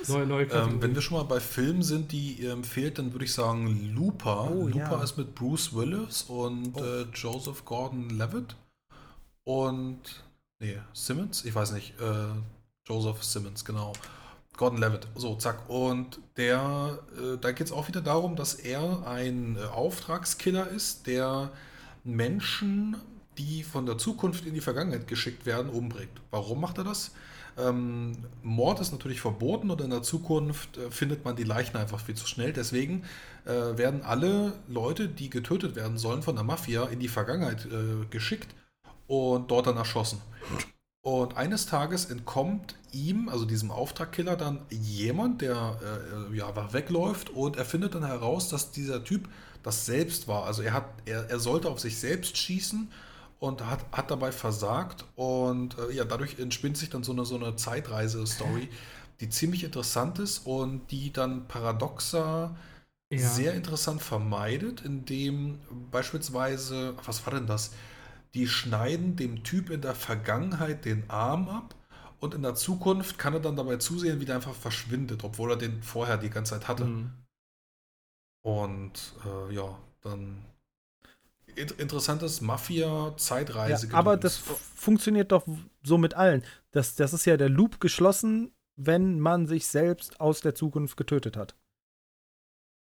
Neue, neue Ähm, wenn wir schon mal bei Filmen sind, die ihr empfehlt, dann würde ich sagen Looper. Oh, Looper ja. ist mit Bruce Willis und Oh. äh, Joseph Gordon-Levitt und nee, Simmons, ich weiß nicht, äh, Joseph Simmons, genau. Gordon Levitt, so, zack. Und der, äh, da geht es auch wieder darum, dass er ein äh, Auftragskiller ist, der Menschen, die von der Zukunft in die Vergangenheit geschickt werden, umbringt. Warum macht er das? Ähm, Mord ist natürlich verboten und in der Zukunft äh, findet man die Leichen einfach viel zu schnell. Deswegen äh, werden alle Leute, die getötet werden sollen von der Mafia, in die Vergangenheit äh, geschickt und dort dann erschossen. Und eines Tages entkommt ihm, also diesem Auftragkiller, dann jemand, der äh, ja, einfach wegläuft und er findet dann heraus, dass dieser Typ das selbst war. Also er, hat, er, er sollte auf sich selbst schießen und hat, hat dabei versagt. Und äh, ja, dadurch entspinnt sich dann so eine, so eine Zeitreise-Story, die ziemlich interessant ist und die dann paradoxer ja. sehr interessant vermeidet, indem beispielsweise, was war denn das? Die schneiden dem Typ in der Vergangenheit den Arm ab und in der Zukunft kann er dann dabei zusehen, wie der einfach verschwindet, obwohl er den vorher die ganze Zeit hatte. Mhm. Und äh, ja, dann in interessantes ja, Mafia-Zeitreise. aber das funktioniert doch so mit allen. Das, das ist ja der Loop geschlossen, wenn man sich selbst aus der Zukunft getötet hat.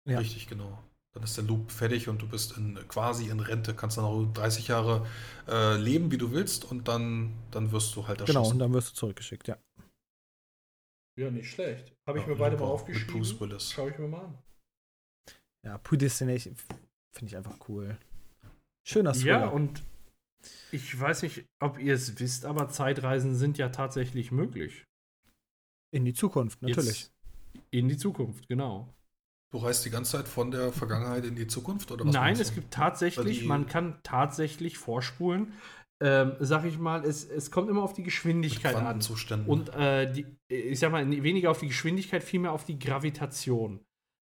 Ja. Richtig, genau. Dann ist der Loop fertig und du bist in, quasi in Rente, kannst dann auch 30 Jahre äh, leben, wie du willst und dann, dann wirst du halt Genau, erschossen. und dann wirst du zurückgeschickt, ja. Ja, nicht schlecht. Habe ich Ja, mir beide mal aufgeschrieben. Mit Bruce Willis. Schau ich mir mal an. Ja, Predestination finde ich einfach cool. Schöner Thriller. Ja, und ich weiß nicht, ob ihr es wisst, aber Zeitreisen sind ja tatsächlich möglich. In die Zukunft, natürlich. Jetzt in die Zukunft, genau. Du reist die ganze Zeit von der Vergangenheit in die Zukunft oder was? Nein, es gibt tatsächlich, man kann tatsächlich vorspulen. Ähm, sag ich mal, es, es kommt immer auf die Geschwindigkeit an. Und äh, die, ich sag mal, weniger auf die Geschwindigkeit, vielmehr auf die Gravitation,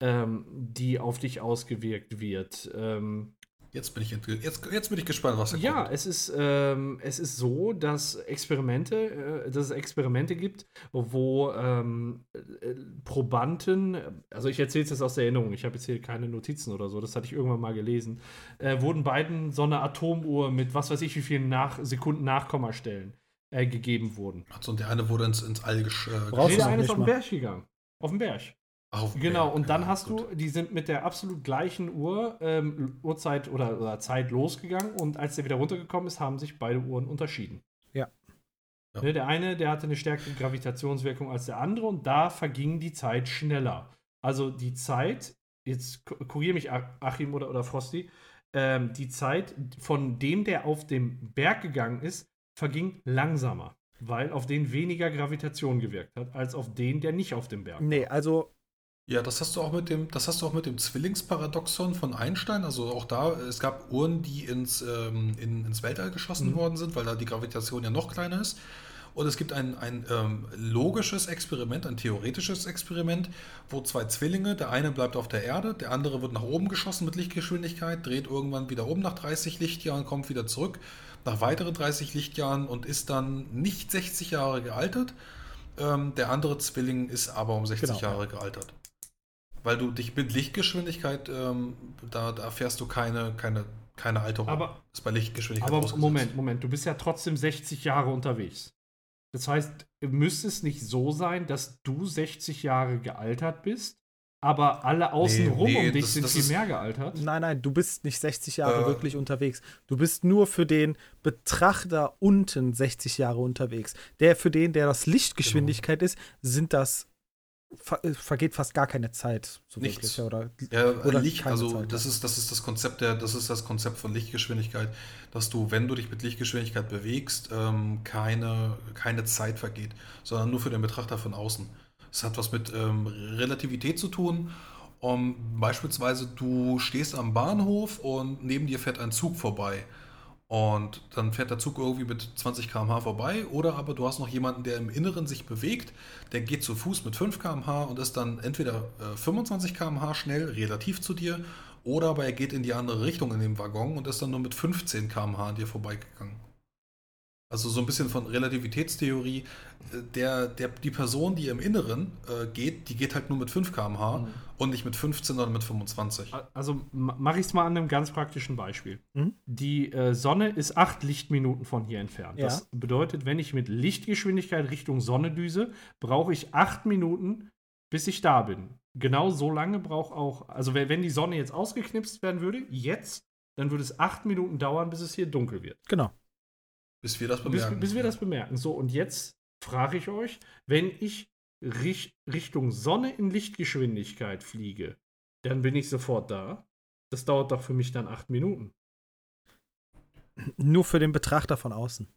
ähm, die auf dich ausgewirkt wird. Ähm, Jetzt bin ich, jetzt, jetzt bin ich gespannt, was da ja, kommt. es ist, ähm, es ist so, dass Experimente, äh, dass es Experimente gibt, wo ähm, äh, Probanden, also ich erzähle es jetzt aus der Erinnerung, ich habe jetzt hier keine Notizen oder so, das hatte ich irgendwann mal gelesen, äh, wurden beiden so eine Atomuhr mit was weiß ich wie vielen nach Sekunden Nachkommastellen äh, gegeben wurden. Also, und der eine wurde ins, ins All gesch äh, Nee, du der eine ist auf den. Berg gegangen. Auf den Berg. Ach, auf- Genau, und dann ja, hast gut. du, die sind mit der absolut gleichen Uhr, ähm, Uhrzeit oder, oder Zeit losgegangen und als der wieder runtergekommen ist, haben sich beide Uhren unterschieden. Ja. Ja. Ne, der eine, der hatte eine stärkere Gravitationswirkung als der andere und da verging die Zeit schneller. Also die Zeit, jetzt kuriere mich Ach- Achim oder, oder Frosty, ähm, die Zeit von dem, der auf dem Berg gegangen ist, verging langsamer, weil auf den weniger Gravitation gewirkt hat, als auf den, der nicht auf dem Berg war. Nee, also Ja, das hast du auch mit dem, das hast du auch mit dem Zwillingsparadoxon von Einstein. Also auch da, es gab Uhren, die ins, ähm, in, ins Weltall geschossen Mhm. worden sind, weil da die Gravitation ja noch kleiner ist. Und es gibt ein, ein ähm, logisches Experiment, ein theoretisches Experiment, wo zwei Zwillinge, der eine bleibt auf der Erde, der andere wird nach oben geschossen mit Lichtgeschwindigkeit, dreht irgendwann wieder um nach 30 Lichtjahren, kommt wieder zurück nach weiteren 30 Lichtjahren und ist dann nicht 60 Jahre gealtert. Ähm, der andere Zwilling ist aber um 60 Genau, Jahre gealtert. Weil du dich mit Lichtgeschwindigkeit, ähm, da, da erfährst du keine, keine, keine Alterung. Aber ist bei Lichtgeschwindigkeit Aber. Moment, Moment, du bist ja trotzdem 60 Jahre unterwegs. Das heißt, müsste es nicht so sein, dass du 60 Jahre gealtert bist, aber alle außenrum nee, um dich das- sind das viel ist- mehr gealtert? Nein, nein, du bist nicht 60 Jahre Äh. wirklich unterwegs. Du bist nur für den Betrachter unten 60 Jahre unterwegs. Der für den, der das Lichtgeschwindigkeit ist, sind das ver äh, vergeht fast gar keine Zeit. So Nichts. wirklich, oder, Ja, oder Licht, keine also Zeit. das ist, das ist das Konzept der, das ist das Konzept von Lichtgeschwindigkeit, dass du, wenn du dich mit Lichtgeschwindigkeit bewegst, ähm, keine, keine Zeit vergeht, sondern nur für den Betrachter von außen. Es hat was mit ähm, Relativität zu tun. Um, beispielsweise, du stehst am Bahnhof und neben dir fährt ein Zug vorbei. Und dann fährt der Zug irgendwie mit 20 km/h vorbei. Oder aber du hast noch jemanden, der im Inneren sich bewegt. Der geht zu Fuß mit 5 km/h und ist dann entweder äh, 25 km/h schnell, relativ zu dir. Oder aber er geht in die andere Richtung in dem Waggon und ist dann nur mit 15 km/h an dir vorbeigegangen. Also so ein bisschen von Relativitätstheorie. Äh, Der, der, die Person, die im Inneren äh, geht, die geht halt nur mit 5 km/h Mhm. und nicht mit 15, sondern mit 25. Also mache ich es mal an einem ganz praktischen Beispiel. Mhm. Die äh, Sonne ist acht Lichtminuten von hier entfernt. Ja. Das bedeutet, wenn ich mit Lichtgeschwindigkeit Richtung Sonne düse, brauche ich acht Minuten, bis ich da bin. Genau so lange braucht auch, also wenn wenn die Sonne jetzt ausgeknipst werden würde, jetzt, dann würde es acht Minuten dauern, bis es hier dunkel wird. genau. Bis wir das Bis, bemerken. bis wir das bemerken. So, und jetzt frage ich euch, wenn ich Rich Richtung Sonne in Lichtgeschwindigkeit fliege, dann bin ich sofort da. Das dauert doch für mich dann acht Minuten. Nur für den Betrachter von außen.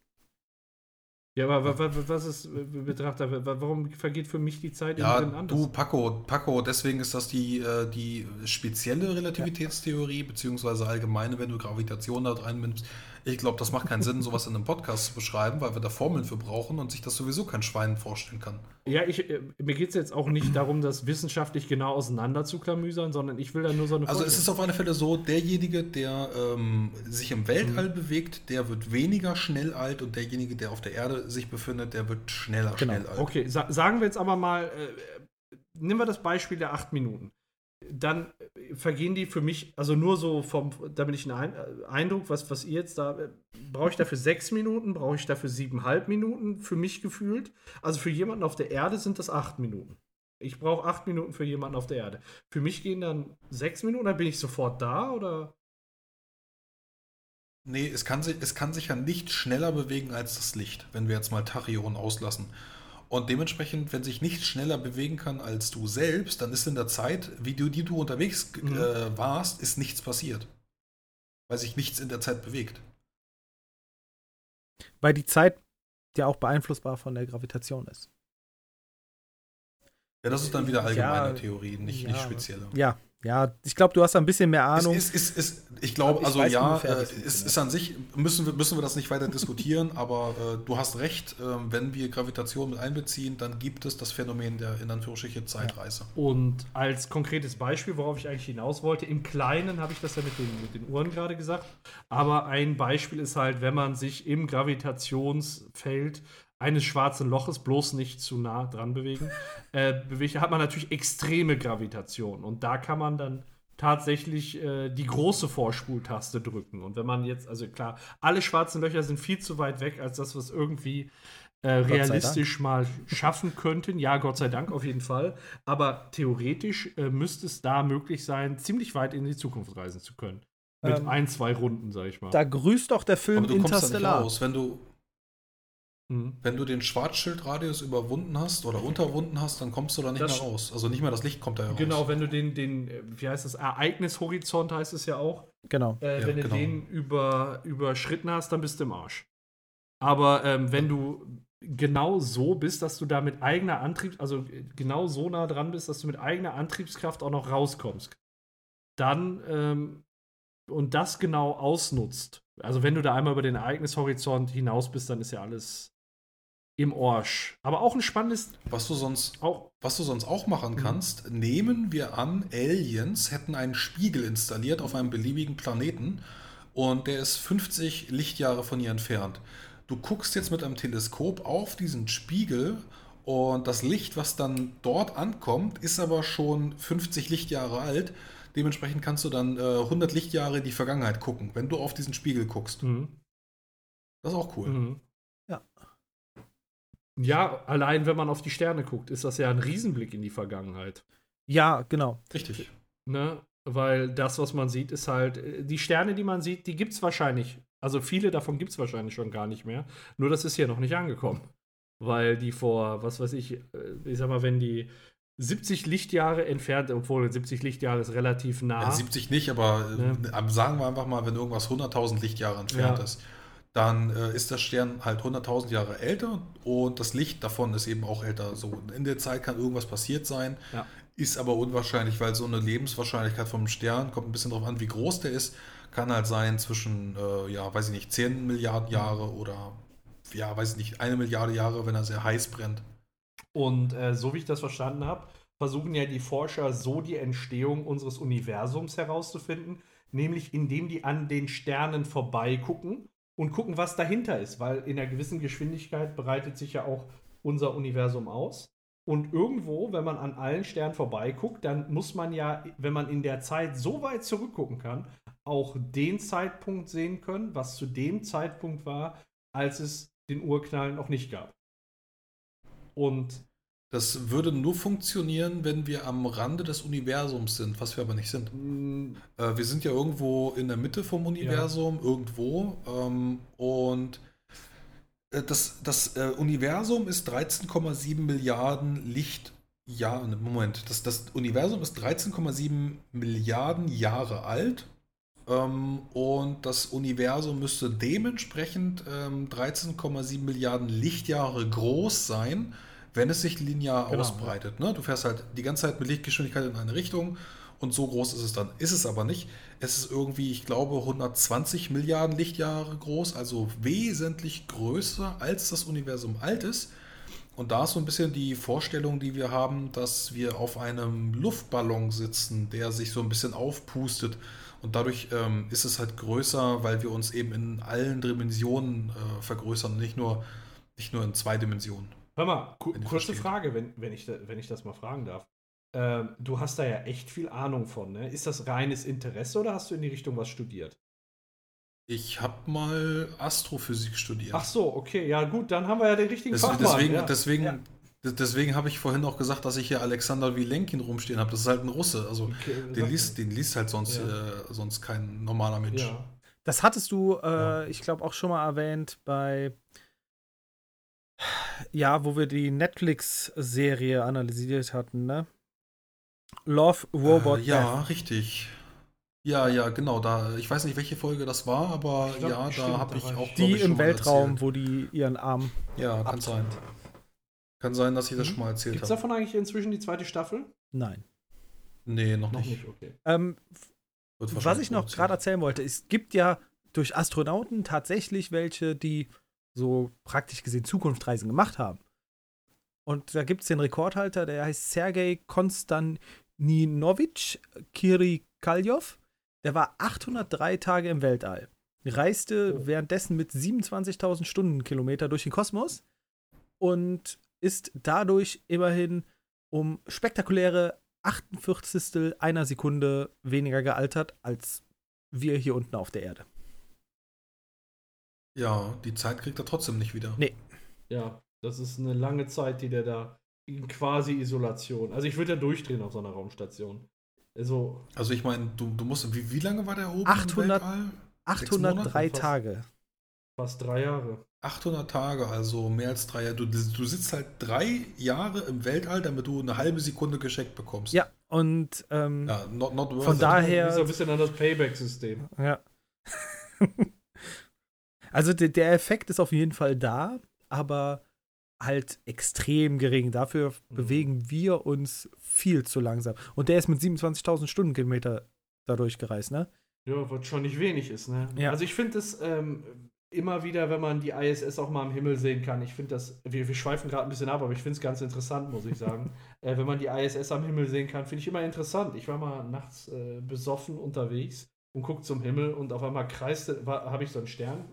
Ja, aber wa- wa- was ist äh, Betrachter? wa- Warum vergeht für mich die Zeit Ja, drin anders? du, Paco, Paco, deswegen ist das die, äh, die spezielle Relativitätstheorie, beziehungsweise allgemeine, wenn du Gravitation da reinnimmst. Ich glaube, das macht keinen Sinn, sowas in einem Podcast zu beschreiben, weil wir da Formeln für brauchen und sich das sowieso kein Schwein vorstellen kann. Ja, ich, äh, mir geht es jetzt auch nicht darum, das wissenschaftlich genau auseinander zu klamüsern, sondern ich will da nur so eine Also es ist auf alle Fälle so, derjenige, der ähm, sich im Weltall bewegt, der wird weniger schnell alt und derjenige, der auf der Erde sich befindet, der wird schneller Genau. schnell alt. Okay, sa sagen wir jetzt aber mal, äh, nehmen wir das Beispiel der acht Minuten. Dann vergehen die für mich, also nur so vom, damit ich einen Ein Eindruck, was, was ihr jetzt da, äh, brauche ich dafür sechs Minuten, brauche ich dafür siebeneinhalb Minuten, für mich gefühlt. Also für jemanden auf der Erde sind das acht Minuten. Ich brauche acht Minuten für jemanden auf der Erde. Für mich gehen dann sechs Minuten, dann bin ich sofort da oder? Nee, es kann, sich, es kann sich ja nicht schneller bewegen als das Licht, wenn wir jetzt mal Tachyonen auslassen. Und dementsprechend, wenn sich nichts schneller bewegen kann als du selbst, dann ist in der Zeit, wie du, die du unterwegs Mhm. äh, warst, ist nichts passiert. Weil sich nichts in der Zeit bewegt. Weil die Zeit ja auch beeinflussbar von der Gravitation ist. Ja, das ist dann wieder allgemeine Ja, Theorie, nicht, ja. nicht spezielle. Ja, ja, ich glaube, du hast da ein bisschen mehr Ahnung. Es ist, ist, ist, ich glaube, also weiß ja, äh, ist an sich, müssen wir, müssen wir das nicht weiter diskutieren, aber äh, du hast recht, äh, wenn wir Gravitation mit einbeziehen, dann gibt es das Phänomen der in Anführungsstrichen Zeitreise. Und als konkretes Beispiel, worauf ich eigentlich hinaus wollte, im Kleinen habe ich das ja mit den, mit den Uhren gerade gesagt, aber ein Beispiel ist halt, wenn man sich im Gravitationsfeld eines schwarzen Loches bloß nicht zu nah dran bewegen, äh, bewegt, hat man natürlich extreme Gravitation und da kann man dann tatsächlich äh, die große Vorspultaste drücken. Und wenn man jetzt, also klar, alle schwarzen Löcher sind viel zu weit weg, als das, was irgendwie äh, realistisch mal schaffen könnten. Ja, Gott sei Dank auf jeden Fall. Aber theoretisch äh, müsste es da möglich sein, ziemlich weit in die Zukunft reisen zu können. Mit Ähm, ein, zwei Runden, sag ich mal. Da grüßt doch der Film Aber du kommst da nicht Interstellar. raus. Wenn du, Mhm. wenn du den Schwarzschildradius überwunden hast oder unterwunden hast, dann kommst du da nicht Das- mehr raus. Also nicht mehr das Licht kommt da heraus. Genau, wenn du den, den, äh, wie heißt das, Ereignishorizont heißt es ja auch, Genau. äh, Ja, wenn du genau. den über, überschritten hast, dann bist du im Arsch. Aber ähm, wenn du genau so bist, dass du da mit eigener Antrieb, also äh, genau so nah dran bist, dass du mit eigener Antriebskraft auch noch rauskommst, dann ähm, und das genau ausnutzt. Also wenn du da einmal über den Ereignishorizont hinaus bist, dann ist ja alles im Orsch. Aber auch ein spannendes, Was du sonst auch Was du sonst auch machen Mhm. kannst, nehmen wir an, Aliens hätten einen Spiegel installiert auf einem beliebigen Planeten und der ist 50 Lichtjahre von hier entfernt. Du guckst jetzt mit einem Teleskop auf diesen Spiegel und das Licht, was dann dort ankommt, ist aber schon 50 Lichtjahre alt. Dementsprechend kannst du dann äh, 100 Lichtjahre in die Vergangenheit gucken, wenn du auf diesen Spiegel guckst. Mhm. Das ist auch cool. Mhm. Ja. Allein wenn man auf die Sterne guckt, ist das ja ein Riesenblick in die Vergangenheit. Ja, genau. Richtig. Ne? Weil das, was man sieht, ist halt, äh, die Sterne, die man sieht, die gibt es wahrscheinlich. Also viele davon gibt es wahrscheinlich schon gar nicht mehr. Nur das ist hier noch nicht angekommen. Weil die vor, was weiß ich, äh, ich sag mal, wenn die 70 Lichtjahre entfernt, obwohl 70 Lichtjahre ist relativ nah. Ja, 70 nicht, aber äh, Ja. sagen wir einfach mal, wenn irgendwas 100.000 Lichtjahre entfernt Ja. ist, dann äh, ist der Stern halt 100.000 Jahre älter und das Licht davon ist eben auch älter. So in der Zeit kann irgendwas passiert sein, Ja. ist aber unwahrscheinlich, weil so eine Lebenswahrscheinlichkeit vom Stern kommt ein bisschen darauf an, wie groß der ist, kann halt sein zwischen, äh, ja, weiß ich nicht, 10 Milliarden Jahre oder ja, weiß ich nicht, eine Milliarde Jahre, wenn er sehr heiß brennt. Und äh, so wie ich das verstanden habe, versuchen ja die Forscher so die Entstehung unseres Universums herauszufinden, nämlich indem die an den Sternen vorbeigucken und gucken, was dahinter ist, weil in einer gewissen Geschwindigkeit breitet sich ja auch unser Universum aus. Und irgendwo, wenn man an allen Sternen vorbeiguckt, dann muss man ja, wenn man in der Zeit so weit zurückgucken kann, auch den Zeitpunkt sehen können, was zu dem Zeitpunkt war, als es den Urknall noch nicht gab. Und Das würde nur funktionieren, wenn wir am Rande des Universums sind, was wir aber nicht sind. mh, Äh, wir sind ja irgendwo in der Mitte vom Universum, irgendwo. Ähm, und äh, das, das äh, Universum ist 13,7 Milliarden Lichtjahre. Moment, das, das Universum ist 13,7 Milliarden Jahre alt. Ähm, und das Universum müsste dementsprechend ähm, 13,7 Milliarden Lichtjahre groß sein, wenn es sich linear Genau, ausbreitet. Ne? Du fährst halt die ganze Zeit mit Lichtgeschwindigkeit in eine Richtung und so groß ist es dann. Ist es aber nicht. Es ist irgendwie, ich glaube, 120 Milliarden Lichtjahre groß, also wesentlich größer als das Universum alt ist. Und da ist so ein bisschen die Vorstellung, die wir haben, dass wir auf einem Luftballon sitzen, der sich so ein bisschen aufpustet. Und dadurch ähm, ist es halt größer, weil wir uns eben in allen Dimensionen äh, vergrößern, nicht nur, nicht nur in zwei Dimensionen. Hör mal, ku kurze versteht. Frage, wenn, wenn, ich da, wenn ich das mal fragen darf. Ähm, du hast da ja echt viel Ahnung von, ne? Ist das reines Interesse oder hast du in die Richtung was studiert? Ich habe mal Astrophysik studiert. Ach so, okay, ja gut, dann haben wir ja den richtigen Des, Fachmann. deswegen, ja. deswegen, Ja. Deswegen habe ich vorhin auch gesagt, dass ich hier Alexander Wilenkin rumstehen habe. Das ist halt ein Russe. Also Okay, den liest, den liest halt sonst, Ja. äh, sonst kein normaler Mensch. Ja. Das hattest du, äh, Ja. ich glaube, auch schon mal erwähnt bei, ja, wo wir die Netflix-Serie analysiert hatten, ne? Love Robot Äh, ja, richtig. Ja, ja, genau. Da, ich weiß nicht, welche Folge das war, aber glaub, ja, da habe ich auch. Die ich, schon im Weltraum, erzählt. wo die ihren Arm. Ja, kann sein. Kann sein, dass ich das Mhm. schon mal erzählt Gibt es habe. davon eigentlich inzwischen die zweite Staffel? Nein. Nee, noch, Noch nicht. nicht, okay. Ähm, was ich noch gerade erzählen wollte, es gibt ja durch Astronauten tatsächlich welche, die so praktisch gesehen Zukunftsreisen gemacht haben. Und da gibt es den Rekordhalter, der heißt Sergei Konstantinovich Kirikaljov. Der war 803 Tage im Weltall. Reiste währenddessen mit 27.000 Stundenkilometer durch den Kosmos und ist dadurch immerhin um spektakuläre 48 einer Sekunde weniger gealtert als wir hier unten auf der Erde. Ja, die Zeit kriegt er trotzdem nicht wieder. Nee. Ja, das ist eine lange Zeit, die der da in quasi Isolation. Also ich würde ja durchdrehen auf so einer Raumstation. Also, Also ich meine, du, du musst, wie, wie lange war der oben 800 im Weltall? 803 fast. Tage. fast drei Jahre. 800 Tage, also mehr als drei Jahre. Du, du sitzt halt drei Jahre im Weltall, damit du eine halbe Sekunde geschenkt bekommst. Ja, und ähm, Ja, not, not worth Von it. daher- Das ist ein bisschen an das Payback-System. Ja. also der, der Effekt ist auf jeden Fall da, aber halt extrem gering. Dafür Mhm. bewegen wir uns viel zu langsam. Und der ist mit 27.000 Stundenkilometer dadurch gereist, ne? Ja, was schon nicht wenig ist, ne? Ja. Also ich finde es ähm, immer wieder, wenn man die ISS auch mal am Himmel sehen kann, ich finde das, wir, wir schweifen gerade ein bisschen ab, aber ich finde es ganz interessant, muss ich sagen. äh, wenn man die ISS am Himmel sehen kann, finde ich immer interessant. Ich war mal nachts äh, besoffen unterwegs und guckt zum Himmel und auf einmal kreiste, habe ich so einen Stern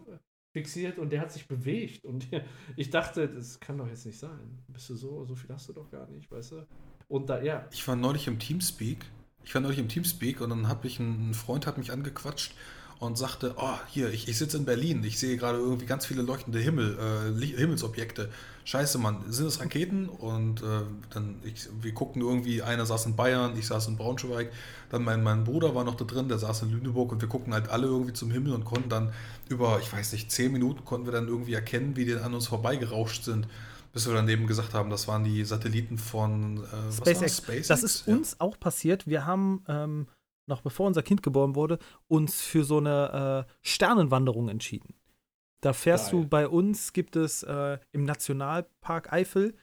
fixiert und der hat sich bewegt und ich dachte, das kann doch jetzt nicht sein. Bist du so, so viel hast du doch gar nicht, weißt du? Und da, ja, Ich war neulich im Teamspeak. Ich war neulich im Teamspeak und dann hat mich ein, ein Freund hat mich angequatscht und sagte, oh, hier, ich, ich sitze in Berlin, ich sehe gerade irgendwie ganz viele leuchtende Himmel, äh, Himmelsobjekte. Scheiße, Mann, sind es Raketen? Und äh, dann, ich, wir guckten irgendwie, einer saß in Bayern, ich saß in Braunschweig, dann mein, mein Bruder war noch da drin, der saß in Lüneburg und wir guckten halt alle irgendwie zum Himmel und konnten dann über, ich weiß nicht, zehn Minuten konnten wir dann irgendwie erkennen, wie die an uns vorbeigerauscht sind. Bis wir dann eben gesagt haben, das waren die Satelliten von äh, SpaceX. war's? Das ist Ja. uns auch passiert. Wir haben, ähm, noch bevor unser Kind geboren wurde, uns für so eine äh, Sternenwanderung entschieden. Da fährst Geil. du bei uns, gibt es äh, im Nationalpark Eifel.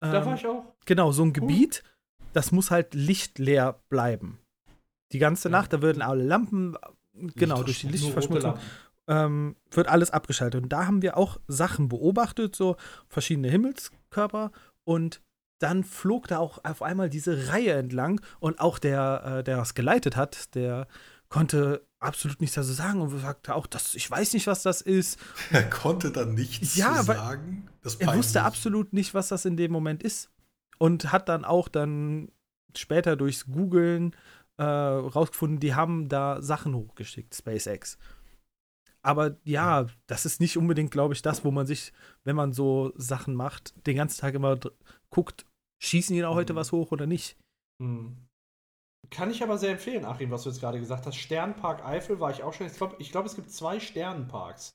da ähm, war ich auch. Genau, so ein Gebiet, das muss halt lichtleer bleiben. Die ganze Ja. Nacht, da würden alle Lampen, genau, durch die Lichtverschmutzung. Ähm, wird alles abgeschaltet. Und da haben wir auch Sachen beobachtet, so verschiedene Himmelskörper. Und dann flog da auch auf einmal diese Reihe entlang. Und auch der, äh, der das geleitet hat, der konnte absolut nichts dazu sagen und sagte auch, das, ich weiß nicht, was das ist. Er konnte dann nichts Ja, sagen. Er wusste absolut nicht, was das in dem Moment ist. Und hat dann auch dann später durchs Googlen äh, rausgefunden, die haben da Sachen hochgeschickt, SpaceX. Aber ja, das ist nicht unbedingt, glaube ich, das, wo man sich, wenn man so Sachen macht, den ganzen Tag immer guckt, schießen die da heute Mhm. was hoch oder nicht. Hm. Kann ich aber sehr empfehlen, Achim, was du jetzt gerade gesagt hast. Sternpark Eifel war ich auch schon. Ich glaube, ich glaub, es gibt zwei Sternenparks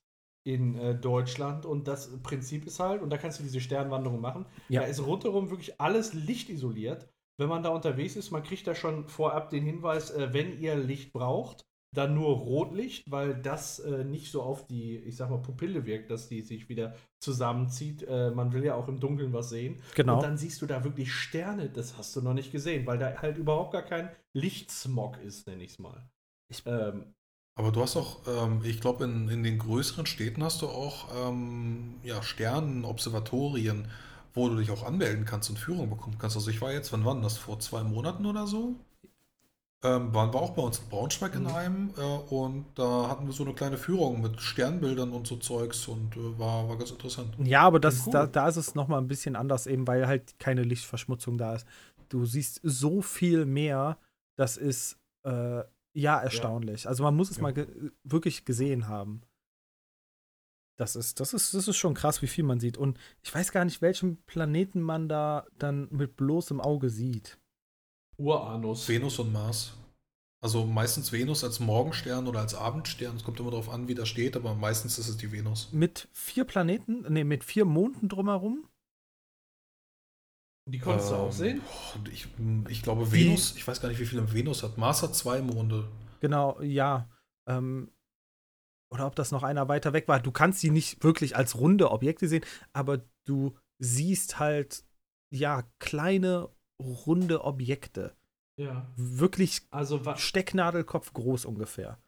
in äh, Deutschland und das Prinzip ist halt, und da kannst du diese Sternwanderung machen, Ja. da ist rundherum wirklich alles lichtisoliert. Wenn man da unterwegs ist, man kriegt da schon vorab den Hinweis, äh, wenn ihr Licht braucht, dann nur Rotlicht, weil das äh, nicht so auf die, ich sag mal, Pupille wirkt, dass die sich wieder zusammenzieht. Äh, man will ja auch im Dunkeln was sehen. Genau. Und dann siehst du da wirklich Sterne, das hast du noch nicht gesehen, weil da halt überhaupt gar kein Lichtsmog ist, nenne ich es mal. Ich- ähm, Aber du hast auch, ähm, ich glaube, in, in den größeren Städten hast du auch ähm, ja, Sternenobservatorien, wo du dich auch anmelden kannst und Führung bekommen kannst. Also ich war jetzt, wann war das? Vor zwei Monaten oder so? Ähm, waren wir auch bei uns in Braunschweig in Mhm. einem äh, und da hatten wir so eine kleine Führung mit Sternbildern und so Zeugs und äh, war, war ganz interessant. Ja, aber das, Cool. da, da ist es nochmal ein bisschen anders, eben weil halt keine Lichtverschmutzung da ist. Du siehst so viel mehr, das ist äh, ja erstaunlich. Also man muss es Ja. mal ge wirklich gesehen haben. Das ist, das, ist, das ist schon krass, wie viel man sieht. Und ich weiß gar nicht, welchen Planeten man da dann mit bloßem Auge sieht. Uranus. Venus und Mars. Also meistens Venus als Morgenstern oder als Abendstern. Es kommt immer darauf an, wie das steht, aber meistens ist es die Venus. Mit vier Planeten, nee, mit vier Monden drumherum. Die konntest du auch Ähm, sehen? Ich, ich glaube, Die- Venus, ich weiß gar nicht, wie viele Venus hat. Mars hat zwei Monde. Genau, ja. Ähm, oder ob das noch einer weiter weg war. Du kannst sie nicht wirklich als runde Objekte sehen, aber du siehst halt, ja, kleine, runde Objekte. Ja. Wirklich Also Stecknadelkopf groß ungefähr.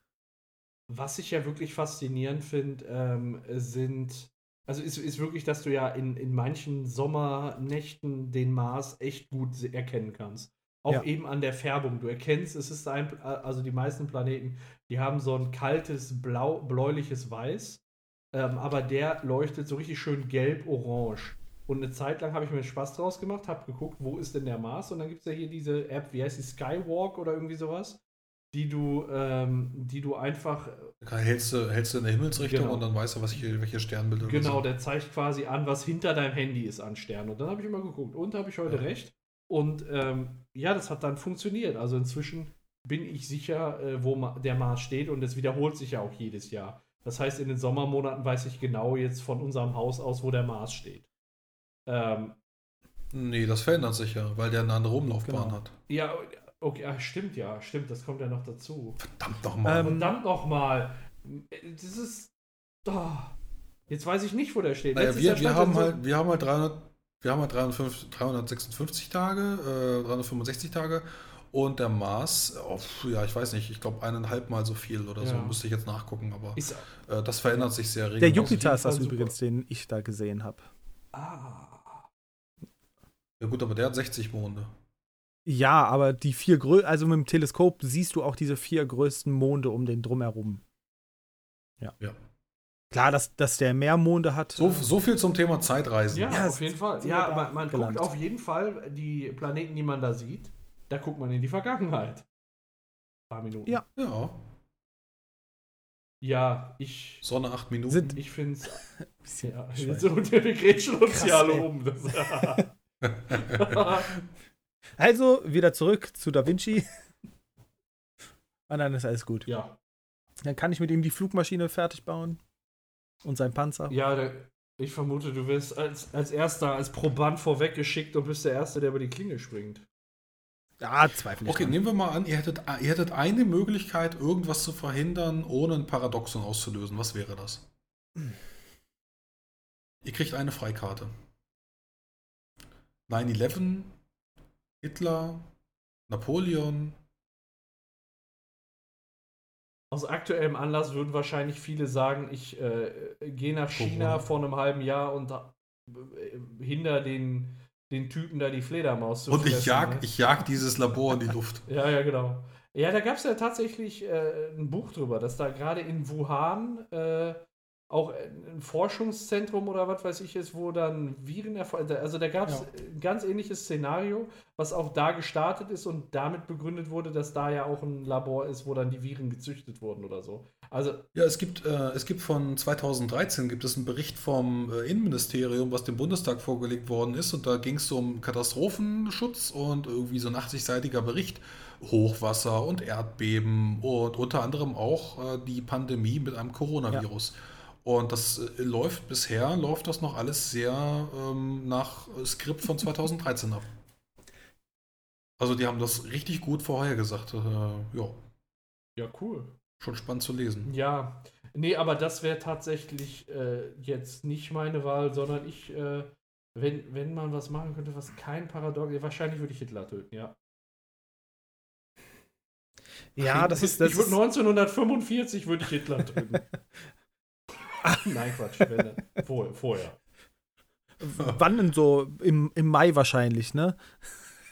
was ich ja wirklich faszinierend finde, ähm, sind, also ist, ist wirklich, dass du ja in, in manchen Sommernächten den Mars echt gut erkennen kannst. Auch Ja. eben an der Färbung. Du erkennst, es ist ein, also die meisten Planeten, die haben so ein kaltes, blau, bläuliches Weiß, ähm, aber der leuchtet so richtig schön gelb-orange. Und eine Zeit lang habe ich mir Spaß draus gemacht, habe geguckt, wo ist denn der Mars? Und dann gibt es ja hier diese App, wie heißt die, Skywalk oder irgendwie sowas, die du, ähm, die du einfach Da hältst du, hältst du in der Himmelsrichtung Genau. und dann weißt du, was hier, welche Sternbilder Genau, der zeigt quasi an, was hinter deinem Handy ist an Sternen. Und dann habe ich immer geguckt. Und habe ich heute Ja. recht. Und ähm, ja, das hat dann funktioniert. Also inzwischen bin ich sicher, äh, wo ma der Mars steht. Und es wiederholt sich ja auch jedes Jahr. Das heißt, in den Sommermonaten weiß ich genau jetzt von unserem Haus aus, wo der Mars steht. Ähm, Nee, das verändert sich ja, weil der eine andere Umlaufbahn Genau. hat. ja, okay, ah, stimmt ja, stimmt, das kommt ja noch dazu. Verdammt nochmal. Ähm, Verdammt nochmal. Das ist. Oh, jetzt weiß ich nicht, wo der steht. naja, wir, wir, stand haben so- halt, wir haben halt 300, wir haben halt 305, 356 Tage, äh, 365 Tage und der Mars, oh, ja, ich weiß nicht, ich glaube eineinhalb Mal so viel oder so, Ja. müsste ich jetzt nachgucken, aber Ist, äh, das verändert sich sehr Der regelmäßig. Jupiter ist das super. übrigens, den ich da gesehen habe. ah. Ja gut, aber der hat 60 Monde. Ja, aber die vier grö also mit dem Teleskop siehst du auch diese vier größten Monde um den drumherum. Ja. Ja. Klar, dass, dass der mehr Monde hat. So, so viel zum Thema Zeitreisen. Ja, Ja, auf jeden Fall. Ja, man, man guckt auf jeden Fall die Planeten, die man da sieht. Da guckt man in die Vergangenheit. Ein paar Minuten. Ja. Ja, Ja, ich, Sonne 8 Minuten. Sind- ich finde es. Ja, so, wir grätschen uns hier alle um. Das, Also, wieder zurück zu Da Vinci. Und dann ist alles gut. ja, Dann kann ich mit ihm die Flugmaschine fertig bauen. Und sein Panzer. ja da, ich vermute, du wirst als, als Erster, als Proband vorweggeschickt und bist der Erste, der über die Klinge springt. Ja, zweifle ich. Okay, dran. nehmen wir mal an, ihr hättet, ihr hättet eine Möglichkeit, irgendwas zu verhindern, ohne ein Paradoxon auszulösen. Was wäre das? Ihr kriegt eine Freikarte. 9-11, Hitler, Napoleon. Aus aktuellem Anlass würden wahrscheinlich viele sagen, ich äh, gehe nach China Corona. vor einem halben Jahr und äh, hinder den, den Typen da die Fledermaus zu Und ich jag, ne? ich jag dieses Labor in die Luft. Ja, ja, genau. Ja, da gab es ja tatsächlich äh, ein Buch drüber, dass da gerade in Wuhan äh, auch ein Forschungszentrum oder was weiß ich ist, wo dann Viren. Also da gab es Ja. ein ganz ähnliches Szenario, was auch da gestartet ist und damit begründet wurde, dass da ja auch ein Labor ist, wo dann die Viren gezüchtet wurden oder so. Also, Ja, es gibt, äh, es gibt von 2013 gibt es einen Bericht vom äh, Innenministerium, was dem Bundestag vorgelegt worden ist. Und da ging es um Katastrophenschutz und irgendwie so ein 80-seitiger Bericht. Hochwasser und Erdbeben und unter anderem auch äh, die Pandemie mit einem Coronavirus. Und das äh, läuft bisher, läuft das noch alles sehr ähm, nach Skript von 2013 ab. Also die haben das richtig gut vorhergesagt. Äh, ja, ja, cool. schon spannend zu lesen. Ja, nee, aber das wäre tatsächlich äh, jetzt nicht meine Wahl, sondern ich, äh, wenn, wenn man was machen könnte, was kein Paradox, wahrscheinlich würde ich Hitler töten, ja. Ja, das ist. Das ich würde ist 1945 würde ich Hitler töten. Nein, Quatsch, wenn, dann- vorher, wann denn so? Im, Im Mai wahrscheinlich, ne?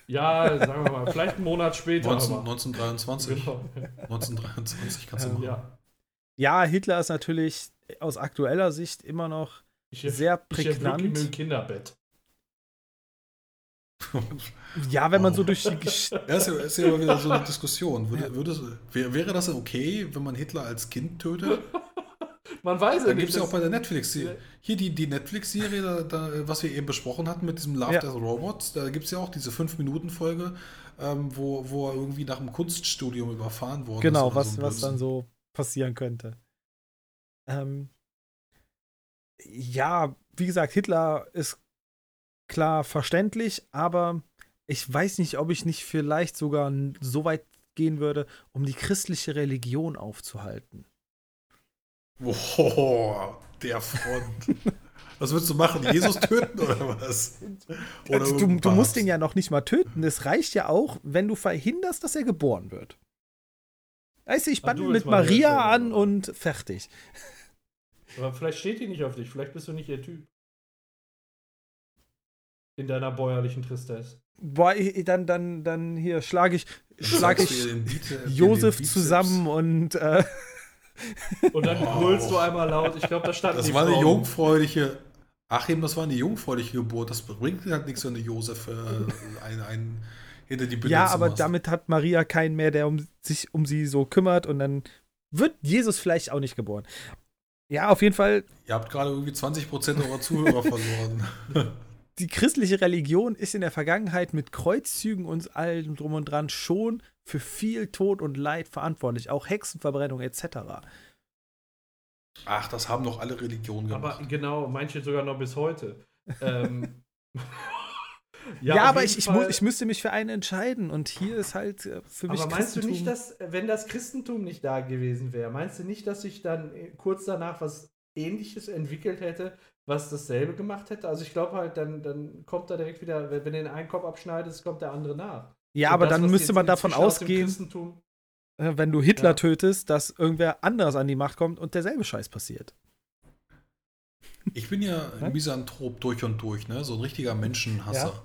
Ja, sagen wir mal, vielleicht einen Monat später. 19, aber. 1923. Genau. 1923 kannst du Ähm, machen. ja. Ja, Hitler ist natürlich aus aktueller Sicht immer noch Ich, sehr ich erwürge ihn im prägnant. Kinderbett. Ja, wenn man Oh. so durch die Gesch Ja, ist ja, ist ja immer wieder so eine Diskussion. Würde, würde, wär- wäre das okay, wenn man Hitler als Kind tötet? Man weiß Da ja gibt es nicht. ja auch bei der Netflix-Serie. Hier die, die Netflix-Serie, da, da, was wir eben besprochen hatten mit diesem Love Ja. Death Robots, da gibt es ja auch diese 5-Minuten-Folge, ähm, wo, wo er irgendwie nach einem Kunststudium überfahren worden Genau, ist. oder was, so was dann so passieren könnte. Ähm, ja, wie gesagt, Hitler ist klar verständlich, aber ich weiß nicht, ob ich nicht vielleicht sogar so weit gehen würde, um die christliche Religion aufzuhalten. Boah, der Front. was würdest du machen? Jesus töten oder was? Oder Also, du, du musst ihn ja noch nicht mal töten. Es reicht ja auch, wenn du verhinderst, dass er geboren wird. Weißt du, ich Ah, bande mit Maria an oder? und fertig. Aber vielleicht steht die nicht auf dich, vielleicht bist du nicht ihr Typ. In deiner bäuerlichen Tristesse. Boah, ich- dann, dann, dann hier schlage ich, schlag ich Josef zusammen und äh, Und dann Oh. brüllst du einmal laut. Ich glaube, da stand Das war eine Frauen. jungfräuliche. Achim, das war eine jungfräuliche Geburt. Das bringt halt nichts, wenn du Josef äh, ein, ein, hinter die Binde ja, aber machst. damit hat Maria keinen mehr, der um sich um sie so kümmert und dann wird Jesus vielleicht auch nicht geboren. Ja, auf jeden Fall, Ihr habt gerade irgendwie 20% eurer Zuhörer verloren. die christliche Religion ist in der Vergangenheit mit Kreuzzügen und allem drum und dran schon für viel Tod und Leid verantwortlich, auch Hexenverbrennung etc. Ach, das haben doch alle Religionen gemacht. Aber genau, manche sogar noch bis heute. ähm, Ja, auf aber ich, ich, Fall- mu ich müsste mich für einen entscheiden und hier ist halt äh, für mich Aber meinst du nicht, dass, wenn das Christentum nicht da gewesen wäre, meinst du nicht, dass sich dann äh, kurz danach was Ähnliches entwickelt hätte, was dasselbe gemacht hätte? Also ich glaube halt, dann, dann kommt da direkt wieder, wenn wenn du den einen Kopf abschneidest, kommt der andere nach. Ja, Und aber das, dann müsste man davon aus ausgehen, Christentum- äh, wenn du Hitler Ja. tötest, dass irgendwer anderes an die Macht kommt und derselbe Scheiß passiert. Ich bin ja ein Misanthrop durch und durch, ne? so ein richtiger Menschenhasser.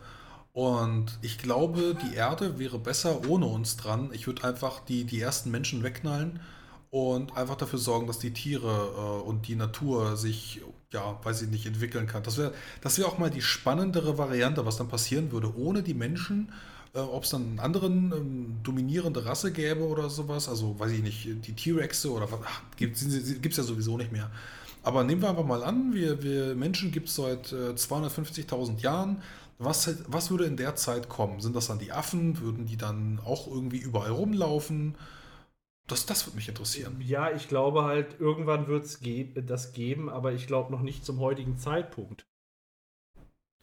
Und ich glaube, die Erde wäre besser ohne uns dran. Ich würde einfach die, die ersten Menschen wegknallen und einfach dafür sorgen, dass die Tiere äh, und die Natur sich, ja, weiß ich nicht, entwickeln kann. Das wäre das wär auch mal die spannendere Variante, was dann passieren würde ohne die Menschen. Äh, Ob es dann einen anderen ähm, dominierende Rasse gäbe oder sowas, also weiß ich nicht, die T-Rexe oder was, gibt es ja sowieso nicht mehr. Aber nehmen wir einfach mal an, wir, wir Menschen gibt es seit äh, 250.000 Jahren. Was, was würde in der Zeit kommen? Sind das dann die Affen? Würden die dann auch irgendwie überall rumlaufen? Das, das würde mich interessieren. Ja, ich glaube halt, irgendwann wird es ge das geben, aber ich glaube noch nicht zum heutigen Zeitpunkt.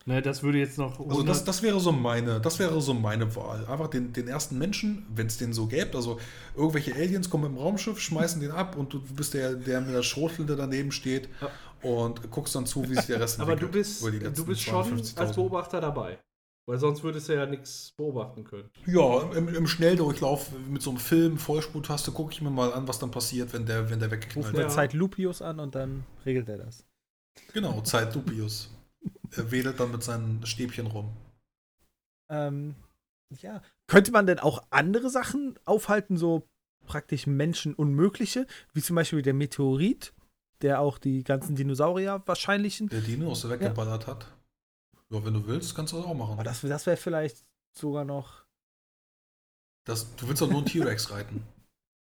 Ne, das würde jetzt noch. Also das, das wäre so meine, das wäre so meine Wahl. Einfach den, den ersten Menschen, wenn es den so gäbe, also irgendwelche Aliens kommen im Raumschiff, schmeißen den ab und du bist der, der mit der Schrotflinte daneben steht Ja. und guckst dann zu, wie sich der Rest aber du entwickelt bist, über die du bist schon 52.000. als Beobachter dabei. Weil sonst würdest du ja nichts beobachten können. Ja, im, im Schnelldurchlauf mit so einem Film, Vollspurtaste, gucke ich mir mal an, was dann passiert, wenn der, wenn der weggeknallt mir Ja. wird. Zeit Lupius an und dann regelt er das. Genau, Zeit Lupius. er wedelt dann mit seinen Stäbchen rum. Ähm, ja. Könnte man denn auch andere Sachen aufhalten, so praktisch menschenunmögliche, wie zum Beispiel der Meteorit, der auch die ganzen Dinosaurier wahrscheinlichen. Der Dino, was er weggeballert hat. Ja, wenn du willst, kannst du das auch machen. Aber das, das wäre vielleicht sogar noch. Das, du willst doch nur einen T-Rex reiten.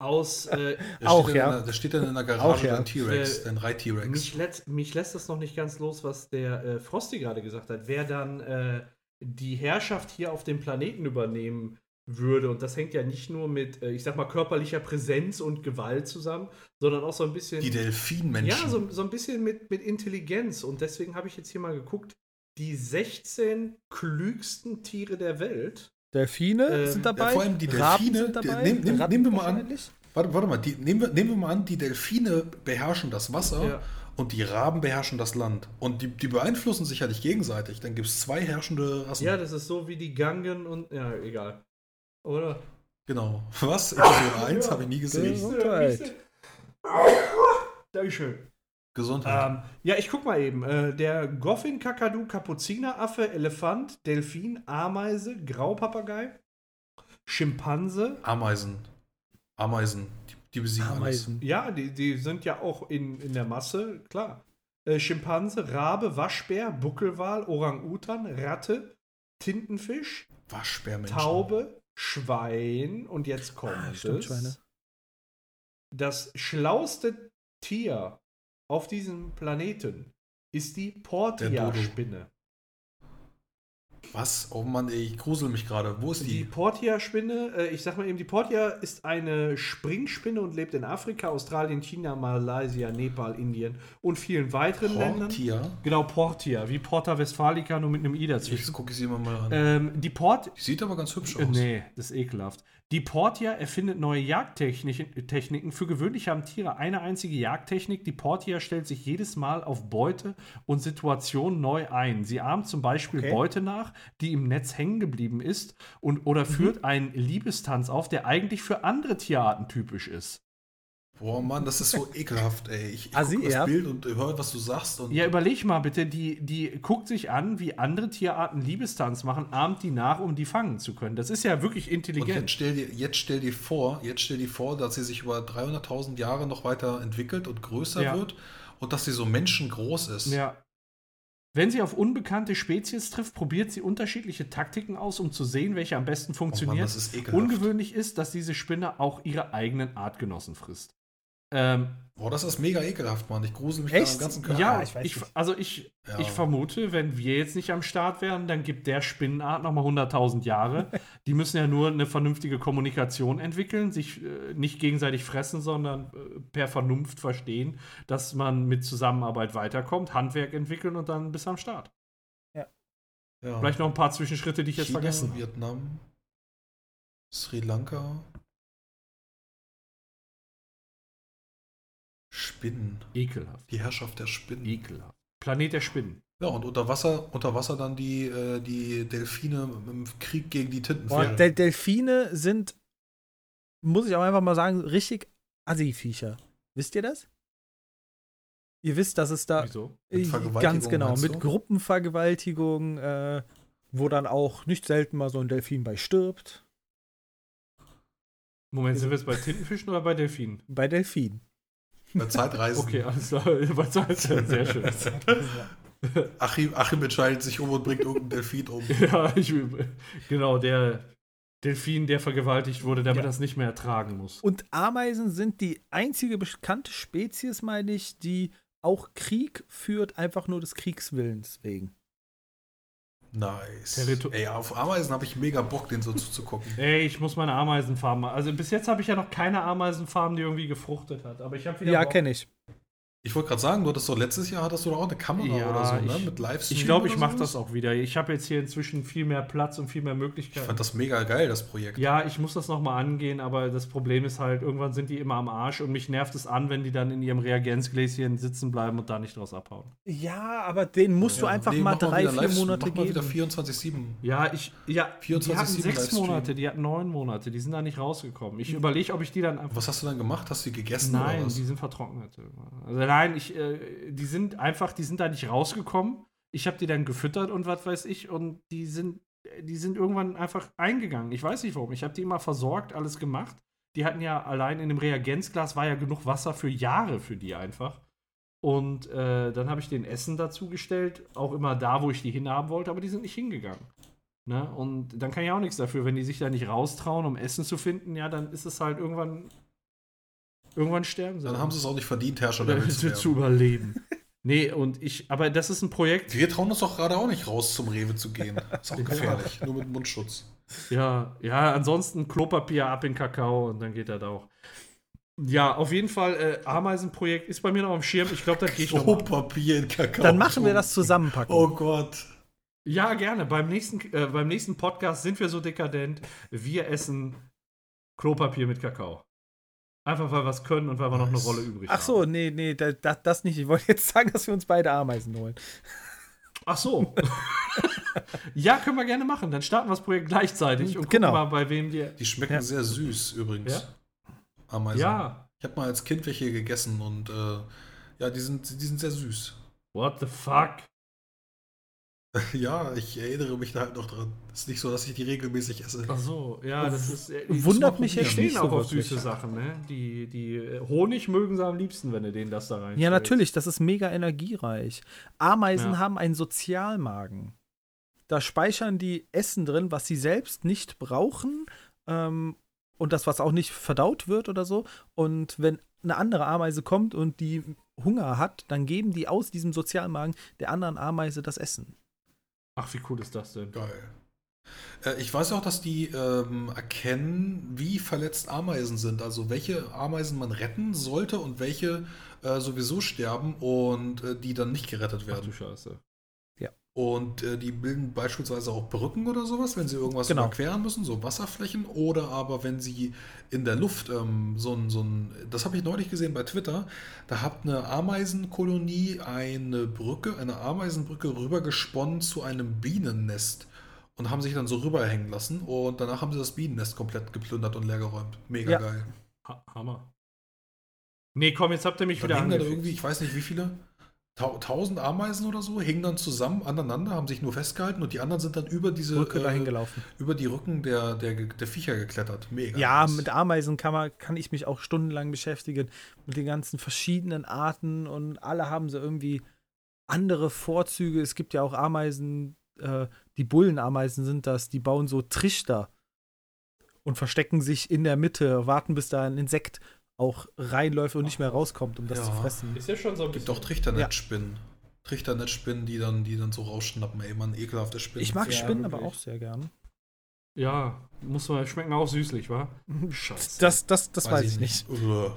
Aus, äh, Der Auch, steht ja. In der, der steht dann in der Garage, Auch, ja. dein T-Rex, Äh, dein Reit-T-Rex. mich, lässt, mich lässt das noch nicht ganz los, was der äh, Frosty gerade gesagt hat. Wer dann äh, die Herrschaft hier auf dem Planeten übernehmen würde, und das hängt ja nicht nur mit, äh, ich sag mal, körperlicher Präsenz und Gewalt zusammen, sondern auch so ein bisschen. Die Delfinmenschen. Ja, so, so ein bisschen mit, mit Intelligenz. Und deswegen habe ich jetzt hier mal geguckt, die 16 klügsten Tiere der Welt. Delfine Ähm, sind ja, dabei. vor allem die Raben Delfine, sind die- nehm- nehm- nehmen wir mal an. Warte, warte mal, die, nehmen, wir, nehmen wir mal an, die Delfine beherrschen das Wasser Ja. und die Raben beherrschen das Land. Und die, die beeinflussen sich ja nicht gegenseitig. Dann gibt es zwei herrschende Rassen. Ja, das ist so wie die Gangen und. Ja, egal. Oder? Genau. Was? Episode 1 Ja. habe ich nie gesehen. Gesundheit. Dankeschön. Gesundheit. Ähm, ja, ich guck mal eben. Äh, der Goffin, Kakadu, Kapuzineraffe, Elefant, Delfin, Ameise, Graupapagei, Schimpanse. Ameisen. Ameisen. Die, die besiegen alles. Ameisen. Ja, die, die sind ja auch in, in der Masse, klar. Äh, Schimpanse, Rabe, Waschbär, Buckelwal, Orang-Utan, Ratte, Tintenfisch, Waschbärmenschen. Taube, Schwein und jetzt kommt Ah, stimmt, es. Schweine. Das schlauste Tier auf diesem Planeten ist die Portia-Spinne. Was? Oh Mann, ich grusel mich gerade. Wo ist Die die? Portia-Spinne, äh, ich sag mal eben, die Portia ist eine Springspinne und lebt in Afrika, Australien, China, Malaysia, Nepal, Indien und vielen weiteren Ländern. Portia? Genau, Portia, wie Porta Westfalica, nur mit einem I Jetzt dazwischen. gucke ich sie immer mal an. Ähm, die Port. Die sieht aber ganz hübsch aus. Äh, nee, das ist ekelhaft. Die Portia erfindet neue Jagdtechniken Techniken. Für gewöhnlich haben Tiere eine einzige Jagdtechnik. Die Portia stellt sich jedes Mal auf Beute und Situation neu ein. Sie ahmt zum Beispiel Okay. Beute nach, die im Netz hängen geblieben ist, und, oder führt einen Liebestanz auf, der eigentlich für andere Tierarten typisch ist. Boah, Mann, das ist so ekelhaft, ey. Ich, ich Assi, guck das ja. Bild und höre, was du sagst. Und Ja, überleg mal bitte, die, die guckt sich an, wie andere Tierarten Liebestanz machen, ahmt die nach, um die fangen zu können. Das ist ja wirklich Und intelligent. jetzt stell, dir, jetzt stell dir vor, jetzt stell dir vor, dass sie sich über 300.000 Jahre noch weiter entwickelt und größer Ja. wird und dass sie so menschengroß ist. Ja. Wenn sie auf unbekannte Spezies trifft, probiert sie unterschiedliche Taktiken aus, um zu sehen, welche am besten Oh Mann, funktioniert. das ist ekelhaft. Ungewöhnlich ist, dass diese Spinne auch ihre eigenen Artgenossen frisst. Ähm, Boah, das ist mega ekelhaft, Mann. Ich grusel mich Echt? da am ganzen Körper. ja, ich weiß ich, nicht. also ich, Ja. ich vermute, wenn wir jetzt nicht am Start wären, dann gibt der Spinnenart nochmal 100.000 Jahre. Die müssen ja nur eine vernünftige Kommunikation entwickeln, sich äh, nicht gegenseitig fressen, sondern äh, per Vernunft verstehen, dass man mit Zusammenarbeit weiterkommt, Handwerk entwickeln und dann bis am Start. Ja. Vielleicht noch ein paar Zwischenschritte, die ich jetzt China, vergessen habe. Vietnam, Sri Lanka. Spinnen. Ekelhaft. Die Herrschaft der Spinnen. Ekelhaft. Planet der Spinnen. Ja, und unter Wasser, unter Wasser dann die, äh, die Delfine im Krieg gegen die Boah, Tintenfische. Del Delfine sind, muss ich auch einfach mal sagen, richtig Assi-Viecher. Wisst ihr das? Ihr wisst, dass es da Wieso? Mit Vergewaltigung, ganz genau mit du? Gruppenvergewaltigung, äh, wo dann auch nicht selten mal so ein Delfin bei stirbt. Moment, sind wir jetzt bei Tintenfischen oder bei Delfinen? Bei Delfinen. Bei Zeitreisen. Okay, alles klar. Soll's denn? Sehr schön. Achim, Achim entscheidet sich um und bringt irgendeinen Delfin um. Ja, ich, genau, der Delfin, der vergewaltigt wurde, damit Ja. er es nicht mehr ertragen muss. Und Ameisen sind die einzige bekannte Spezies, meine ich, die auch Krieg führt, einfach nur des Kriegswillens wegen. Nice. Territo- Ey, auf Ameisen habe ich mega Bock, den so zuzugucken. Ey, ich muss meine Ameisenfarm mal. Also bis jetzt habe ich ja noch keine Ameisenfarm, die irgendwie gefruchtet hat. Aber ich habe wieder. Ja, kenne ich. Ich wollte gerade sagen, du hattest doch letztes Jahr hattest du doch auch eine Kamera Ja, oder so, ne? ich- Mit Livestream. Ich glaube, ich mache das auch wieder. Ich habe jetzt hier inzwischen viel mehr Platz und viel mehr Ich Möglichkeiten. fand das mega geil, das Projekt. Ja, ich muss das nochmal angehen, aber das Problem ist halt, irgendwann sind die immer am Arsch und mich nervt es an, wenn die dann in ihrem Reagenzgläschen sitzen bleiben und da nicht draus abhauen. Ja, aber den musst du Ja. einfach Nee, mal drei, wieder vier Livestream, Monate mach mal wieder geben. 24-7. Ja, ich, ja, die 24/7 hatten sechs Livestream. Monate, die hatten neun Monate, die sind da nicht rausgekommen. Ich überlege, ob ich die dann einfach. Was hast du dann gemacht? Hast du die gegessen Nein, oder was? die sind vertrocknet. Also nein, ich, äh, die sind einfach, die sind da nicht rausgekommen. Ich habe die dann gefüttert und was weiß ich und die sind, die sind irgendwann einfach eingegangen. Ich weiß nicht warum. Ich habe die immer versorgt, alles gemacht. Die hatten ja allein in dem Reagenzglas war ja genug Wasser für Jahre für die einfach. Und äh, dann habe ich den Essen dazugestellt, auch immer da, wo ich die hinhaben wollte, aber die sind nicht hingegangen. Ne? Und dann kann ich auch nichts dafür, wenn die sich da nicht raustrauen, um Essen zu finden, ja, dann ist es halt irgendwann. Irgendwann sterben sie. Dann haben sie es auch nicht verdient, Herrscher der Welt zu zu, überleben. nee, und ich, aber das ist ein Projekt. Wir trauen uns doch gerade auch nicht raus zum Rewe zu gehen. Ist auch gefährlich, nur mit Mundschutz. Ja, ja, ansonsten Klopapier ab in Kakao und dann geht das auch. Ja, auf jeden Fall, äh, Ameisenprojekt ist bei mir noch am Schirm. Ich glaube, das gehe ich noch. Klopapier in Kakao. Dann machen wir das zusammenpacken. Oh Gott. Ja, gerne. Beim nächsten, äh, beim nächsten Podcast sind wir so dekadent. Wir essen Klopapier mit Kakao. Einfach weil wir es können und weil wir noch eine. Rolle übrig Ach so, haben. nee, nee, da, da, das nicht. Ich wollte jetzt sagen, dass wir uns beide Ameisen holen. Ach so. ja, können wir gerne machen. Dann starten wir das Projekt gleichzeitig und Genau. gucken mal, bei wem die. Die schmecken Ja. sehr süß übrigens. Ja? Ameisen. Ja. Ich habe mal als Kind welche gegessen und äh, ja, die sind, die sind sehr süß. What the fuck? ja, ich erinnere mich da halt noch dran. ist nicht so, dass ich die regelmäßig esse. Ach so, ja, das ist. äh, die- Wundert mich die jetzt stehen nicht so auch auf wirklich. süße Sachen, ne? Die, die äh, Honig mögen sie am liebsten, wenn du denen das da rein. Ja, natürlich, das ist mega energiereich. Ameisen Ja. haben einen Sozialmagen. Da speichern die Essen drin, was sie selbst nicht brauchen ähm, und das, was auch nicht verdaut wird oder so. Und wenn eine andere Ameise kommt und die Hunger hat, dann geben die aus diesem Sozialmagen der anderen Ameise das Essen. Ach, wie cool ist das denn? Geil. Äh, ich weiß auch, dass die ähm, erkennen, wie verletzt Ameisen sind. Also welche Ameisen man retten sollte und welche äh, sowieso sterben und äh, die dann nicht gerettet Ach werden. du Scheiße. Und äh, die bilden beispielsweise auch Brücken oder sowas, wenn sie irgendwas Genau. überqueren müssen, so Wasserflächen. Oder aber wenn sie in der Luft ähm, so ein, so ein, das habe ich neulich gesehen bei Twitter, da hat eine Ameisenkolonie eine Brücke, eine Ameisenbrücke rübergesponnen zu einem Bienennest und haben sich dann so rüberhängen lassen. Und danach haben sie das Bienennest komplett geplündert und leergeräumt. Mega Ja. geil. Ha Hammer. Nee, komm, jetzt habt ihr mich Dann wieder dann angefixt. irgendwie, ich weiß nicht wie viele, tausend Ameisen oder so, hingen dann zusammen aneinander, haben sich nur festgehalten und die anderen sind dann über diese Brücke äh, dahin gelaufen. über die Rücken der, der, der Viecher geklettert. Mega. Ja, nice. mit Ameisen kann, man, kann ich mich auch stundenlang beschäftigen. Mit den ganzen verschiedenen Arten und alle haben so irgendwie andere Vorzüge. Es gibt ja auch Ameisen, äh, die Bullenameisen sind das, die bauen so Trichter und verstecken sich in der Mitte, warten bis da ein Insekt auch reinläuft und nicht mehr rauskommt, um das Ja. zu fressen. Ist ja schon so ein gibt auch Trichternetzspinnen. Trichternetzspinnen, die dann, die dann so rausschnappen, ey, man, ekelhafte Spinnen. Ich mag Ja, Spinnen aber wirklich. auch sehr gern. Ja, muss man, schmecken auch süßlich, wa? Scheiße. Das, das, das weiß, ich nicht. Uah.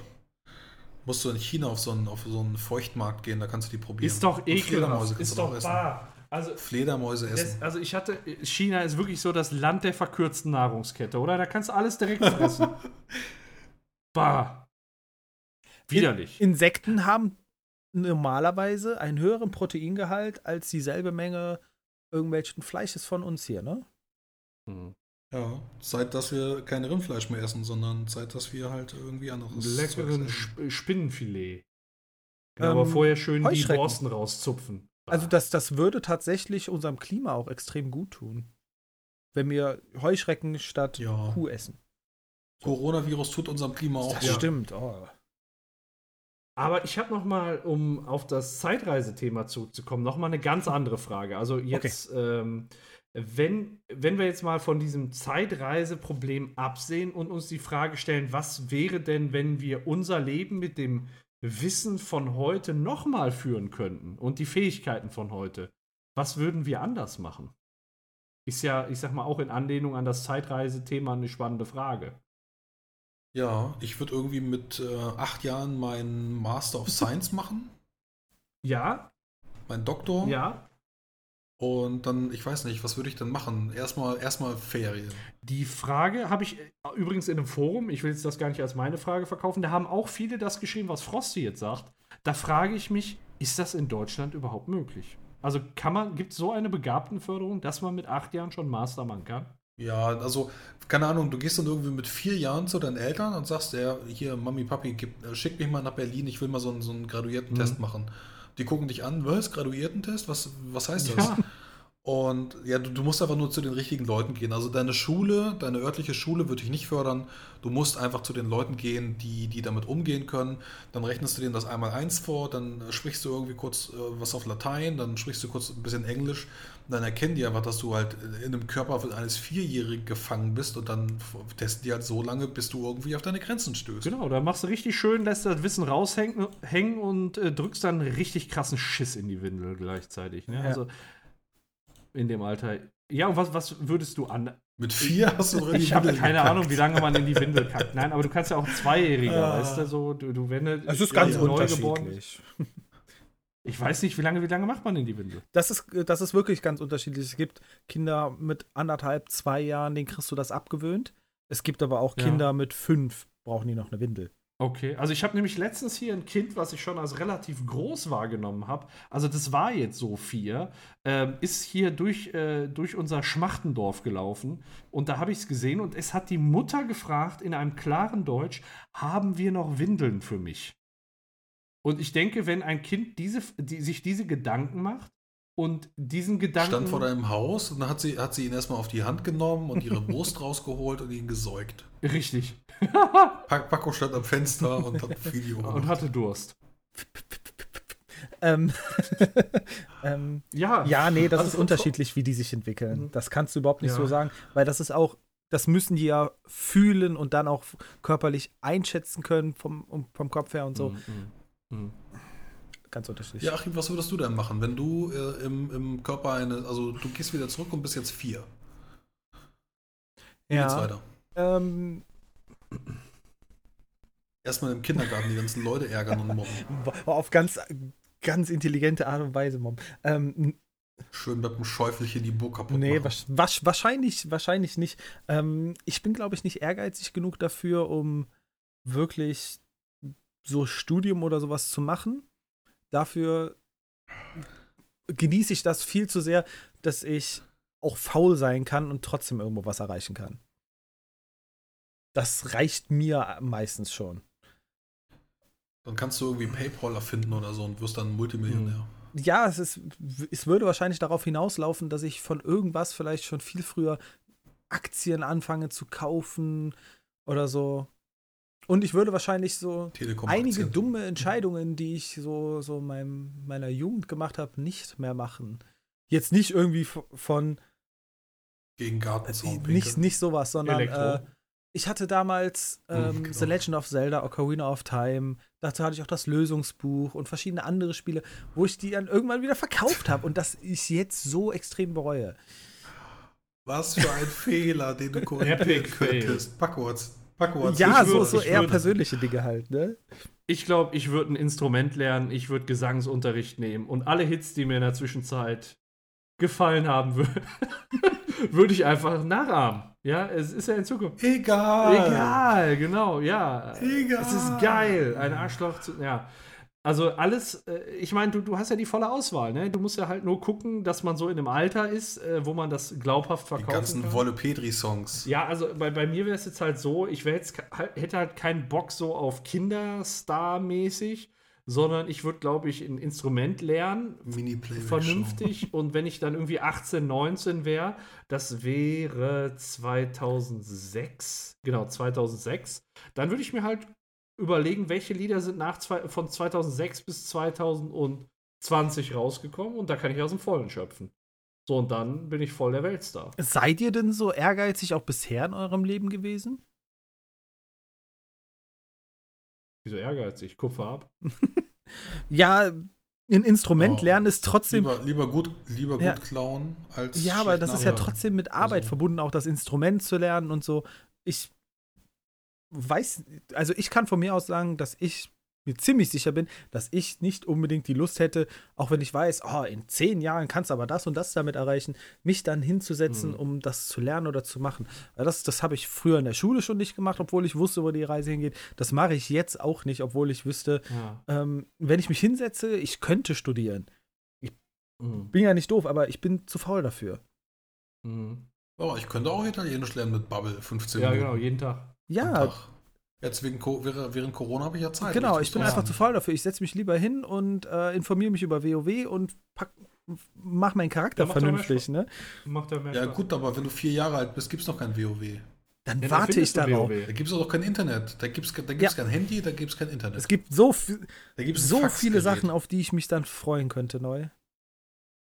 Musst du in China auf so, einen, auf so einen Feuchtmarkt gehen, da kannst du die probieren. Ist doch ekelhaft. Ist doch essen. wahr. Also, Fledermäuse das, essen. also ich hatte, China ist wirklich so das Land der verkürzten Nahrungskette, oder? Da kannst du alles direkt fressen. bah. Widerlich. Insekten haben normalerweise einen höheren Proteingehalt als dieselbe Menge irgendwelchen Fleisches von uns hier, ne? Hm. Ja, seit dass wir kein Rindfleisch mehr essen, sondern seit dass wir halt irgendwie anderes Leckeren. Sp Spinnenfilet. Genau, Ähm, aber vorher schön die. Borsten rauszupfen. Also das, das würde tatsächlich unserem Klima auch extrem gut tun. Wenn wir Heuschrecken statt Ja. Kuh essen. Coronavirus tut unserem Klima auch Das gut. stimmt. Oh. Aber ich habe noch mal, um auf das Zeitreisethema zurückzukommen, noch mal eine ganz andere Frage. Also jetzt, ähm, wenn, wenn wir jetzt mal von diesem Zeitreiseproblem absehen und uns die Frage stellen, was wäre denn, wenn wir unser Leben mit dem Wissen von heute noch mal führen könnten und die Fähigkeiten von heute, was würden wir anders machen? Ist ja, ich sag mal, auch in Anlehnung an das Zeitreisethema eine spannende Frage. Ja, ich würde irgendwie mit äh, acht Jahren meinen Master of Science machen, Ja, meinen Doktor. ja. Und dann, ich weiß nicht, was würde ich denn machen? Erstmal, erstmal Ferien. Die Frage habe ich äh, übrigens in einem Forum, ich will jetzt das gar nicht als meine Frage verkaufen, da haben auch viele das geschrieben, was Frosty jetzt sagt. Da frage ich mich, ist das in Deutschland überhaupt möglich? Also kann man, gibt es so eine Begabtenförderung, dass man mit acht Jahren schon Master machen kann? Ja, also, keine Ahnung, du gehst dann irgendwie mit vier Jahren zu deinen Eltern und sagst, ja, hier, Mami, Papi, gib, äh, schick mich mal nach Berlin, ich will mal so einen, so einen Graduiertentest Mhm. machen. Die gucken dich an, was, Graduiertentest? Was, was heißt das? Ja. Und ja, du, du musst einfach nur zu den richtigen Leuten gehen. Also deine Schule, deine örtliche Schule wird dich nicht fördern. Du musst einfach zu den Leuten gehen, die, die damit umgehen können. Dann rechnest du denen das einmal eins vor, dann sprichst du irgendwie kurz äh, was auf Latein, dann sprichst du kurz ein bisschen Englisch. Und dann erkennen die einfach, dass du halt in einem Körper eines Vierjährigen gefangen bist und dann testen die halt so lange, bis du irgendwie auf deine Grenzen stößt. Genau, da machst du richtig schön, lässt das Wissen raushängen hängen und äh, drückst dann richtig krassen Schiss in die Windel gleichzeitig. Ne? Ja. Also in dem Alter. Ja, und was, was würdest du an, Mit vier hast du noch in die Ich habe keine gekackt. Ahnung, wie lange man in die Windel kackt. Nein, aber du kannst ja auch Zweijähriger, Ah. weißt du, so, du, du wenn Es ist Ja, ganz ja. neugeboren- unterschiedlich. Ich weiß nicht, wie lange, wie lange macht man in die Windel? Das ist, das ist wirklich ganz unterschiedlich. Es gibt Kinder mit anderthalb, zwei Jahren, denen kriegst du das abgewöhnt. Es gibt aber auch Ja. Kinder mit fünf, brauchen die noch eine Windel. Okay, also ich habe nämlich letztens hier ein Kind, was ich schon als relativ groß wahrgenommen habe. Also das war jetzt so vier, ähm, ist hier durch, äh, durch unser Schmachtendorf gelaufen und da habe ich es gesehen und es hat die Mutter gefragt in einem klaren Deutsch, haben wir noch Windeln für mich? Und ich denke, wenn ein Kind diese, die, sich diese Gedanken macht und diesen Gedanken Stand vor deinem Haus und dann hat sie, hat sie ihn erstmal auf die Hand genommen und ihre Brust rausgeholt und ihn gesäugt. richtig Paco stand am Fenster und hat ein Video und gemacht. hatte Durst. Ähm, ähm, Ja, ja, nee, das Also ist unterschiedlich, wie die sich entwickeln. Mhm. Das kannst du überhaupt nicht Ja. so sagen, weil das ist auch, das müssen die ja fühlen und dann auch körperlich einschätzen können vom, vom Kopf her und so. Mhm, mhm, mhm. Ganz unterschiedlich. Ja, Achim, was würdest du denn machen, wenn du äh, im, im Körper eine, also du gehst wieder zurück und bist jetzt vier? Wie geht's ja. weiter? Ähm, Erstmal im Kindergarten die ganzen Leute ärgern und mobben. auf ganz, ganz intelligente Art und Weise, Mom. Ähm, Schön mit dem Schäufelchen die Burg kaputt nee, machen. wasch, wahrscheinlich, wahrscheinlich nicht. Ähm, ich bin, glaube ich, nicht ehrgeizig genug dafür, um wirklich so Studium oder sowas zu machen. Dafür genieße ich das viel zu sehr, dass ich auch faul sein kann und trotzdem irgendwo was erreichen kann. Das reicht mir meistens schon. Dann kannst du irgendwie PayPal erfinden oder so und wirst dann Multimillionär. Ja, es, ist, es würde wahrscheinlich darauf hinauslaufen, dass ich von irgendwas vielleicht schon viel früher Aktien anfange zu kaufen oder so. Und ich würde wahrscheinlich so einige dumme Entscheidungen, die ich so, so meinem, meiner Jugend gemacht habe, nicht mehr machen. Jetzt nicht irgendwie von, gegen Gartenzaun. Äh, nicht, nicht sowas, sondern äh, ich hatte damals ähm, genau. The Legend of Zelda, Ocarina of Time. Dazu hatte ich auch das Lösungsbuch und verschiedene andere Spiele, wo ich die dann irgendwann wieder verkauft habe und das ich jetzt so extrem bereue. Was für ein Fehler, den du korrigieren könntest. Backwards. Backwards. ja, ich so, würd- so eher würd- persönliche Dinge halt, ne? Ich glaube, ich würde ein Instrument lernen, ich würde Gesangsunterricht nehmen und alle Hits, die mir in der Zwischenzeit gefallen haben würden, würde ich einfach nachahmen. Ja, es ist ja in Zukunft. Egal. Egal, genau, ja. Egal. Es ist geil, ein Arschloch zu. Ja. Also alles, äh, ich meine, du, du hast ja die volle Auswahl, ne? Du musst ja halt nur gucken, dass man so in einem Alter ist, äh, wo man das glaubhaft Die verkaufen ganzen kann. Wolle Petri-Songs. Ja, also bei, bei mir wäre es jetzt halt so, ich wär jetzt, hätte halt keinen Bock so auf Kinderstar-mäßig, sondern ich würde, glaube ich, ein Instrument lernen, Mini-Play. vernünftig. Und wenn ich dann irgendwie 18, 19 wäre, das wäre 2006, genau, 2006, dann würde ich mir halt überlegen, welche Lieder sind nach zwei, von 2006 bis 2020 rausgekommen und da kann ich aus dem Vollen schöpfen. So, und dann bin ich voll der Weltstar. Seid ihr denn so ehrgeizig auch bisher in eurem Leben gewesen? Wieso ehrgeizig? Kupfer ab. Ja, ein Instrument Oh. lernen ist trotzdem. Lieber, lieber gut, lieber Ja. gut klauen als. Ja, aber das ist ja trotzdem mit Arbeit Also- verbunden, auch das Instrument zu lernen und so. Ich weiß, also ich kann von mir aus sagen, dass ich mir ziemlich sicher bin, dass ich nicht unbedingt die Lust hätte, auch wenn ich weiß, oh, in zehn Jahren kannst du aber das und das damit erreichen, mich dann hinzusetzen, Mhm. um das zu lernen oder zu machen. Weil das, das habe ich früher in der Schule schon nicht gemacht, obwohl ich wusste, wo die Reise hingeht. Das mache ich jetzt auch nicht, obwohl ich wüsste, Ja. ähm, wenn ich mich hinsetze, ich könnte studieren. Mhm. Bin ja nicht doof, aber ich bin zu faul dafür. Mhm. Oh, ich könnte auch Italienisch lernen mit Bubble, 15 Ja, Minuten. genau, jeden Tag. Ja, Tag. Jetzt wegen, Co- während während Corona habe ich ja Zeit. Genau, richtig ich bin einfach zu faul dafür. Ich setze mich lieber hin und äh, informiere mich über WoW und pack, mach meinen Charakter Ja, macht doch mehr vernünftig, ne? Macht ja mehr Ja, Spaß. gut, aber wenn du vier Jahre alt bist, gibt es noch kein WoW. Dann Ja, dann warte ich darauf. Da gibt es auch kein Internet. Da gibt es da gibt's Ja. kein Handy, da gibt es kein Internet. Es gibt so, viel, da gibt's so viele Sachen, auf die ich mich dann freuen könnte, neu.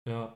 Ja.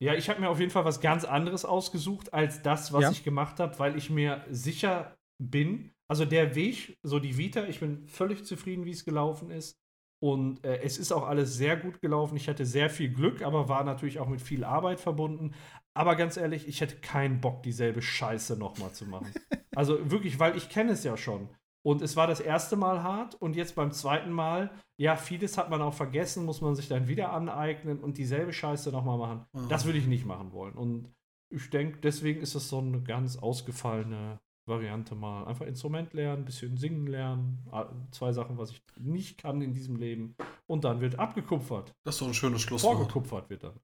Ja. Ich habe mir auf jeden Fall was ganz anderes ausgesucht als das, was Ja. ich gemacht habe, weil ich mir sicher bin, also der Weg, so die Vita, ich bin völlig zufrieden, wie es gelaufen ist. Und äh, es ist auch alles sehr gut gelaufen. Ich hatte sehr viel Glück, aber war natürlich auch mit viel Arbeit verbunden. Aber ganz ehrlich, ich hätte keinen Bock, dieselbe Scheiße nochmal zu machen. also wirklich, weil ich kenne es ja schon. Und es war das erste Mal hart und jetzt beim zweiten Mal, ja, vieles hat man auch vergessen, muss man sich dann wieder aneignen und dieselbe Scheiße nochmal machen. Ah. Das würde ich nicht machen wollen. Und ich denke, deswegen ist das so eine ganz ausgefallene Variante mal. Einfach Instrument lernen, ein bisschen singen lernen. Zwei Sachen, was ich nicht kann in diesem Leben. Und dann wird abgekupfert. Das ist doch ein schönes Schlusswort. Vorgekupfert wird dann.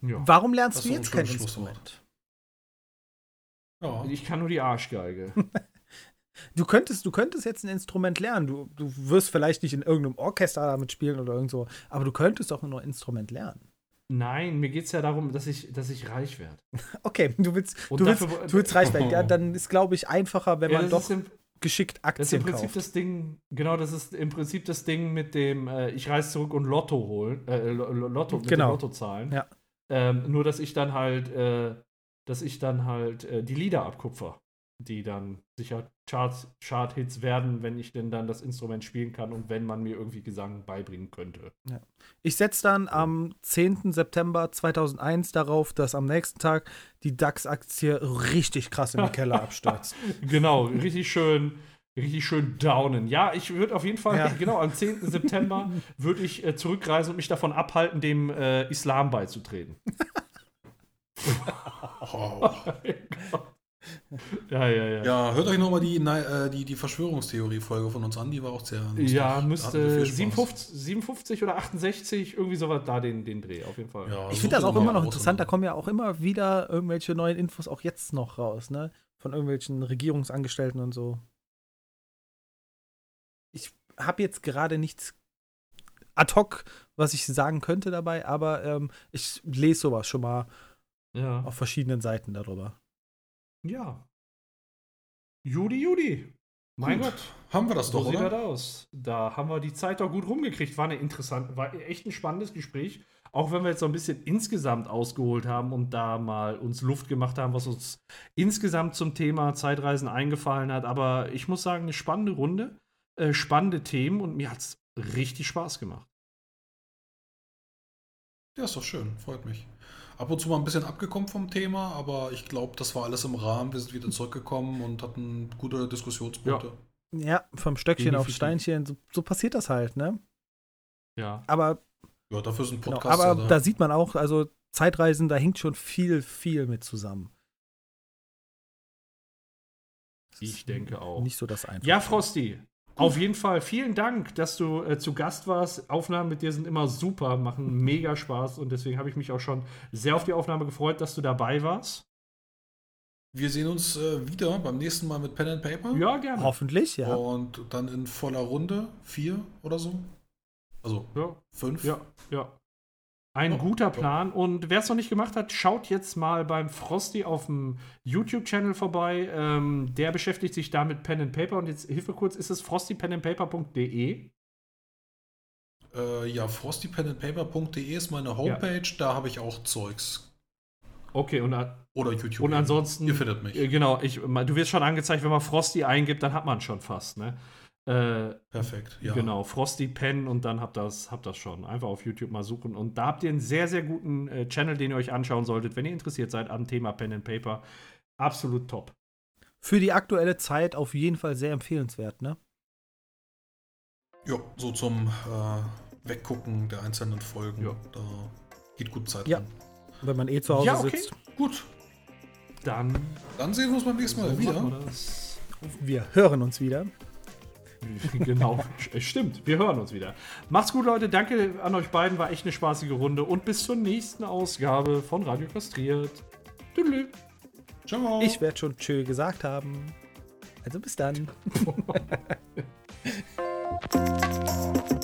Ja. Warum lernst du jetzt kein. Instrument? Ja. Ich kann nur die Arschgeige. Du könntest, du könntest jetzt ein Instrument lernen. Du, du wirst vielleicht nicht in irgendeinem Orchester damit spielen oder irgend so, aber du könntest auch nur ein Instrument lernen. Nein, mir geht es ja darum, dass ich, dass ich reich werde. Okay, du willst, Und du willst, dafür- du willst reich werden. Ja, dann ist, glaube ich, einfacher, wenn man das doch im, geschickt Das ist im Aktien Prinzip kauft. das Ding, genau, das ist im Prinzip das Ding mit dem, äh, ich reise zurück und Lotto holen, äh, Lo- Lo- Lotto, mit Genau. den Lottozahlen. Ja. Ähm, nur, dass ich dann halt, äh, dass ich dann halt äh, die Lieder abkupfer. die dann sicher Charts, Chart-Hits werden, wenn ich denn dann das Instrument spielen kann und wenn man mir irgendwie Gesang beibringen könnte. Ja. Ich setze dann am 10. September 2001 darauf, dass am nächsten Tag die DAX-Aktie richtig krass in den Keller abstürzt. genau, richtig schön. Richtig schön downen. Ja, ich würde auf jeden Fall, Ja. genau, am 10. September würde ich äh, zurückreisen und mich davon abhalten, dem äh, Islam beizutreten. Oh. ja, ja, ja. Ja, hört euch nochmal die, äh, die, die Verschwörungstheorie-Folge von uns an, die war auch sehr lustig. Ja, müsste viel Spaß. 57, 57 oder 68, irgendwie sowas da den, den Dreh, auf jeden Fall. Ja, Ich sucht finde das auch immer noch interessant, da kommen ja auch immer wieder irgendwelche neuen Infos auch jetzt noch raus, ne? Von irgendwelchen Regierungsangestellten und so. Ich habe jetzt gerade nichts ad hoc, was ich sagen könnte dabei, aber ähm, ich lese sowas schon mal Ja. auf verschiedenen Seiten darüber. ja. Judy, Judy. Mein Gut, Gott. Haben wir das So doch, sieht das oder? aus. Da haben wir die Zeit doch gut rumgekriegt. War eine interessant, war echt ein spannendes Gespräch. Auch wenn wir jetzt so ein bisschen insgesamt ausgeholt haben und da mal uns Luft gemacht haben, was uns insgesamt zum Thema Zeitreisen eingefallen hat. Aber ich muss sagen, eine spannende Runde, äh, spannende Themen und mir hat es richtig Spaß gemacht. Ja, ist doch schön, freut mich. Ab und zu mal ein bisschen abgekommen vom Thema, aber ich glaube, das war alles im Rahmen. Wir sind wieder zurückgekommen und hatten gute Diskussionspunkte. Ja, vom Stöckchen auf. Steinchen, so, so passiert das halt, ne? Ja. Aber, Ja, dafür sind genau, Podcasts aber ja da sieht man auch, also Zeitreisen, da hängt schon viel, viel mit zusammen. Ich ist denke auch. Nicht so das einfach. Ja, Frosty. Auf jeden Fall vielen Dank, dass du äh, zu Gast warst. Aufnahmen mit dir sind immer super, machen mega Spaß und deswegen habe ich mich auch schon sehr auf die Aufnahme gefreut, dass du dabei warst. Wir sehen uns äh, wieder beim nächsten Mal mit Pen and Paper. Ja, gerne. Hoffentlich, ja. Und dann in voller Runde. Vier oder so. Also Ja, fünf. ja, ja. Ein Ja, guter ja. Plan. Und wer es noch nicht gemacht hat, schaut jetzt mal beim Frosty auf dem YouTube-Channel vorbei. Ähm, der beschäftigt sich da mit Pen and Paper. Und jetzt hilfe kurz, ist es frostypenandpaper.de? Äh, ja, frostypenandpaper.de ist meine Homepage. Da habe ich auch Zeugs. Okay, und, Oder YouTube. und ansonsten. Ihr findet mich. Äh, Genau, ich, du wirst schon angezeigt, wenn man Frosty eingibt, dann hat man schon fast, ne? Äh, Perfekt. Ja. Genau, Frosty Pen und dann habt das, habt das schon. Einfach auf YouTube mal suchen. Und da habt ihr einen sehr, sehr guten äh, Channel, den ihr euch anschauen solltet, wenn ihr interessiert seid am Thema Pen and Paper. Absolut top. Für die aktuelle Zeit auf jeden Fall sehr empfehlenswert, ne? Ja, so zum äh, Weggucken der einzelnen Folgen. Ja. Da geht gut Zeit Ja. drin. Wenn man eh zu Hause Ja, okay. sitzt. Gut, Dann dann sehen wir uns beim nächsten Mal so wieder. Wir hören uns wieder. genau, stimmt. Wir hören uns wieder. Macht's gut, Leute. Danke an euch beiden. War echt eine spaßige Runde. Und bis zur nächsten Ausgabe von Radio Kastriert. Tüdelü. Ciao. Ich werde schon tschö gesagt haben. Also bis dann.